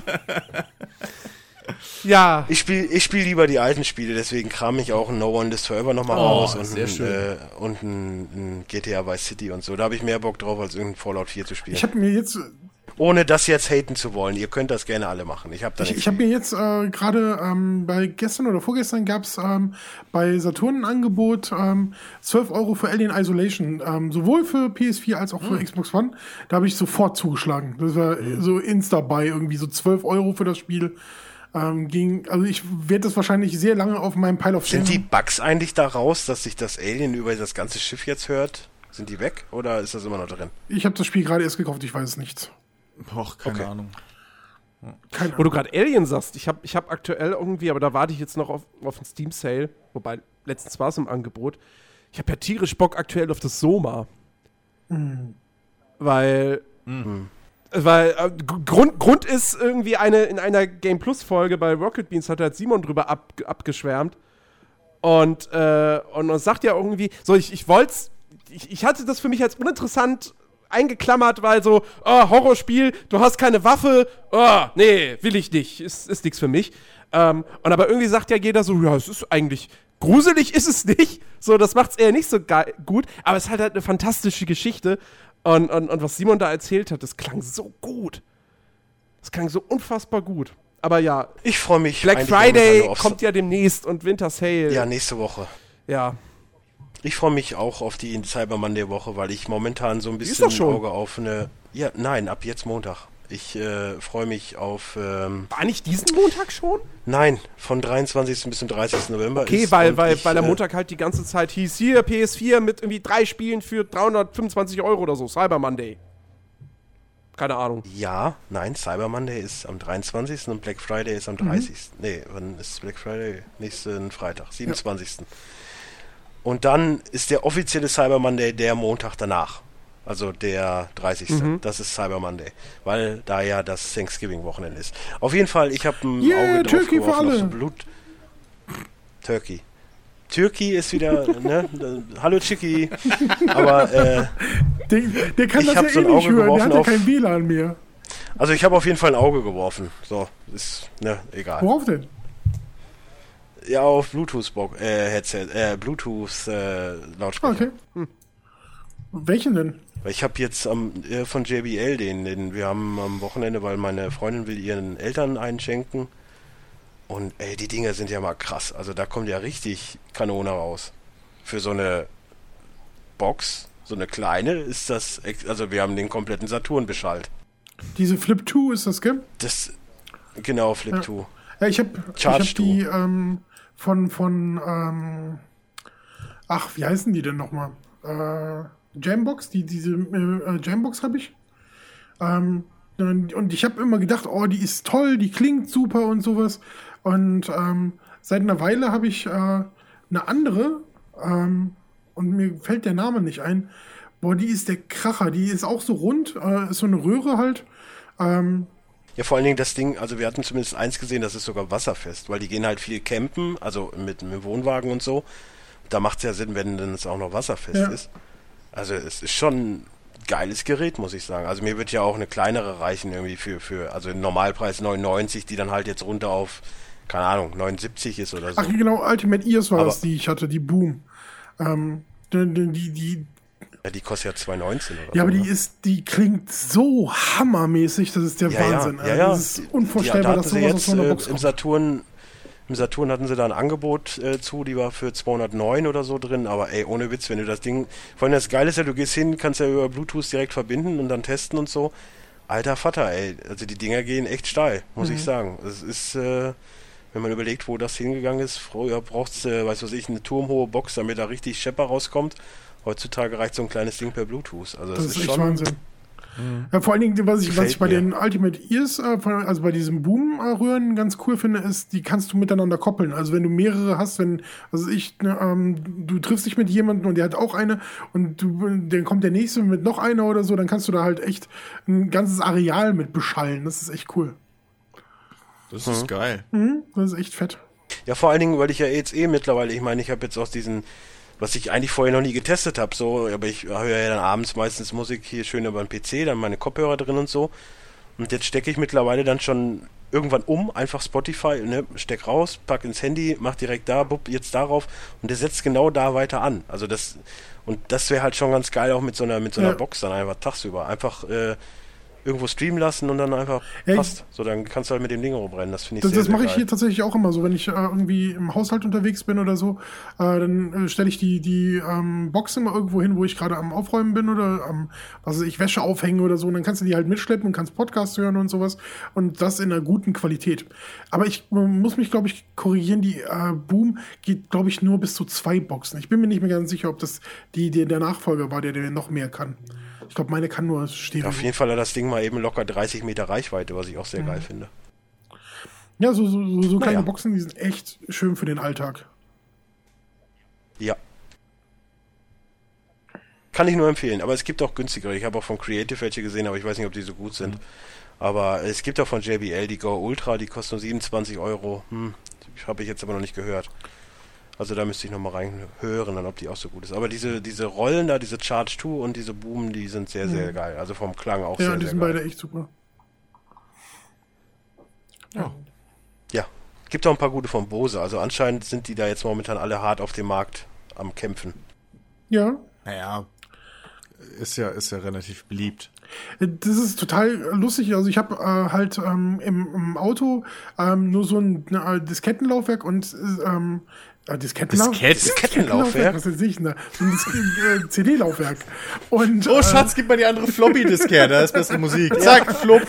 Ja, Ich spiele ich spiel lieber die alten Spiele, deswegen kram ich auch ein No One Lives Forever nochmal Oh, raus und, sehr ein, schön. äh, und ein, ein GTA Vice City und so. Da habe ich mehr Bock drauf, als irgendein Fallout 4 zu spielen. Ich habe mir jetzt, Ohne das jetzt haten zu wollen. Ihr könnt das gerne alle machen. Ich habe da ich, ich habe mir jetzt äh, gerade ähm, bei gestern oder vorgestern gab es ähm, bei Saturn ein Angebot ähm, 12 Euro für Alien Isolation, ähm, sowohl für PS4 als auch für Hm. Xbox One. Da habe ich sofort zugeschlagen. Das war so insta bei irgendwie so 12 Euro für das Spiel. Ähm, ging, also ich werde das wahrscheinlich sehr lange auf meinem Pile of Shame. Sind die Bugs eigentlich da raus, dass sich das Alien über das ganze Schiff jetzt hört? Sind die weg oder ist das immer noch drin? Ich habe das Spiel gerade erst gekauft, ich weiß es nicht. Och, keine Okay. Ahnung. Keine wo du gerade Alien sagst, ich habe ich hab aktuell irgendwie, aber da warte ich jetzt noch auf, auf einen Steam-Sale, wobei letztens war es im Angebot. Ich habe ja tierisch Bock aktuell auf das Soma. Weil. Weil äh, Grund, Grund ist irgendwie eine in einer Game Plus Folge bei Rocket Beans hat halt Simon drüber ab, abgeschwärmt und äh, und, und sagt ja irgendwie so ich ich wollte ich, ich hatte das für mich als uninteressant eingeklammert, weil so oh, Horrorspiel, du hast keine Waffe, oh, nee, will ich nicht, ist ist nichts für mich. Ähm, und aber irgendwie sagt ja jeder so ja, es ist eigentlich gruselig ist es nicht, so das macht's eher nicht so gut, aber es ist halt, halt eine fantastische Geschichte und, und, und was Simon da erzählt hat, das klang so gut. Das klang so unfassbar gut. Aber ja, Ich freue mich. Black Friday kommt ja demnächst und Winter Sale. Ja, nächste Woche. ja. Ich freue mich auch auf die Cyber Monday Woche, weil ich momentan so ein bisschen ein Auge auf eine. Ja, nein, ab jetzt Montag. Ich äh, freue mich auf. Ähm, War nicht diesen Montag schon? nein, von 23. bis zum 30. November. Okay, ist weil, weil, ich, weil der äh, Montag halt die ganze Zeit hieß, hier PS4 mit irgendwie drei Spielen für 325 Euro oder so, Cyber Monday. Keine Ahnung. Ja, nein, Cyber Monday ist am 23. und Black Friday ist am Mhm. 30. Nee, wann ist Black Friday? Nächsten Freitag, 27. Und dann ist der offizielle Cyber Monday der Montag danach. Also der 30. Mhm. Das ist Cyber Monday. Weil da ja das Thanksgiving-Wochenende ist. Auf jeden Fall, ich habe ein Yeah, Auge drauf Turkey für geworfen auf alle. so Blut. Turkey. Türkei ist wieder, ne? Hallo Chicky. Aber, äh, Der, der kann Ich das ja so eh ein nicht hören, der hat ja kein WLAN mehr. also ich habe auf jeden Fall ein Auge geworfen. So, ist, ne, egal. Worauf denn? Ja, auf Bluetooth äh, Headset, äh, Bluetooth äh, Lautsprecher. Okay. Welchen denn? Ich habe jetzt am, äh, von JBL den, den, wir haben am Wochenende, weil meine Freundin will ihren Eltern einschenken. Und ey, die Dinger sind ja mal krass. Also da kommt ja richtig Kanone raus. Für so eine Box, so eine kleine, ist das, also wir haben den kompletten Saturn beschallt. Diese Flip 2 ist das, gell? Das, genau, Flip Ja. 2. Ja, ich habe ich Charge hab die ähm, von, von ähm, ach, wie heißen die denn nochmal? Äh, Jambox, die, diese äh, äh, Jambox habe ich. Ähm, und ich habe immer gedacht, oh, die ist toll, die klingt super und sowas. Und ähm, seit einer Weile habe ich äh, eine andere ähm, und mir fällt der Name nicht ein. Boah, die ist der Kracher, die ist auch so rund, äh, ist so eine Röhre halt. Ähm, Ja, vor allen Dingen das Ding, also wir hatten zumindest eins gesehen, das ist sogar wasserfest, weil die gehen halt viel campen, also mit, mit Wohnwagen und so. Da macht es ja Sinn, wenn dann es auch noch wasserfest Ja. ist. Also es ist schon ein geiles Gerät, muss ich sagen. Also mir wird ja auch eine kleinere reichen irgendwie für, für also Normalpreis 99, die dann halt jetzt runter auf, keine Ahnung, 79 ist oder so. Ach genau, Ultimate Ears war Aber- das, die ich hatte, die Boom. Ähm, die, die, die, Ja, die kostet ja 2,19 oder ja, aber die ne? ist, die klingt so hammermäßig, das ist der ja, Wahnsinn. Ja, Also ja, ja. Das ist unvorstellbar, ja, da dass sowas aus jetzt so einer äh, Box im kommt. Saturn im Saturn hatten sie da ein Angebot äh, zu, die war für 209 oder so drin, aber ey, ohne Witz, wenn du das Ding, vor allem das Geile ist ja, du gehst hin, kannst ja über Bluetooth direkt verbinden und dann testen und so. Alter Vater, ey, also die Dinger gehen echt steil, muss Mhm. ich sagen. Es ist, äh, wenn man überlegt, wo das hingegangen ist, früher brauchst du, äh, weiß was ich, eine turmhohe Box, damit da richtig Schepper rauskommt. Heutzutage reicht so ein kleines Ding per Bluetooth. Also Das das, ist echt schon Wahnsinn. Ja, vor allen Dingen, was ich, was ich bei mir. den Ultimate Ears, äh, also bei diesen Boom-Röhren ganz cool finde, ist, die kannst du miteinander koppeln. Also wenn du mehrere hast, wenn, also ich, ne, ähm, du triffst dich mit jemandem und der hat auch eine und du, dann kommt der nächste mit noch einer oder so, dann kannst du da halt echt ein ganzes Areal mit beschallen. Das ist echt cool. Das ist geil. Mhm, das ist echt fett. Ja, vor allen Dingen, weil ich ja jetzt eh mittlerweile, ich meine, ich habe jetzt aus diesen, was ich eigentlich vorher noch nie getestet habe, so, aber ich höre ja dann abends meistens Musik hier schön über den PC, dann meine Kopfhörer drin und so. Und jetzt stecke ich mittlerweile dann schon irgendwann um, einfach Spotify, ne, steck raus, pack ins Handy, mach direkt da, bupp, jetzt darauf und der setzt genau da weiter an. Also das, und das wäre halt schon ganz geil, auch mit so einer, mit so einer Ja. Box dann einfach tagsüber. Einfach, äh, irgendwo streamen lassen und dann einfach Ja, passt. So, dann kannst du halt mit dem Ding rumrennen. Das finde ich Das, sehr, das mache ich hier tatsächlich auch immer so. Wenn ich äh, irgendwie im Haushalt unterwegs bin oder so, äh, dann äh, stelle ich die, die ähm, Box immer irgendwo hin, wo ich gerade am Aufräumen bin oder am, was weiß ich, Wäsche aufhängen oder so. Und dann kannst du die halt mitschleppen und kannst Podcast hören und sowas. Und das in einer guten Qualität. Aber ich muss mich, glaube ich, korrigieren. Die äh, Boom geht, glaube ich, nur bis zu zwei Boxen. Ich bin mir nicht mehr ganz sicher, ob das die, die der Nachfolger war, der, der noch mehr kann. Ich glaube, meine kann nur Stereo. Auf jeden Fall hat das Ding mal eben locker 30 Meter Reichweite, was ich auch sehr geil finde. Ja, so, so, so, kleine Naja. Boxen, die sind echt schön für den Alltag. Ja. Kann ich nur empfehlen, aber es gibt auch günstigere. Ich habe auch von Creative welche gesehen, aber ich weiß nicht, ob die so gut sind. Aber es gibt auch von JBL die Go Ultra, die kosten nur 27 Euro. Hm, habe ich jetzt aber noch nicht gehört. Also da müsste ich nochmal reinhören, dann ob die auch so gut ist. Aber diese, diese Rollen da, diese Charge 2 und diese Boom, die sind sehr, sehr geil. Also vom Klang auch Ja, sehr, die sehr sind geil. beide echt super. Ja. Gibt auch ein paar gute von Bose. Also anscheinend sind die da jetzt momentan alle hart auf dem Markt am Kämpfen. Ja, Naja, ist ja, ist ja relativ beliebt. Das ist total lustig. Also ich habe äh, halt ähm, im, im Auto ähm, nur so ein äh, Diskettenlaufwerk und ähm, äh, Diskettenlauf Diskett- Diskettenlaufwerk? Was sehe ich? So ein äh, CD-Laufwerk. Und Oh, äh, Schatz, gib mal die andere Floppy-Diskette, da ist bessere Musik. Zack, Flop.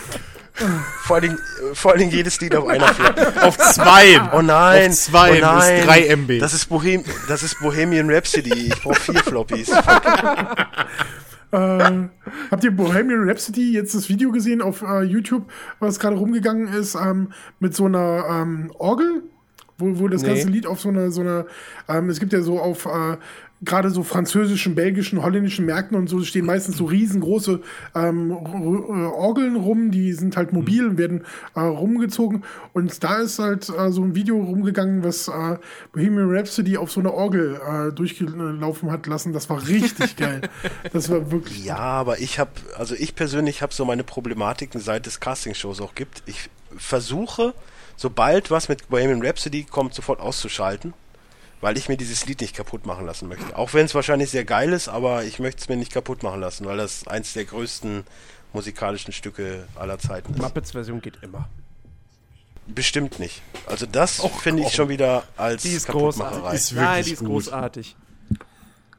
Vor allen Dingen, äh, vor allen Dingen jedes Lied auf einer Flat. Auf zwei. Oh nein, Auf zwei, oh das nein. ist 3 MB. Das ist, Bohem das ist Bohemian Rhapsody. Ich brauche vier Floppies. Äh, habt ihr Bohemian Rhapsody jetzt das Video gesehen auf äh, YouTube, was gerade rumgegangen ist, ähm, mit so einer ähm, Orgel? Wo, wo das Nee. ganze Lied auf so einer, so einer, ähm, es gibt ja so auf äh, gerade so französischen, belgischen, holländischen Märkten und so stehen meistens so riesengroße ähm, äh, Orgeln rum, die sind halt mobil und werden äh, rumgezogen. Und da ist halt äh, so ein Video rumgegangen, was äh, Bohemian Rhapsody auf so einer Orgel äh, durchgelaufen hat lassen. Das war richtig geil. Das war wirklich. Ja, aber ich habe, also ich persönlich habe so meine Problematiken, seit es Castingshows auch gibt. Ich versuche, sobald was mit Bohemian Rhapsody kommt, sofort auszuschalten, weil ich mir dieses Lied nicht kaputt machen lassen möchte. Auch wenn es wahrscheinlich sehr geil ist, aber ich möchte es mir nicht kaputt machen lassen, weil das eins der größten musikalischen Stücke aller Zeiten ist. Muppets-Version geht immer. Bestimmt nicht. Also das finde ich schon wieder als Die ist Kaputtmacherei. großartig. Ist Nein, die ist gut. großartig.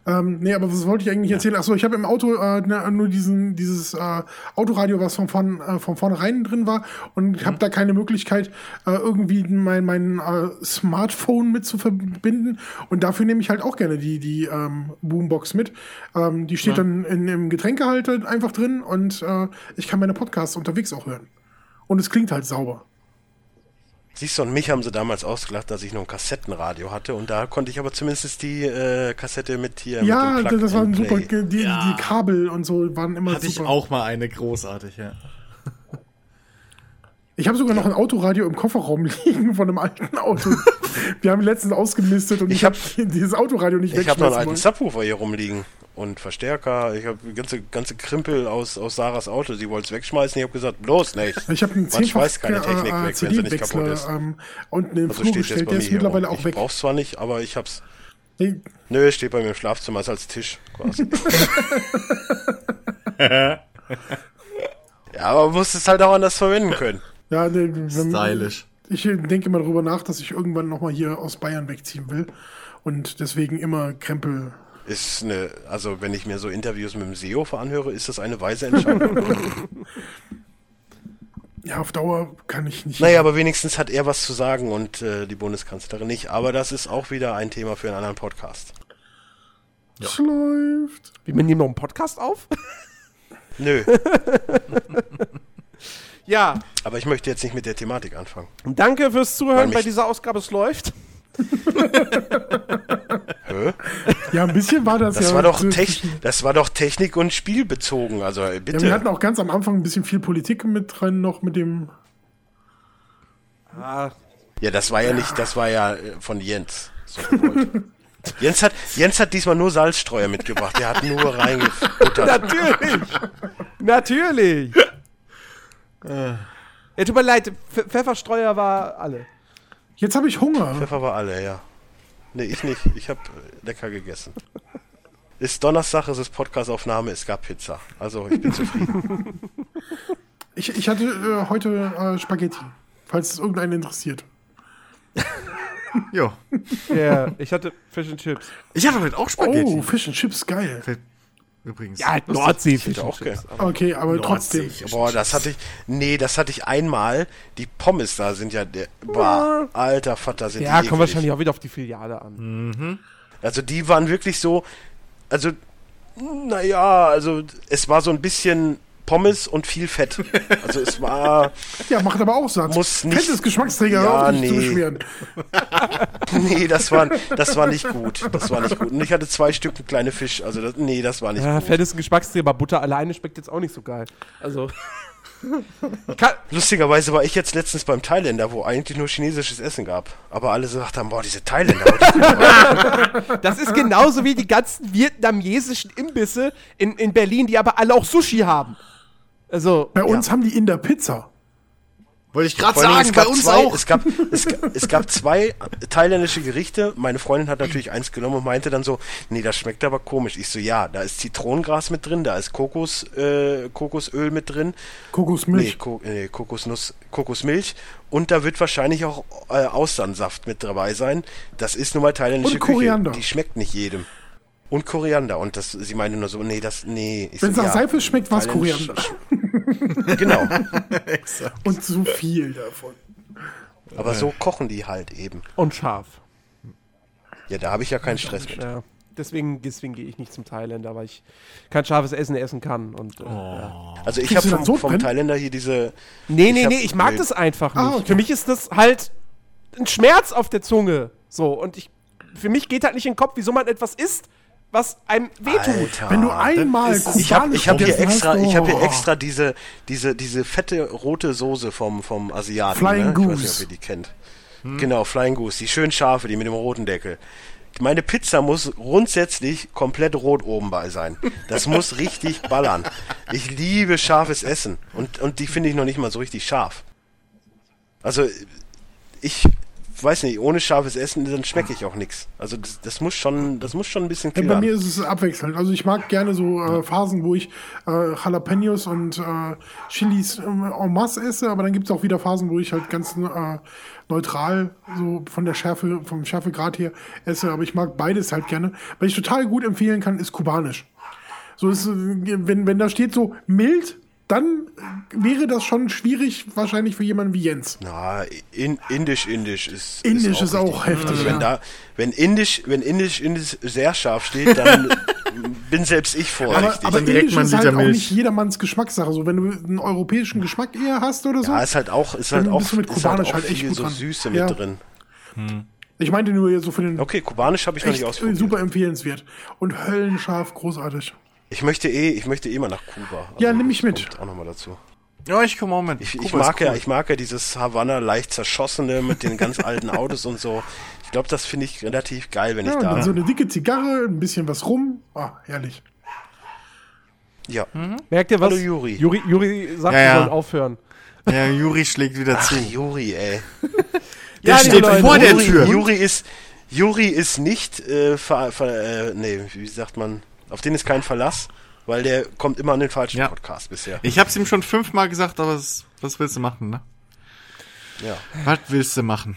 Ähm, nee, aber was wollte ich eigentlich erzählen? Achso, ich habe im Auto äh, ne, nur diesen, dieses äh, Autoradio, was von, von, äh, von vornherein drin war und habe da keine Möglichkeit, äh, irgendwie mein, mein äh, Smartphone mit zu verbinden. Und dafür nehme ich halt auch gerne die, die ähm, Boombox mit. Ähm, die steht dann in, im Getränkehalter einfach drin und äh, ich kann meine Podcasts unterwegs auch hören. Und es klingt halt sauber. Siehst du, und mich haben sie damals ausgelacht, dass ich noch ein Kassettenradio hatte und da konnte ich aber zumindest die äh, Kassette mit hier ja, mit dem das war ein super. Die, die Kabel und so waren immer Hatte ich super. auch mal eine großartig, ja. Ich habe sogar noch ein Autoradio im Kofferraum liegen von einem alten Auto. Wir haben letztens ausgemistet und ich, Ich habe hab- dieses Autoradio nicht Ich habe noch einen alten. Subwoofer hier rumliegen und Verstärker. Ich habe ganze ganze Krimpel aus aus Sarahs Auto. Sie wollte es wegschmeißen. Ich habe gesagt, bloß nicht. Ich habe einen Man 10-fach schmeißt keine Technik äh, weg, wenn sie nicht kaputt ist. ähm, unten im Also Flur steht jetzt gestellt. bei Der mir ist hier mittlerweile rum. auch Ich weg. brauch's zwar nicht, aber ich hab's. Nee, Nö, steht bei mir im Schlafzimmer ist als Tisch quasi. ja, aber man muss es halt auch anders verwenden können. Ja, nee, wenn, Stylisch. Ich denke immer darüber nach, dass ich irgendwann noch mal hier aus Bayern wegziehen will und deswegen immer Krempel. Ist eine, also wenn ich mir so Interviews mit dem Seehofer anhöre, ist das eine weise Entscheidung. Ja, auf Dauer kann ich nicht. naja, aber wenigstens hat er was zu sagen und äh, die Bundeskanzlerin nicht. Aber das ist auch wieder ein Thema für einen anderen Podcast. Es läuft. Wir nehmen noch einen Podcast auf? Nö, ja. aber ich möchte jetzt nicht mit der Thematik anfangen. Danke fürs Zuhören bei dieser Ausgabe. Es läuft. Hä? Ja, ein bisschen war das, Das ja. war doch das war doch Technik und Spiel bezogen. Also äh, Ja, bitte. wir hatten auch ganz am Anfang ein bisschen viel Politik mit drin, noch mit dem. Ah, Ja, das war ja nicht, das war ja äh, von Jens. So. Jens hat, Jens hat diesmal nur Salzstreuer mitgebracht. Der hat nur reingebuttert. natürlich. natürlich. Ja, tut mir leid. Pf Pfefferstreuer war alle. Jetzt habe ich Hunger. Pfeffer war alle, ja. Nee, ich nicht. Ich habe lecker gegessen. Ist Donnerstag, es ist Podcastaufnahme, es gab Pizza. Also ich bin zufrieden. Ich, ich hatte äh, heute äh, Spaghetti, falls es irgendeinen interessiert. Jo. Ja, ich hatte Fish and Chips. Ich hatte heute auch Spaghetti. Oh, Fish and Chips, geil. Übrigens. Ja, Nordsee Ich hätte auch gern. Okay, aber Nordsee, trotzdem. Fish Boah, das hatte ich. Nee, das hatte ich einmal. Die Pommes da sind ja der. Boah, alter Vater, sind Ja, die kommt eklig. wahrscheinlich auch wieder auf die Filiale an. Also die waren wirklich so. Also, naja, also es war so ein bisschen Pommes und viel Fett. Also es war. Ja, macht aber auch satt. Muss nicht- Fettes Geschmacksträger, Ja, nicht zu nee. beschweren. Nee, das war, das war nicht gut. Das war nicht gut. Und ich hatte zwei Stück kleine Fisch. Also das, nee, das war nicht Ja, gut. Fett ist ein Geschmacksträger, aber Butter alleine schmeckt jetzt auch nicht so geil. Also. Lustigerweise war ich jetzt letztens beim Thailänder, wo eigentlich nur chinesisches Essen gab. Aber alle so haben, boah, diese Thailänder. das ist genauso wie die ganzen vietnamesischen Imbisse in, in Berlin, die aber alle auch Sushi haben. Also, Bei uns haben die in der Pizza. Wollte ich gerade sagen, bei uns zwei, auch. Es gab, es, es gab zwei thailändische Gerichte. Meine Freundin hat natürlich eins genommen und meinte dann so, nee, das schmeckt aber komisch. Ich so, ja, da ist Zitronengras mit drin, da ist Kokos, äh, Kokosöl mit drin. Nee, Kokosmilch. Ko nee, Kokosnuss, Kokosmilch. Und da wird wahrscheinlich auch äh, Austernsaft mit dabei sein. Das ist nun mal thailändische Und Koriander. Küche. Die schmeckt nicht jedem. Und Koriander. Und das, sie meinte nur so, nee, das, nee. Ich Wenn es so, nach ja, Seife schmeckt, war es Koriander. Genau. Und zu viel davon. Aber so kochen die halt eben. und scharf. Ja, da habe ich ja keinen Stress mit. Ja. Deswegen, deswegen gehe ich nicht zum Thailänder, weil ich kein scharfes Essen essen kann. Und, äh, ja. Also ich habe vom, Sodbrennen? vom Thailänder hier diese. Nee, Ich nee, hab- nee, ich mag nee. das einfach nicht. Ah, okay. Für mich ist das halt ein Schmerz auf der Zunge. So, und ich, für mich geht halt nicht in den Kopf, wieso man etwas isst, was einem wehtut. Alter. Wenn du einmal Ich habe ich hab hier extra, ich hab hier oh. extra diese, diese, diese fette rote Soße vom, vom Asiaten. Flying ne? Ich weiß Goose. nicht, ob ihr die kennt. Genau, Flying Goose, die schön scharfe, die mit dem roten Deckel. Meine Pizza muss grundsätzlich komplett rot oben bei sein. Das muss richtig ballern. Ich liebe scharfes Essen. Und, und die finde ich noch nicht mal so richtig scharf. Also, ich weiß nicht, ohne scharfes Essen, dann schmecke ich auch nichts. Also, das, das muss schon, das muss schon ein bisschen Ja, killern. bei mir ist es abwechselnd. Also ich mag gerne so äh, Phasen, wo ich äh, Jalapenos und äh, Chilis ähm, en masse esse, aber dann gibt es auch wieder Phasen, wo ich halt ganz äh, neutral so von der Schärfe, vom Schärfegrad her esse. Aber ich mag beides halt gerne. Was ich total gut empfehlen kann, ist kubanisch. So ist, äh, wenn, wenn da steht so mild, dann wäre das schon schwierig, wahrscheinlich für jemanden wie Jens. Na, in, indisch, indisch ist. Indisch ist auch richtig. heftig, Also wenn ja. da, wenn indisch, wenn indisch, indisch sehr scharf steht, dann bin selbst ich Aber, vorsichtig. aber direkt Indisch ist halt auch nicht jedermanns Geschmackssache. So, wenn du einen europäischen Geschmack eher hast oder so. ja, ist halt auch, ist halt auch, bist du mit ist halt Kubanisch auch halt echt viel gut so dran. Süße Ja. mit drin. Ich meinte nur so für den Okay, Kubanisch habe ich noch nicht äh, ausprobiert. super empfehlenswert. Und höllenscharf, großartig. Ich möchte eh, ich möchte eh mal nach Kuba. Ja, nimm mich mit. Auch nochmal dazu. Ja, ich komme auch mit. Ich, ich mag ja, cool. ich mag ja dieses Havanna leicht zerschossene mit den ganz alten Autos und so. Ich glaube, das finde ich relativ geil, wenn Ja, ich und da. dann so eine dicke Zigarre, ein bisschen was rum. Ah, herrlich. ja. Merkt ihr was? Hallo, Juri. Juri, Juri sagt, Ja, wir ja. sollen aufhören. Ja, Juri schlägt wieder Ach, zu. Juri, ey. Ja, steht Leute, vor der Juri, Tür. Juri ist, Juri ist nicht, äh, ver, ver, äh, nee, wie sagt man, auf den ist kein Verlass, weil der kommt immer an den falschen Ja. Podcast bisher. Ich hab's ihm schon fünfmal gesagt, aber was, was willst du machen, ne? Ja. Was willst du machen?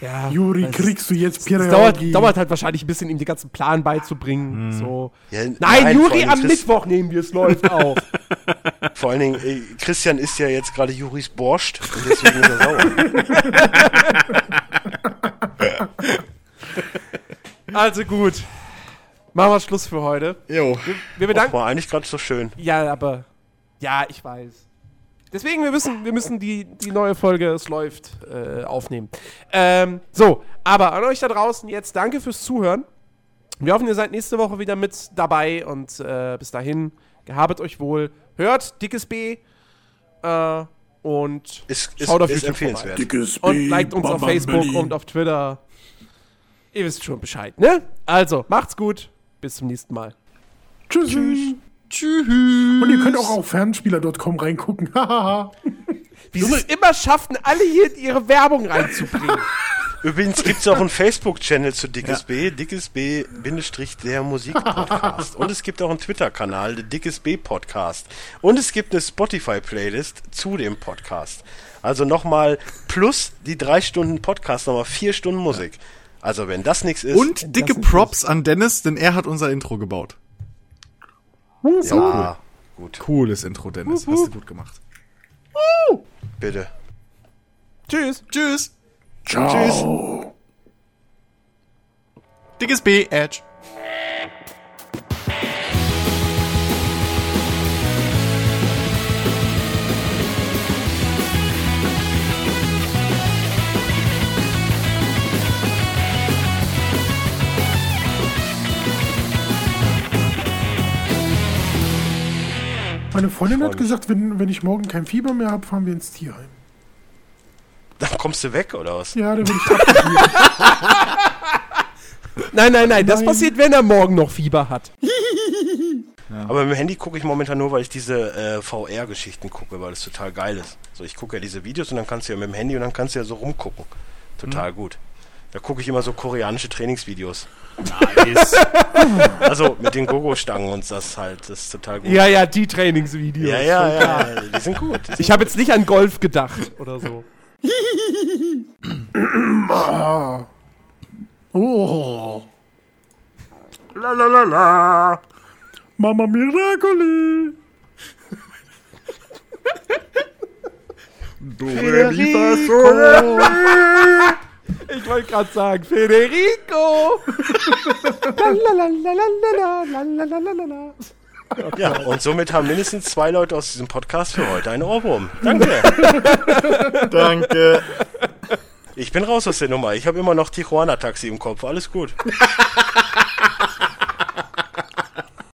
Ja, Juri, kriegst du jetzt Es Pierre dauert, dauert halt wahrscheinlich ein bisschen, ihm den ganzen Plan beizubringen. So. Ja, Nein, nein, Juri, am Chris- Mittwoch nehmen wir es, läuft auf. Vor allen Dingen, äh, Christian ist ja jetzt gerade Juris Borscht und deswegen ist er sauer. also gut. Machen wir Schluss für heute. Jo. Wir bedanken. War eigentlich gerade so schön. Ja, aber. Ja, ich weiß. Deswegen, wir müssen, wir müssen die, die neue Folge, es läuft, äh, aufnehmen. Ähm, so, aber an euch da draußen jetzt danke fürs Zuhören. Wir hoffen, ihr seid nächste Woche wieder mit dabei und äh, bis dahin, gehabet euch wohl. Hört Dickes B äh, und Ist, ist, schaut auf ist YouTube empfehlenswert. Dickes und liked uns auf Facebook und auf Twitter. Ihr wisst schon Bescheid, ne? Also, macht's gut. Bis zum nächsten Mal. Tschüss. Tschüss. Tschüss. Und ihr könnt auch auf fernspieler.com reingucken. Wie sie es immer schafften, alle hier ihre Werbung reinzubringen. Übrigens gibt es auch einen Facebook-Channel zu Dickes B, Dickes B, Bindestrich der Musikpodcast. Und es gibt auch einen Twitter-Kanal, der Dickes B Podcast. Und es gibt eine Spotify-Playlist zu dem Podcast. Also nochmal plus die drei Stunden Podcast, nochmal vier Stunden Musik. Also wenn das nichts ist. Und dicke nicht Props an Dennis, denn er hat unser Intro gebaut. ja, gut, Cooles Intro, Dennis. Hast du gut gemacht. bitte. Tschüss. Tschüss. Ciao. Dickes B, Edge. Meine Freundin Freu hat gesagt, wenn, wenn ich morgen kein Fieber mehr habe, fahren wir ins Tierheim. Dann kommst du weg, oder was? Ja, da will ich. Nein, nein, nein, das Nein. passiert, wenn er morgen noch Fieber hat. Aber mit dem Handy gucke ich momentan nur, weil ich diese äh, VR-Geschichten gucke, weil das total geil ist. So, ich gucke ja diese Videos und dann kannst du ja mit dem Handy und dann kannst du ja so rumgucken. Total gut. Da gucke ich immer so koreanische Trainingsvideos. Nice. Also mit den Gogo-Stangen und das halt, das ist total gut. Ja, ja, die Trainingsvideos. ja, ja, ja, die sind gut. Die sind Ich habe jetzt nicht an Golf gedacht oder so. Oh. la la la la. Mama Miracoli. Ich wollte gerade sagen, Federico. Ja, und somit haben mindestens zwei Leute aus diesem Podcast für heute einen Ohrwurm. Danke. Danke. Ich bin raus aus der Nummer. Ich habe immer noch Tijuana-Taxi im Kopf. Alles gut.